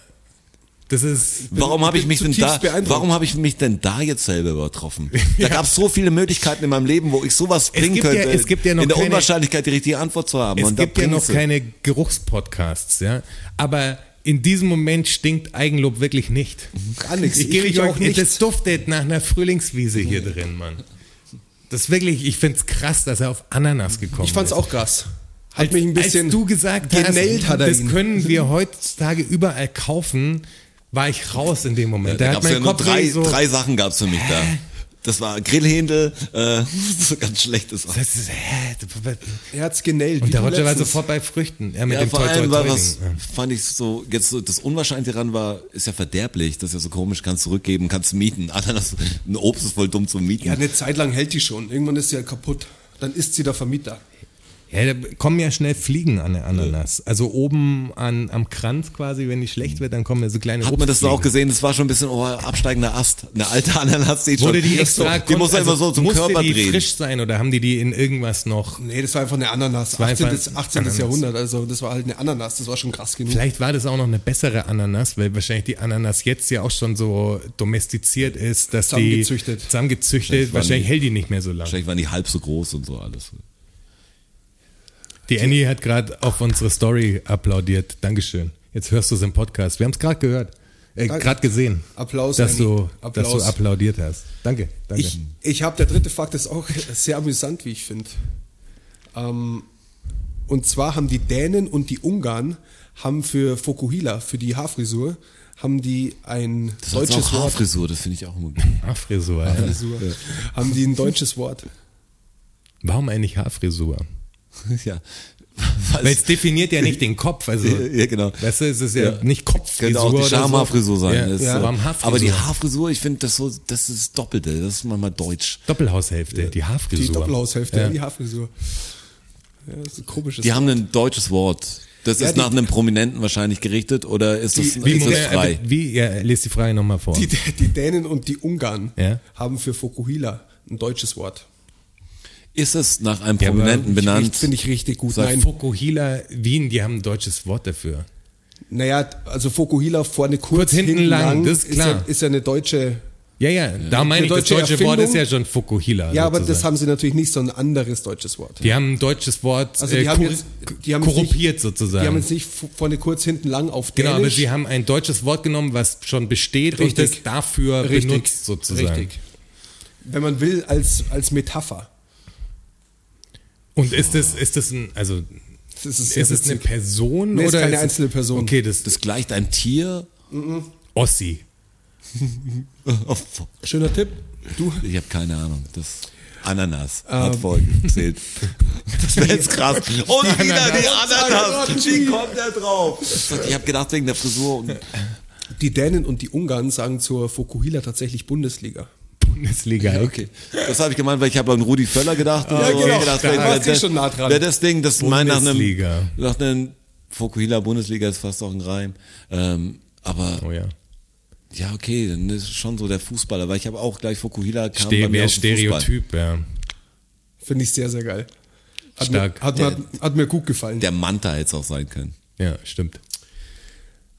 Das ist. Warum habe ich mich denn da, warum habe ich mich denn da jetzt selber übertroffen? Da gab es so viele Möglichkeiten in meinem Leben, wo ich sowas bringen gibt ja- könnte. es gibt ja noch in der keine- Unwahrscheinlichkeit die richtige Antwort zu haben. Es gibt ja noch keine Geruchspodcasts, ja. Aber in diesem Moment stinkt Eigenlob wirklich nicht. Gar nichts. Ich gebe riech euch auch nichts. Das duftet nach einer Frühlingswiese hier drin, Mann. Das ist wirklich, ich finde es krass, dass er auf Ananas gekommen Ich fand's ist. auch krass. Hat mich ein bisschen Als du gesagt hast, das ihn. können wir heutzutage überall kaufen, war ich raus in dem Moment. Da Da gab es ja nur Kopf drei, so, drei Sachen gab's für mich da. Das war Grillhändel, äh, so ganz schlechtes. das ist, hä? Er hat's genailt. Und der Roger war sofort bei Früchten. Ja, mit Ja, dem vor allem war was, fand ich so, jetzt so, das Unwahrscheinliche daran war, ist ja verderblich, das ist ja so komisch, kannst zurückgeben, kannst mieten. Ananas, ein Obst ist voll dumm zum Mieten. Ja, eine Zeit lang hält die schon. Irgendwann ist sie ja kaputt. Dann ist sie der Vermieter. Ja, da kommen ja schnell Fliegen an der Ananas. Also oben an, am Kranz quasi, wenn die schlecht wird, dann kommen ja so kleine Hat man das auch gesehen? Das war schon ein bisschen oh, absteigender Ast. Eine alte Ananas sieht Wurde schon. die extra, die muss also immer so zum musste Körper die drehen. frisch sein oder haben die die in irgendwas noch? Nee, das war einfach eine Ananas. war 18. einfach 18. Ananas. Jahrhundert. Also das war halt eine Ananas. Das war schon krass genug. Vielleicht war das auch noch eine bessere Ananas, weil wahrscheinlich die Ananas jetzt ja auch schon so domestiziert ist, dass die Zusammengezüchtet. zusammengezüchtet, waren wahrscheinlich die- hält die nicht mehr so lange. Wahrscheinlich waren die halb so groß und so alles. Die Annie hat gerade auf unsere Story applaudiert. Dankeschön. Jetzt hörst du es im Podcast. Wir haben es gerade gehört. Äh, gerade gesehen. Applaus, dass du, Applaus. dass du applaudiert hast. Danke, danke. Ich, ich habe, der dritte Fakt ist auch sehr amüsant, wie ich finde. Ähm, und zwar haben die Dänen und die Ungarn haben für Fokuhila, für die Haarfrisur, haben die ein Das ist deutsches auch Wort. Haarfrisur, das finde ich auch immer gut. Haarfrisur. Ja. Haarfrisur. Haben die ein deutsches Wort. Warum eigentlich Haarfrisur? ja. Weil es definiert ja nicht den Kopf. Also, ja, genau. weißt du, es ist ja, nicht Kopffrisur. Könnte auch die so. Schamhaarfrisur sein. Ja, Das, ja. äh, Warum Haarfrisur? Aber die Haarfrisur, ich finde das so, das ist das Doppelte, das ist manchmal deutsch. Doppelhaushälfte, die Haarfrisur. Die Doppelhaushälfte, Ja. die Haarfrisur. Ja, das ist ein komisches Die haben ein deutsches Wort. Das Ja, ist die- nach einem Prominenten wahrscheinlich gerichtet oder ist das, Die- Wie, ist das frei? aber wie, ja, lest die Frage nochmal vor. Die, die Dänen und die Ungarn Ja. haben für Fokuhila ein deutsches Wort. Ist es nach einem Ja, Prominenten Ich- benannt? ich- Finde ich richtig gut. Nein. Fukuhila, Wien, die haben ein deutsches Wort dafür. Naja, also Fokuhila vorne kurz, Kurz hinten lang, das ist klar. ja, ist ja eine deutsche. Ja, ja, da meine ich, das deutsche deutsche Wort Erfindung. ist ja schon Fukuhila. Ja, aber das haben sie natürlich nicht, so ein anderes deutsches Wort. Die haben ein deutsches Wort Also die äh, haben jetzt, die haben korrumpiert nicht, sozusagen. Die haben jetzt nicht vorne kurz hinten lang auf genau, Dänisch. aber sie haben ein deutsches Wort genommen, was schon besteht und Richtig. das dafür richtig, benutzt sozusagen. Richtig. Wenn man will, als, als Metapher. Und ist das, ist das ein, also Das ist, ist es eine. Person Nee, ist oder keine es- einzelne Person. Okay, das, Das gleicht ein Tier. Ossi. Oh, Schöner Tipp. Du, ich habe keine Ahnung. Das Ananas Ähm. hat Folgen gezählt. Das wäre jetzt krass. Und wieder die Ananas. Wie kommt der drauf? Ich habe gedacht wegen der Frisur. Die Dänen und die Ungarn sagen zur Fokuhila tatsächlich Bundesliga. Bundesliga. okay, das habe ich gemeint, weil ich habe an Rudi Völler gedacht. Ja, so. genau. Gedacht, Da warst du schon nah dran. Wer das Ding, das meint nach einem, Bundesliga. nach einem Fokuhila Bundesliga ist fast auch ein Reim. Ähm, aber Oh ja. ja, okay, dann ist es schon so der Fußballer, weil ich habe auch gleich Fokuhila kam Ste bei mir. Stereotyp, ja. Finde ich sehr, sehr geil. Hat, Stark. Mir, hat, mir, hat mir gut gefallen. Der Manta hätte es auch sein können. Ja, stimmt.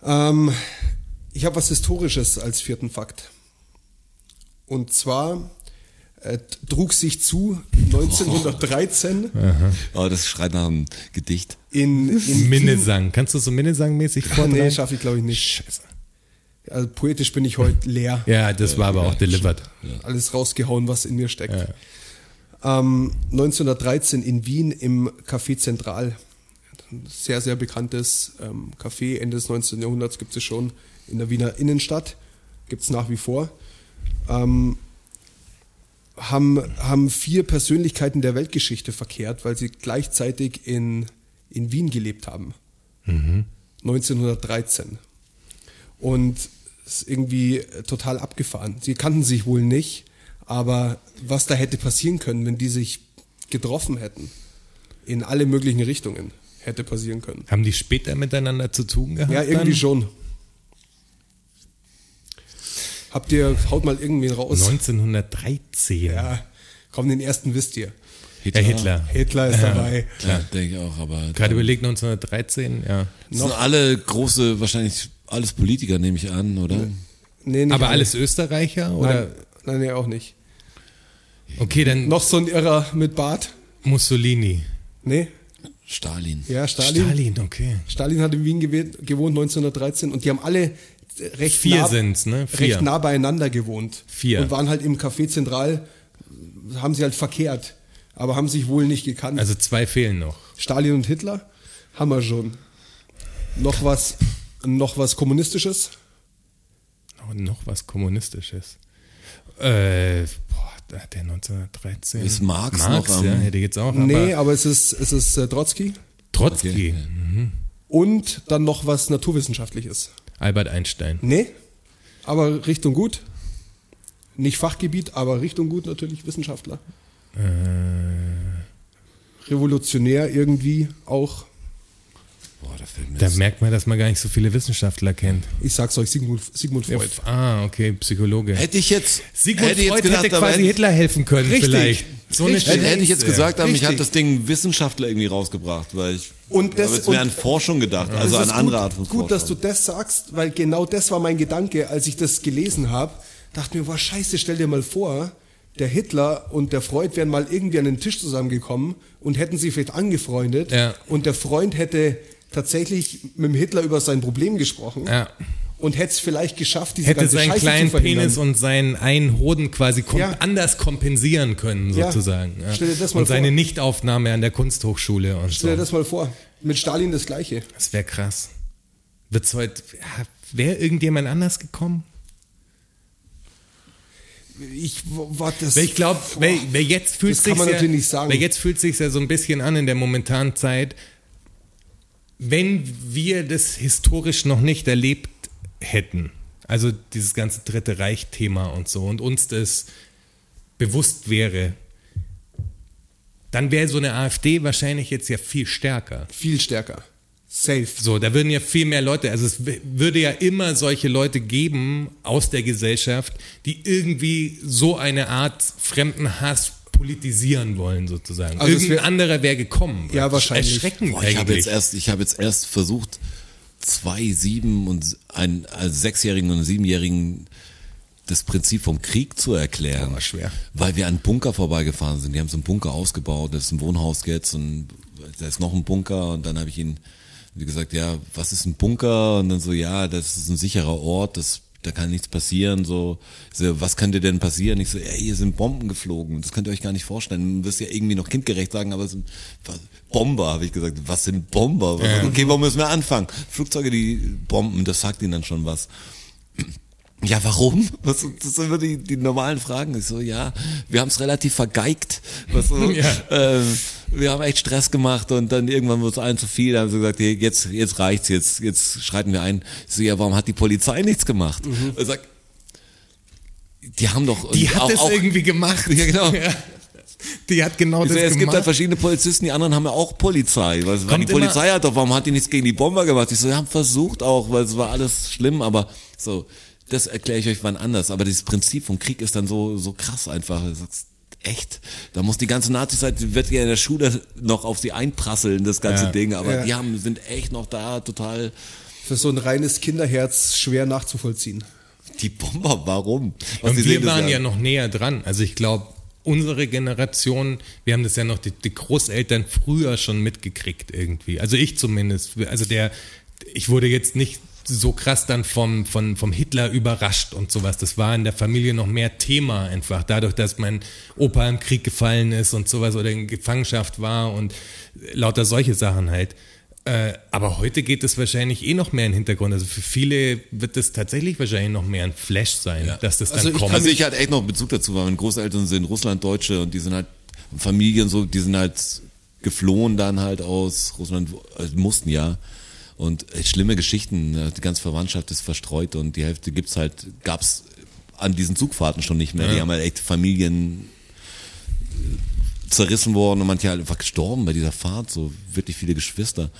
Ähm, ich habe was Historisches als vierten Fakt. Und zwar äh, trug sich zu 1913 Oh, das schreit nach einem Gedicht. in, in Minnesang. Kannst du so Minnesang-mäßig vortragen? Nee, schaffe ich glaube ich nicht. Scheiße. Also poetisch bin ich heute leer. Ja, das war aber auch delivered. Alles rausgehauen, was in mir steckt. Ähm, 1913 in Wien im Café Zentral. Ein sehr, sehr bekanntes ähm, Café. Ende des 19. Jahrhunderts gibt es schon in der Wiener Innenstadt. Gibt es nach wie vor. Ähm, haben, haben vier Persönlichkeiten der Weltgeschichte verkehrt, weil sie gleichzeitig in, in Wien gelebt haben. 1913. Und es ist irgendwie total abgefahren. Sie kannten sich wohl nicht, aber was da hätte passieren können, wenn die sich getroffen hätten, in alle möglichen Richtungen, hätte passieren können. Haben die später miteinander zu tun gehabt? Ja, irgendwie dann? schon. Habt ihr, haut mal irgendwen raus. 1913. Ja, komm, den ersten wisst ihr. Ja, Hitler. Hitler ist dabei. Klar, denke ich auch, aber. Gerade überlegt 1913, ja. Das sind alle große, wahrscheinlich alles Politiker, nehme ich an, oder? Nee, nicht Aber alle. alles Österreicher? Oder? Nein, nein, nee, auch nicht. Okay, dann Noch so ein Irrer mit Bart? Mussolini. Nee? Stalin. Ja, Stalin. Stalin, okay. Stalin hat in Wien gewohnt 1913 und die haben alle recht Vier nah, sind's, ne? Vier. recht nah beieinander gewohnt. Vier. Und waren halt im Café Zentral, haben sie halt verkehrt, aber haben sich wohl nicht gekannt. Also zwei fehlen noch. Stalin und Hitler haben wir schon. Noch was, noch was Kommunistisches? Noch, noch was Kommunistisches. Äh, boah, da hat der 1913. Ist Marx Marx, noch am- ja, hätte ich jetzt auch. nee, Aber aber es ist, es ist äh, Trotzki. Trotzki. Okay. Und dann noch was Naturwissenschaftliches. Albert Einstein. Nee, aber Richtung gut. Nicht Fachgebiet, aber Richtung gut natürlich, Wissenschaftler. Revolutionär irgendwie auch. Boah, da fällt mir Da merkt man, dass man gar nicht so viele Wissenschaftler kennt. Ich sag's euch, Sigmund, Sigmund Freud. f- ah, okay, Psychologe. Hätte ich jetzt. Sigmund hätte ich Freud jetzt gedacht, hätte quasi hätte- Hitler helfen können Richtig. vielleicht. So eine Richtig. Hätte, hätte ich jetzt gesagt, aber mich hat Richtig. das Ding Wissenschaftler irgendwie rausgebracht, weil ich Und das- habe jetzt mehr an Forschung gedacht, Das also an andere gut, Art von Gut, Forschung. dass du das sagst, weil genau das war mein Gedanke, als ich das gelesen habe. Dachte mir, boah, scheiße, stell dir mal vor, der Hitler und der Freud wären mal irgendwie an den Tisch zusammengekommen und hätten sich vielleicht angefreundet. Ja. Und der Freund hätte tatsächlich mit dem Hitler über sein Problem gesprochen. Ja. Und hätte es vielleicht geschafft, diese Hätte seinen Scheiße kleinen. Penis und seinen einen Hoden quasi kom Ja. anders kompensieren können, sozusagen. Ja. Stell dir das mal und seine vor. Nichtaufnahme an der Kunsthochschule und Stell dir so. das mal vor. Mit Stalin das Gleiche. Das wäre krass. Wird's heute, wäre irgendjemand anders gekommen? Ich war das. Ich glaube, wer, wer jetzt fühlt Das sich kann man ja, natürlich nicht sagen. Wer jetzt fühlt sich ja so ein bisschen an in der momentanen Zeit, wenn wir das historisch noch nicht erlebt hätten, also dieses ganze Dritte Reich-Thema und so, und uns das bewusst wäre, dann wäre so eine AfD wahrscheinlich jetzt ja viel stärker. viel stärker. Safe. So, da würden ja viel mehr Leute, also es würde ja immer solche Leute geben aus der Gesellschaft, die irgendwie so eine Art fremden Hass politisieren wollen, sozusagen. Also Irgendein wär- anderer wäre gekommen. Ja, wahrscheinlich. Erschreckend Boah, ich habe jetzt erst, ich habe jetzt erst versucht, zwei, sieben und ein also sechsjährigen und siebenjährigen das Prinzip vom Krieg zu erklären. war schwer. Weil wir an Bunker vorbeigefahren sind. Die haben so einen Bunker ausgebaut, das ist ein Wohnhaus jetzt und da ist noch ein Bunker und dann habe ich ihn wie gesagt, ja, was ist ein Bunker? Und dann so, ja, das ist ein sicherer Ort, das da kann nichts passieren, so, so was könnte denn passieren? Ich so, ey, hier sind Bomben geflogen, das könnt ihr euch gar nicht vorstellen. Du wirst ja irgendwie noch kindgerecht sagen, aber es sind was, Bomber, habe ich gesagt. Was sind Bomber? Was, Okay, wo müssen wir anfangen? Flugzeuge, die Bomben, das sagt ihnen dann schon was. Ja, warum? Was, das sind immer die, die normalen Fragen. Ich so, ja, wir haben es relativ vergeigt. Was so, Ja. ähm, wir haben echt Stress gemacht und dann irgendwann wurde es allen zu viel. Da haben sie gesagt, hey, jetzt, jetzt reicht's, jetzt, jetzt schreiten wir ein. Ich so, ja, warum hat die Polizei nichts gemacht? Und ich sag, die haben doch Die hat auch, es auch, irgendwie gemacht. Ja, genau. Die hat genau Ich das so, ja, es gibt halt verschiedene Polizisten, die anderen haben ja auch Polizei. Kommt die Polizei hat doch, warum hat die nichts gegen die Bomber gemacht? Ich so, wir haben versucht auch, weil es war alles schlimm, aber so, das erkläre ich euch wann anders. Aber dieses Prinzip vom Krieg ist dann so, so krass einfach. Du sagst, Echt? Da muss die ganze Nazi-Zeit, die wird ja in der Schule noch auf sie einprasseln, das ganze Ja. Ding. Aber Ja. die haben, sind echt noch da, total, Für so ein reines Kinderherz schwer nachzuvollziehen. die Bomber, warum? Was, Und die wir sehen waren ja noch näher dran. Also ich glaube, unsere Generation, wir haben das ja noch die, die Großeltern früher schon mitgekriegt irgendwie. Also ich zumindest. Also der, ich wurde jetzt nicht so krass dann vom, von, vom Hitler überrascht und sowas. Das war in der Familie noch mehr Thema einfach. Dadurch, dass mein Opa im Krieg gefallen ist und sowas oder in Gefangenschaft war und lauter solche Sachen halt. Äh, aber heute geht es wahrscheinlich eh noch mehr in den Hintergrund. Also für viele wird es tatsächlich wahrscheinlich noch mehr ein Flash sein, Ja. dass das dann Also ich kommt. Also ich hatte echt noch Bezug dazu, weil meine Großeltern sind Russlanddeutsche und die sind halt Familien so, die sind halt geflohen dann halt aus Russland, also mussten ja. Und echt schlimme Geschichten, äh, die ganze Verwandtschaft ist verstreut und die Hälfte gibt's halt, gab's an diesen Zugfahrten schon nicht mehr. Die haben halt echt Familien äh, zerrissen worden und manche halt einfach gestorben bei dieser Fahrt, so wirklich viele Geschwister.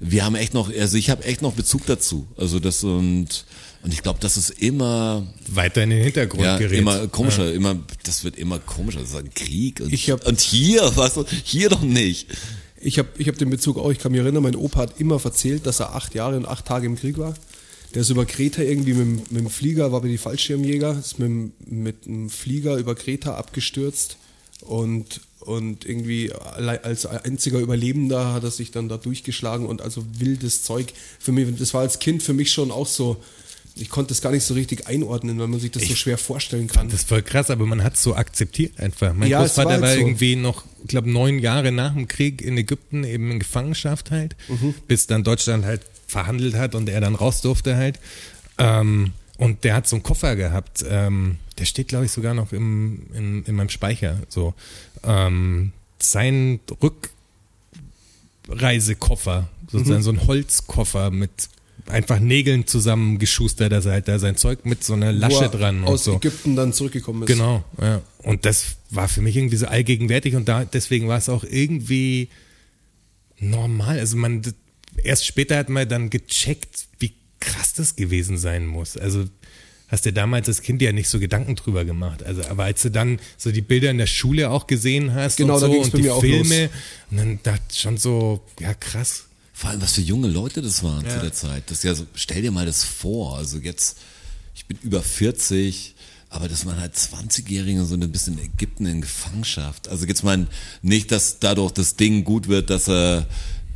Wir haben echt noch, also ich habe echt noch Bezug dazu. Also das und und ich glaube, das ist immer weiter in den Hintergrund ja, gerät. immer komischer, immer, das wird immer komischer. Das ist ein Krieg. Und, Ich hab- und hier, was, hier doch nicht. Ich habe ich hab den Bezug auch, ich kann mich erinnern, mein Opa hat immer erzählt, dass er acht Jahre und acht Tage im Krieg war. Der ist über Kreta irgendwie mit, dem- mit dem Flieger, war bei die Fallschirmjäger, ist mit, dem- mit einem Flieger über Kreta abgestürzt und, und irgendwie als einziger Überlebender hat er sich dann da durchgeschlagen und also wildes Zeug. Für mich, das war als Kind für mich schon auch so, ich konnte es gar nicht so richtig einordnen, weil man sich das so schwer vorstellen kann. Das ist voll krass, aber man hat es so akzeptiert einfach. Mein Ja, Großvater war war, halt so. irgendwie noch, ich glaube, neun Jahre nach dem Krieg in Ägypten eben in Gefangenschaft halt, Mhm. bis dann Deutschland halt verhandelt hat und er dann raus durfte halt. Ähm, und der hat so einen Koffer gehabt, ähm, der steht, glaube ich, sogar noch im, in, in meinem Speicher. So. Ähm, sein Rückreisekoffer, sozusagen Mhm. so ein Holzkoffer mit einfach Nägeln zusammengeschustert, dass er halt da sein Zeug mit so einer Lasche dran und aus so. Ägypten dann zurückgekommen ist. Genau, ja. Und das war für mich irgendwie so allgegenwärtig und da, deswegen war es auch irgendwie normal. Also man, erst später hat man dann gecheckt, wie krass das gewesen sein muss. Also hast du damals als Kind ja nicht so Gedanken drüber gemacht. Also, aber als du dann so die Bilder in der Schule auch gesehen hast Genau, und so und die Filme, und dann dachte schon so, ja krass. Vor allem, was für junge Leute das waren zu der Zeit. Das ist ja so, stell dir mal das vor. Also jetzt, ich bin über 40, aber das waren halt 20-Jährige so ein bisschen in Ägypten in Gefangenschaft. Also jetzt mal nicht, dass dadurch das Ding gut wird, dass er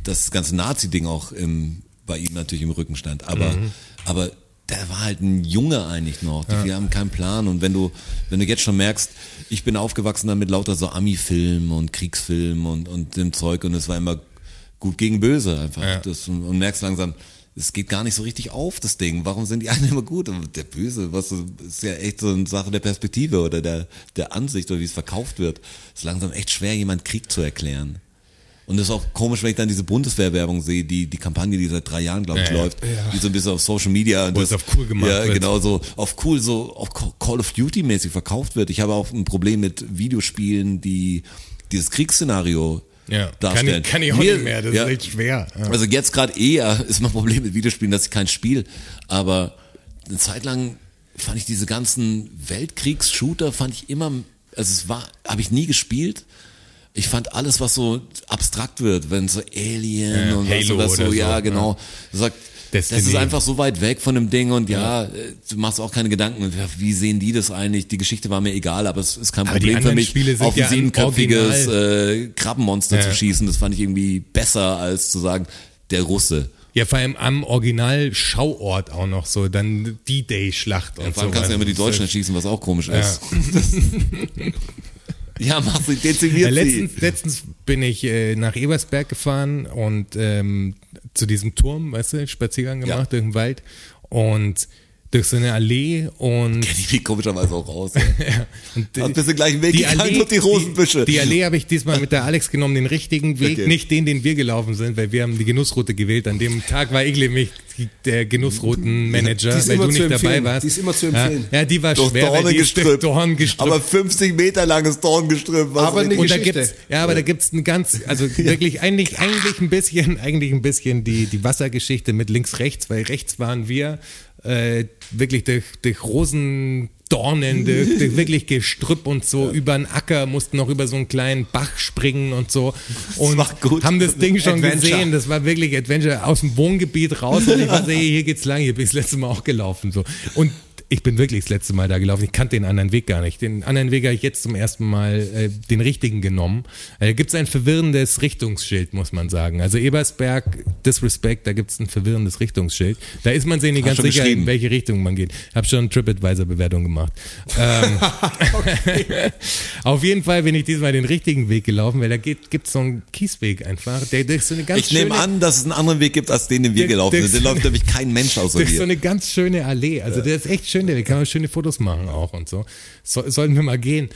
das ganze Nazi-Ding auch im, bei ihm natürlich im Rücken stand. Aber, aber der war halt ein Junge eigentlich noch. Die, Wir haben keinen Plan. Und wenn du, wenn du jetzt schon merkst, ich bin aufgewachsen dann mit lauter so Ami-Filmen und Kriegsfilmen und, und dem Zeug und es war immer gut gegen böse einfach. Ja. Das, und, merkst langsam, es geht gar nicht so richtig auf, das Ding. Warum sind die einen immer gut und der Böse? Was ist ja echt so eine Sache der Perspektive oder der, der Ansicht oder wie es verkauft wird. ist langsam echt schwer, jemand Krieg zu erklären. Und das ist auch komisch, wenn ich dann diese Bundeswehrwerbung sehe, die, die Kampagne, die seit drei Jahren, glaube ich, Ja, ja. läuft, die so ein bisschen auf Social Media. und Wo das- es auf cool gemacht ja, wird. genau, so auf cool, so auf Call of Duty mäßig verkauft wird. Ich habe auch ein Problem mit Videospielen, die dieses Kriegsszenario Ja, kann darstellen. ich, kann ich auch Mir- nicht mehr, das ja, ist echt schwer. Ja. also jetzt gerade eher ist mein Problem mit Videospielen, dass ich kein Spiel, aber eine Zeit lang fand ich diese ganzen Weltkriegs-Shooter fand ich immer, also es war, habe ich nie gespielt. Ich fand alles, was so abstrakt wird, wenn so Alien Ja, und Halo was, so, oder so, ja ja. genau. Sagst, das Destiny. ist einfach so weit weg von dem Ding und ja, äh, du machst auch keine Gedanken, ja, wie sehen die das eigentlich? Die Geschichte war mir egal, aber es ist kein Aber die Problem für mich, auf ein ja siebenköpfiges äh, Krabbenmonster Ja. zu schießen. Das fand ich irgendwie besser, als zu sagen, der Russe. Ja, vor allem am Original-Schauort auch noch so, dann D-Day-Schlacht und Vor allem so. kannst du ja immer die Deutschen erschießen, was auch komisch ist. Ja, mach sie, Ja, dezimiert sie. letztens, letztens bin ich äh, nach Ebersberg gefahren und ähm, zu diesem Turm, weißt du, Spaziergang gemacht Ja. durch den Wald und durch so eine Allee und Die sieht komischerweise auch aus. Und Hast bist du gleich Weg gegangen durch die Rosenbüsche. Die, die Allee habe ich diesmal mit der Alex genommen, den richtigen Weg, Okay. nicht den, den wir gelaufen sind, weil wir haben die Genussroute gewählt. An dem Tag war ich nämlich der Genussrouten-Manager, Die ist weil du nicht dabei warst. Die ist immer zu empfehlen. Ja, ja die war Durch schwer, die Dornengestrüpp. Dornengestrüpp. Aber 50 Meter langes Dornengestrüpp. Aber eine und da Geschichte. gibt's, ja, aber da gibt's ein ganz, also wirklich eigentlich, eigentlich ein bisschen, eigentlich ein bisschen die, die Wassergeschichte mit links, rechts, weil rechts waren wir äh, wirklich durch, durch Rosendornen, durch, durch wirklich Gestrüpp und so über einen Acker, mussten noch über so einen kleinen Bach springen und so und gut. haben das Ding schon Adventure. gesehen. Das war wirklich Adventure aus dem Wohngebiet raus und ich war so, hey, hier geht's lang, hier bin ich das letzte Mal auch gelaufen so und ich bin wirklich das letzte Mal da gelaufen. Ich kannte den anderen Weg gar nicht. Den anderen Weg habe ich jetzt zum ersten Mal äh, den richtigen genommen. Äh, Da gibt es ein verwirrendes Richtungsschild, muss man sagen. Also Ebersberg, Disrespect, da gibt es ein verwirrendes Richtungsschild. Da ist man sich nicht Hast ganz sicher, in welche Richtung man geht. Ich habe schon eine TripAdvisor-Bewertung gemacht. Ähm, auf jeden Fall bin ich diesmal den richtigen Weg gelaufen, weil da gibt es so einen Kiesweg einfach. Der durch so eine ganz Ich nehme an, dass es einen anderen Weg gibt, als den, den wir Der- gelaufen der- sind. Den läuft nämlich kein Mensch außer durch so dir. eine ganz schöne Allee. Also der ist echt schön, der kann man schöne Fotos machen auch und so. so sollten wir mal gehen.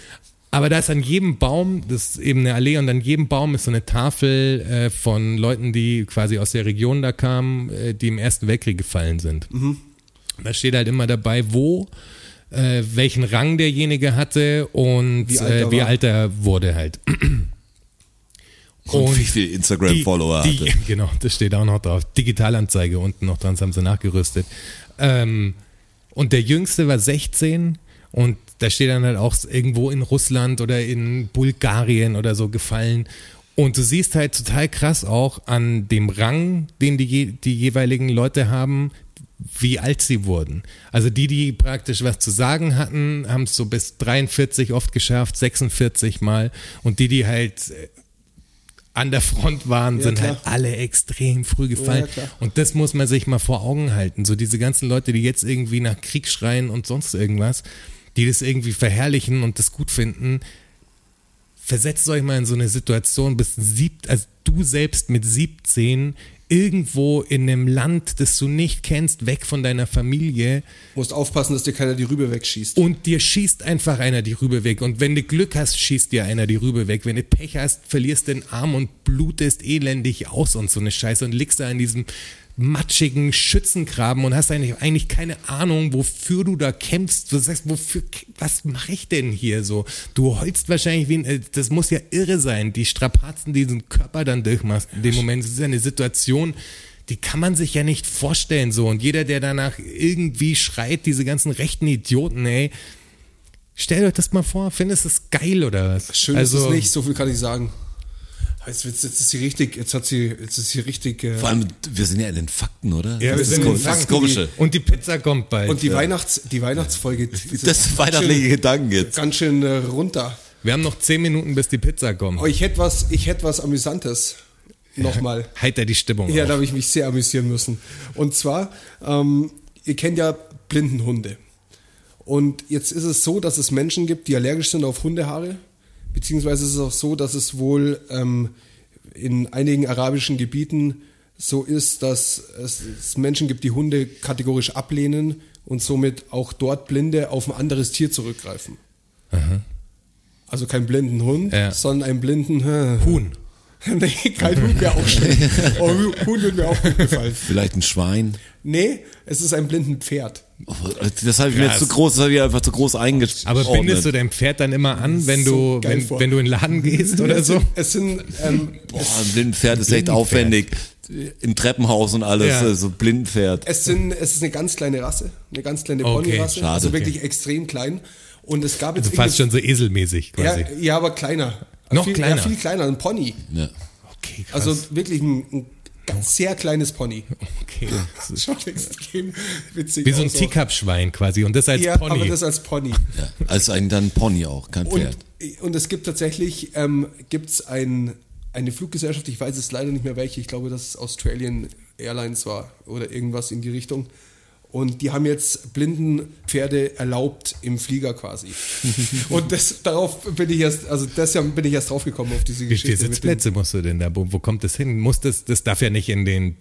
Aber da ist an jedem Baum, das ist eben eine Allee und an jedem Baum ist so eine Tafel äh, von Leuten, die quasi aus der Region da kamen, äh, die im Ersten Weltkrieg gefallen sind. Da steht halt immer dabei, wo, äh, welchen Rang derjenige hatte und Wie wie, alt er äh, wie alt er wurde halt. Und wie viel Instagram-Follower hatte. Genau, das steht auch noch drauf. Digitalanzeige unten noch dran, das haben sie nachgerüstet. Ähm, und der Jüngste war 16 und da steht dann halt auch irgendwo in Russland oder in Bulgarien oder so gefallen. Und du siehst halt total krass auch an dem Rang, den die, die jeweiligen Leute haben, wie alt sie wurden. Also die, die praktisch was zu sagen hatten, haben es so bis 43 oft geschafft, 46 Mal. Und die, die halt äh, an der Front waren, Ja, sind klar. halt alle extrem früh gefallen. Ja, und das muss man sich mal vor Augen halten. So diese ganzen Leute, die jetzt irgendwie nach Krieg schreien und sonst irgendwas, die das irgendwie verherrlichen und das gut finden, versetzt euch mal in so eine Situation, bis sieb, also du selbst mit 17 irgendwo in einem Land, das du nicht kennst, weg von deiner Familie Musst aufpassen, dass dir keiner die Rübe wegschießt. und dir schießt einfach einer die Rübe weg. Und wenn du Glück hast, schießt dir einer die Rübe weg. Wenn du Pech hast, verlierst den Arm und blutest elendig aus und so eine Scheiße und liegst da in diesem matschigen Schützengraben und hast eigentlich, eigentlich keine Ahnung, wofür du da kämpfst. Du sagst, wofür, was mache ich denn hier so? Du heulst wahrscheinlich wie ein, äh, das muss ja irre sein, die Strapazen, die diesen Körper dann durchmachst. In dem Moment, das ist ja eine Situation, die kann man sich ja nicht vorstellen so. Und jeder, der danach irgendwie schreit, diese ganzen rechten Idioten, ey, stellt euch das mal vor, findest du es geil oder was? Schön also, ist es nicht, so viel kann ich sagen. Jetzt, jetzt, jetzt ist sie richtig, jetzt hat sie, jetzt ist sie richtig. Äh, Vor allem, wir sind ja in den Fakten, oder? Ja, wir das, ist sind in den das ist Fakten, komische. Und die Pizza kommt bald. und die Weihnachts, die Weihnachtsfolge. die ist Das ganz weihnachtliche schön- Gedanken jetzt. Ganz schön äh, runter. Wir haben noch zehn Minuten, bis die Pizza kommt. Aber ich hätte was, ich hätte was Amüsantes. Nochmal. Heiter die Stimmung Ja, auf. da habe ich mich sehr amüsieren müssen. Und zwar, ähm, ihr kennt ja Blindenhunde. Und jetzt ist es so, dass es Menschen gibt, die allergisch sind auf Hundehaare. Beziehungsweise ist es auch so, dass es wohl ähm, in einigen arabischen Gebieten so ist, dass es, Menschen gibt, die Hunde kategorisch ablehnen und somit auch dort Blinde auf ein anderes Tier zurückgreifen. Also kein blinden Hund, Ja. sondern einen blinden Huhn. nee, kein Huhn wäre auch schlecht. Oh, Huhn würde mir auch gut gefallen. Vielleicht ein Schwein. Nee, es ist ein blinden Pferd. Das habe ich mir Krass. jetzt zu groß, das habe ich einfach zu groß eingeschätzt. Aber bindest du dein Pferd dann immer an, wenn So du, wenn, wenn du in den Laden gehst oder so? Es sind, ähm, Boah, ein Blindenpferd ist echt Blindenpferd. aufwendig. Im Treppenhaus und alles, Ja. so Blindenpferd. es, sind, es ist eine ganz kleine Rasse, eine ganz kleine Okay, Ponyrasse, schade. also wirklich extrem klein. Und es gab jetzt Also fast schon so eselmäßig ja, quasi. ja, aber kleiner. Noch viel, kleiner? Ja, viel kleiner, ein Pony. Ja. Okay, krass. Also wirklich ein, ein sehr kleines Pony. okay. Das schaut extrem witzig Wie so ein. Teacup-Schwein quasi und das als Ja, Pony. aber das als Pony. Ja. Also ein dann Pony auch, kein Und, Pferd. und es gibt tatsächlich ähm, gibt's ein, eine Fluggesellschaft, ich weiß es leider nicht mehr welche, ich glaube, dass es Australian Airlines war oder irgendwas in die Richtung. Und die haben jetzt blinden Pferde erlaubt im Flieger quasi. und das, darauf bin ich erst, also deshalb bin ich erst draufgekommen auf diese Wie viele Geschichte. mit dem- Sitzplätze musst du denn da? Wo, wo kommt das hin? Muss das, das darf ja nicht in den,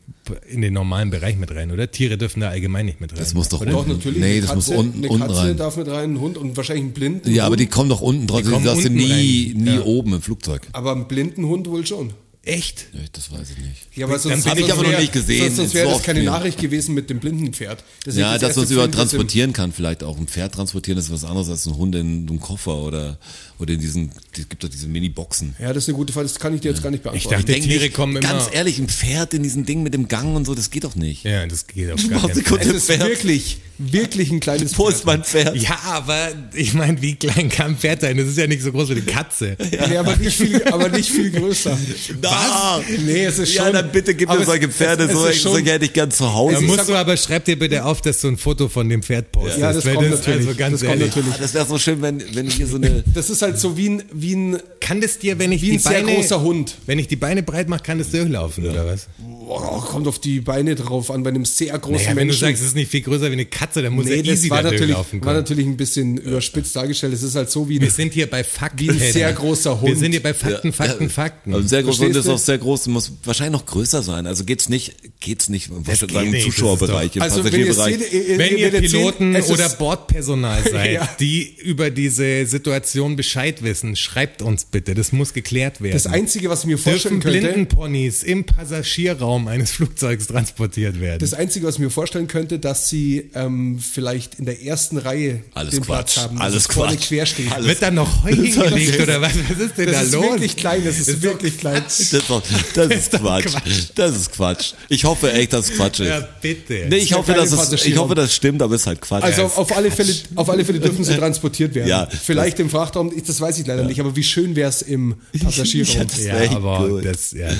in den normalen Bereich mit rein, oder? Tiere dürfen da allgemein nicht mit rein. Das muss doch oder? Doch, unten. natürlich. Nee, eine das muss Katze, unten, eine unten Katze rein. darf mit rein, ein Hund und wahrscheinlich einen blinden Ja, aber die kommen doch unten drauf. Die kommen Du hast sie unten nie, rein. nie Ja. oben im Flugzeug. aber einen blinden Hund wohl schon. Echt? Nee, das weiß ich nicht. Ja, aber sonst, hab ich aber noch nicht gesehen, Sonst, sonst wäre so das keine. Nachricht gewesen mit dem blinden Pferd. Das Ja, jetzt dass das man es über das transportieren kann, vielleicht auch ein Pferd transportieren, ist was anderes als ein Hund in einem Koffer oder, oder in diesen, es gibt doch diese Mini-Boxen. Ja, das ist eine gute Frage, das kann ich dir jetzt gar nicht beantworten. dachte- Denk Tiere nicht, kommen immer- Ganz ehrlich, ein Pferd in diesem Ding mit dem Gang und so, das geht doch nicht. Ja, das geht auf Du gar Fall. es ist Pferd. wirklich, wirklich ein kleines Wo ist mein Pferd? Ja, aber ich meine, wie klein kann ein Pferd sein? Das ist ja nicht so groß wie eine Katze. Nee, aber nicht viel, aber nicht viel größer. Ja. Nee, es ist Ja, schon- dann bitte gib mir es- solche Pferde, es- es so, schon- solche hätte ich gern zu Hause. Da musst du aber, schreib dir bitte auf, dass du ein Foto von dem Pferd postest. Ja, das kommt das, natürlich. Also ganz Das kommt ehrlich. natürlich. Ah, das wäre so schön, wenn, wenn hier so eine. Das ist halt so wie ein, wie ein, Kann das dir, wenn ich wie die ein sehr Beine, großer Hund. wenn ich die Beine breit mache, kann das durchlaufen oder was? Boah, kommt auf die Beine drauf an, bei einem sehr großen Naja, wenn du Menschen. sagst, es ist nicht viel größer wie eine Katze, dann muss nee, er das easy war da natürlich, durchlaufen war können. natürlich ein bisschen überspitzt dargestellt. Es ist halt so wie ein, Wir sind hier bei Fakten. Wie ein sehr großer Wir Hund. sind hier bei Fakten, Fakten, Fakten. Also sehr groß Verstehst und ist auch sehr groß, muss wahrscheinlich noch größer sein. Also geht's nicht, geht's nicht, was geht sagen, im nicht, ist Zuschauerbereich, im also wenn ihr Passagierbereich. seht, ihr, Wenn ihr Piloten oder Bordpersonal seid, Ja. die über diese Situation Bescheid wissen, schreibt uns bitte. Das muss geklärt werden. das Einzige, was ich mir vorstellen Dürfen könnte, Blindenponys im Passagierraum eines Flugzeugs transportiert werden? das Einzige, was ich mir vorstellen könnte, dass sie ähm, vielleicht in der ersten Reihe Alles den Quatsch. Platz haben, Alles Quatsch. quer steht. Alles- Wird da noch Heu hingelegt oder was? Was ist denn Das da ist los? wirklich klein, das ist, wirklich klein. Das ist, doch, das ist Quatsch. Quatsch. Das ist Quatsch. Ich hoffe echt, dass es Quatsch ist. Ja, bitte. nee, ich ist hoffe, dass es, ich hoffe, das stimmt, aber es ist halt Quatsch. Also Ja, auf, auf, alle Fälle, auf alle Fälle dürfen sie transportiert werden. Ja. Vielleicht im Frachtraum, das weiß ich leider nicht, aber wie schön wäre es im Passagierraum. Ja, das ja, aber gut. das, ja, nee.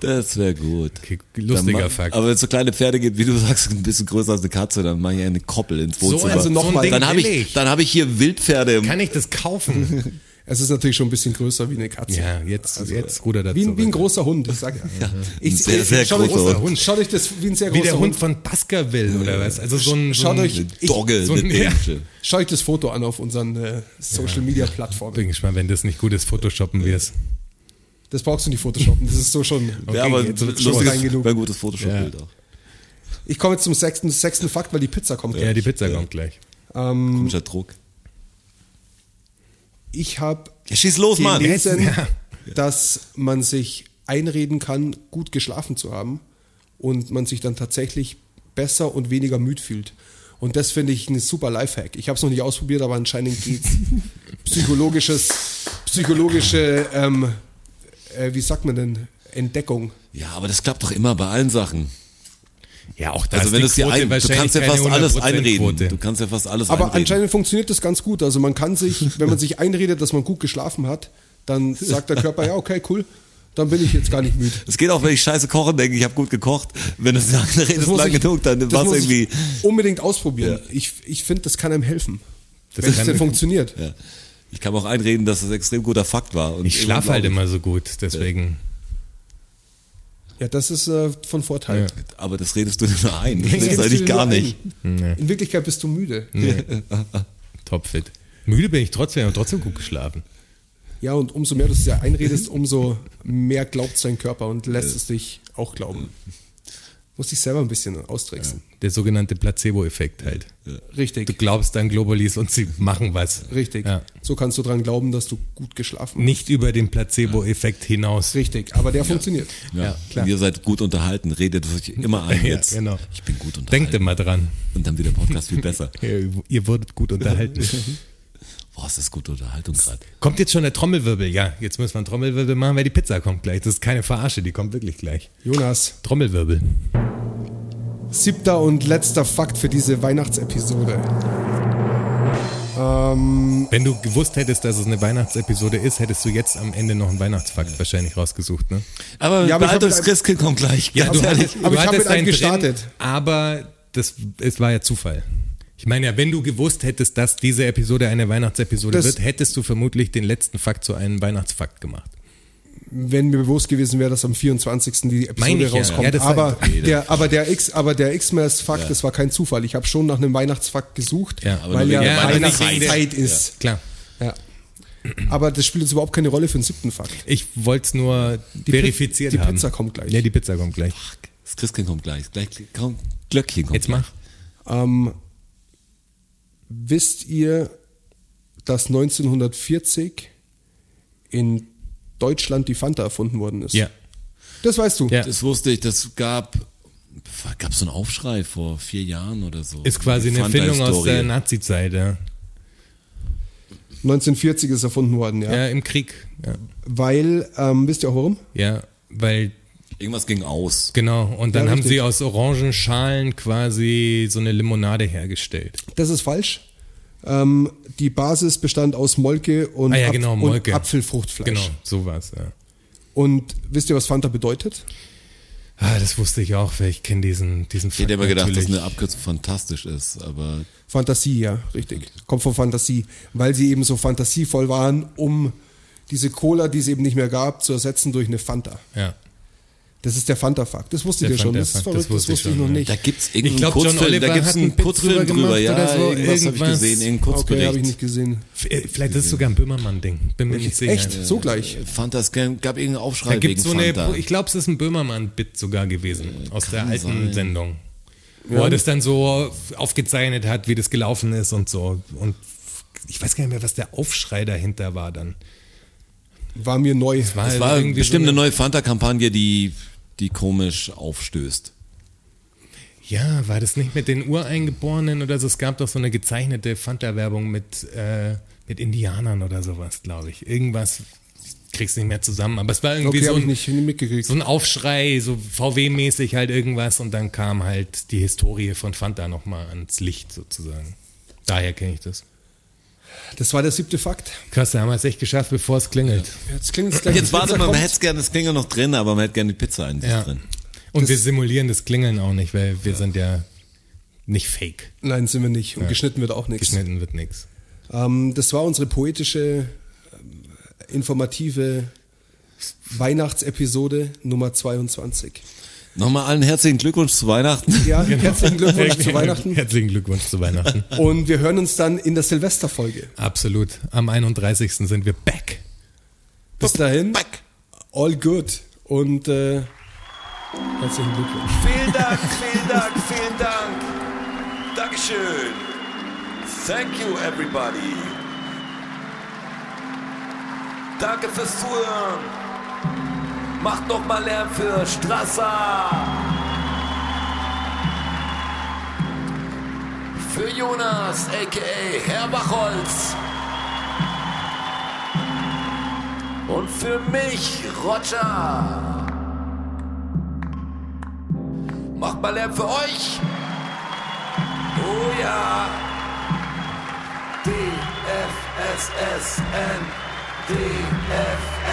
Das wäre gut. Okay, lustiger Dann ma- Fakt. Aber wenn es so kleine Pferde gibt, wie du sagst, ein bisschen größer als eine Katze, dann mache ich eine Koppel ins Wohnzimmer. also noch so ein mal. Ding dann habe ich, dann habe ich hier Wildpferde im Kann ich das kaufen? Es ist natürlich schon ein bisschen größer wie eine Katze. ja, jetzt, jetzt ruder dazu. Wie ein, wie ein großer Hund, ich sag ja. Ich, ein sehr, sehr schaut euch- großer Hund. Schaut euch das wie ein sehr Wie großer der Hund von Baskerville oder was? Also so ein, so Schaut ein euch, ich, Dogge, so ein- eine ja. schaut euch das Foto an auf unseren äh, Social Media Plattformen. Bin gespannt, wenn das nicht gut ist, Photoshoppen wir es. Das brauchst du nicht photoshoppen, das ist so schon. ja, aber jetzt lustiges, genug. ein gutes Photoshop-Bild auch. Ich komme jetzt zum sechsten, sechsten Fakt, weil die Pizza kommt. Ja, die Pizza kommt gleich. Ähm, Komischer Druck. Ich habe los, gelesen, Ja. dass man sich einreden kann, gut geschlafen zu haben und man sich dann tatsächlich besser und weniger müde fühlt. Und das finde ich ein super Lifehack. Ich habe es noch nicht ausprobiert, aber anscheinend geht's. Psychologisches, psychologische, ähm, äh, wie sagt man denn, Entdeckung. Ja, aber das klappt doch immer bei allen Sachen. Ja, auch da Also ist wenn es dir ein, du kannst ja fast alles 100% einreden. Quote. Du kannst ja fast alles Aber einreden. anscheinend funktioniert das ganz gut. Also man kann sich, wenn man sich einredet, dass man gut geschlafen hat, dann sagt der Körper, ja, okay, cool, dann bin ich jetzt gar nicht müde. Es geht auch, wenn ich scheiße koche, denke ich, habe gut gekocht. Wenn du sagst, redest muss lang ich- genug, dann das war es muss irgendwie. Ich unbedingt ausprobieren. Ich, ich finde, das kann einem helfen. Das wenn es kann- denn funktioniert. Ja. Ich kann auch einreden, dass das ein extrem guter Fakt war. Und Ich schlafe halt immer so gut, deswegen. Ja, das ist äh, von Vorteil. ich- Aber das redest du dir nur ein. Das redest du eigentlich gar nicht. ein. In Wirklichkeit bist du müde. Topfit. Müde bin ich trotzdem, aber trotzdem gut geschlafen. Ja, und umso mehr du es dir einredest, umso mehr glaubt sein Körper und lässt es dich auch glauben. Muss dich selber ein bisschen austricksen. Der sogenannte Placebo-Effekt halt. Du Richtig, glaubst an Globulis und sie machen was. richtig. Ja. So kannst du dran glauben, dass du gut geschlafen hast. Nicht über den Placebo-Effekt hinaus. Richtig, aber der funktioniert. Ja. klar. Ihr seid gut unterhalten, redet euch immer ein Ja, jetzt. genau. Ich bin gut unterhalten. Denkt immer dran. Und dann wird der Podcast viel besser. Ihr ihr wurdet gut unterhalten. Boah, ist das gute Unterhaltung gerade. kommt jetzt schon der Trommelwirbel? Ja, jetzt müssen wir einen Trommelwirbel machen, weil die Pizza kommt gleich. Das ist keine Verarsche, die kommt wirklich gleich. Jonas, Trommelwirbel. siebter und letzter Fakt für diese Weihnachtsepisode. Ähm, Wenn du gewusst hättest, dass es eine Weihnachtsepisode ist, hättest du jetzt am Ende noch einen Weihnachtsfakt wahrscheinlich rausgesucht, ne? Aber, Ja, aber ich das Christkind kommt gleich. ganz du ehrlich. Aber ich hab hattest mit einem gestartet. Drin, aber das, es war ja Zufall. Ich meine ja, wenn du gewusst hättest, dass diese Episode eine Weihnachtsepisode Das- wird, hättest du vermutlich den letzten Fakt zu einem Weihnachtsfakt gemacht. wenn mir bewusst gewesen wäre, dass am 24. die Episode ja. rauskommt. Ja, das aber, der, aber der X, aber der Xmas-Fakt, das war kein Zufall. Ich habe schon nach einem Weihnachtsfakt gesucht, Ja, aber weil ja, Weihnachtszeit ist. Klar. Ja. Aber das spielt jetzt überhaupt keine Rolle für den siebten Fakt. Ich wollte es nur verifiziert die haben. Pizza kommt gleich. Ja, die Pizza kommt gleich. Das Christkind kommt gleich. gleich komm, Glöckchen kommt Jetzt mach. Ähm, wisst ihr, dass 1940 in Deutschland die Fanta erfunden worden ist? Ja. Das weißt du. Ja. Das wusste ich, das gab, gab so einen Aufschrei vor vier Jahren oder so. Ist quasi eine Erfindung aus der Nazi-Zeit, ja. 1940 ist erfunden worden, ja. Ja, im Krieg. Ja. Weil, ähm, wisst ihr auch warum? ja, weil Irgendwas ging aus. Genau, und dann Ja, haben richtig. sie aus Orangenschalen quasi so eine Limonade hergestellt. Das ist falsch. Ähm, die Basis bestand aus Molke und, Ah ja, genau, Molke. und Apfelfruchtfleisch. Genau, sowas, ja. Und wisst ihr, was Fanta bedeutet? Ah, das wusste ich auch, weil ich kenne diesen, diesen Ich hätte immer gedacht, dass natürlich. eine Abkürzung fantastisch ist, aber Fantasie, ja, richtig. Kommt von Fantasie, weil sie eben so fantasievoll waren, um diese Cola, die es eben nicht mehr gab, zu ersetzen durch eine Fanta. Ja. Das ist der Fanta-Fakt. Das wusstet Der ihr schon. Das ist verrückt, das das wusste wusste ich ich noch schon, ja. nicht. da gibt's Ich irgendeinen glaub, John Kurzfilm, Oliver da gibt's einen Kurzfilm drüber drüber, ja, oder so, irgendwas habe ich gesehen, irgendeinen Okay, habe ich Kurzbericht. nicht gesehen. F- Vielleicht ist es sogar ein Böhmermann-Ding. Bin mir nicht sicher. Echt? So gleich? Fanta, es gab irgendeinen Aufschrei Da wegen gibt so eine, Fanta. ich glaube, es ist ein Böhmermann-Bit sogar gewesen, aus der alten sein. Sendung. Wo er das dann so aufgezeichnet hat, wie das gelaufen ist und so. Und ich weiß gar nicht mehr, was der Aufschrei dahinter war dann. War mir neu. War Es war irgendwie bestimmt so eine neue Fanta-Kampagne, die, die komisch aufstößt. Ja, war das nicht mit den Ureingeborenen oder so? Es gab doch so eine gezeichnete Fanta-Werbung mit, äh, mit Indianern oder sowas, glaube ich. Irgendwas, ich krieg's nicht mehr zusammen, aber es war irgendwie Okay, so, ein, nicht, nicht mitgekriegt. so ein Aufschrei, so VW-mäßig halt irgendwas und dann kam halt die Historie von Fanta nochmal ans Licht sozusagen. Daher kenne ich das. Das war der siebte Fakt. Krass, da haben wir es echt geschafft, bevor es klingelt. Jetzt klingt es gleich. Jetzt warte mal, man hätte gerne das Klingeln noch drin, aber man hätte gerne die Pizza eigentlich Ja. drin. Und wir simulieren das Klingeln auch nicht, weil wir sind ja nicht fake. Nein, sind wir nicht. Und geschnitten wird auch nichts. Geschnitten wird nichts. Ähm, das war unsere poetische, ähm, informative Weihnachtsepisode Nummer 22. Nochmal allen herzlichen Glückwunsch zu Weihnachten. Ja, herzlichen Glückwunsch zu Weihnachten. Herzlichen Glückwunsch zu Weihnachten. Und wir hören uns dann in der Silvesterfolge. Absolut. Am 31. sind wir back. Bis dahin, Back. all good. Und äh, herzlichen Glückwunsch. Vielen Dank, vielen Dank, vielen Dank. Dankeschön. Thank you, everybody. Danke fürs Zuhören. Macht noch mal Lärm für Strasser. Für Jonas, a.k.a. Herr Bachholz. Und für mich, Roger. Macht mal Lärm für euch. Oh ja. DFSSN. DFSSN.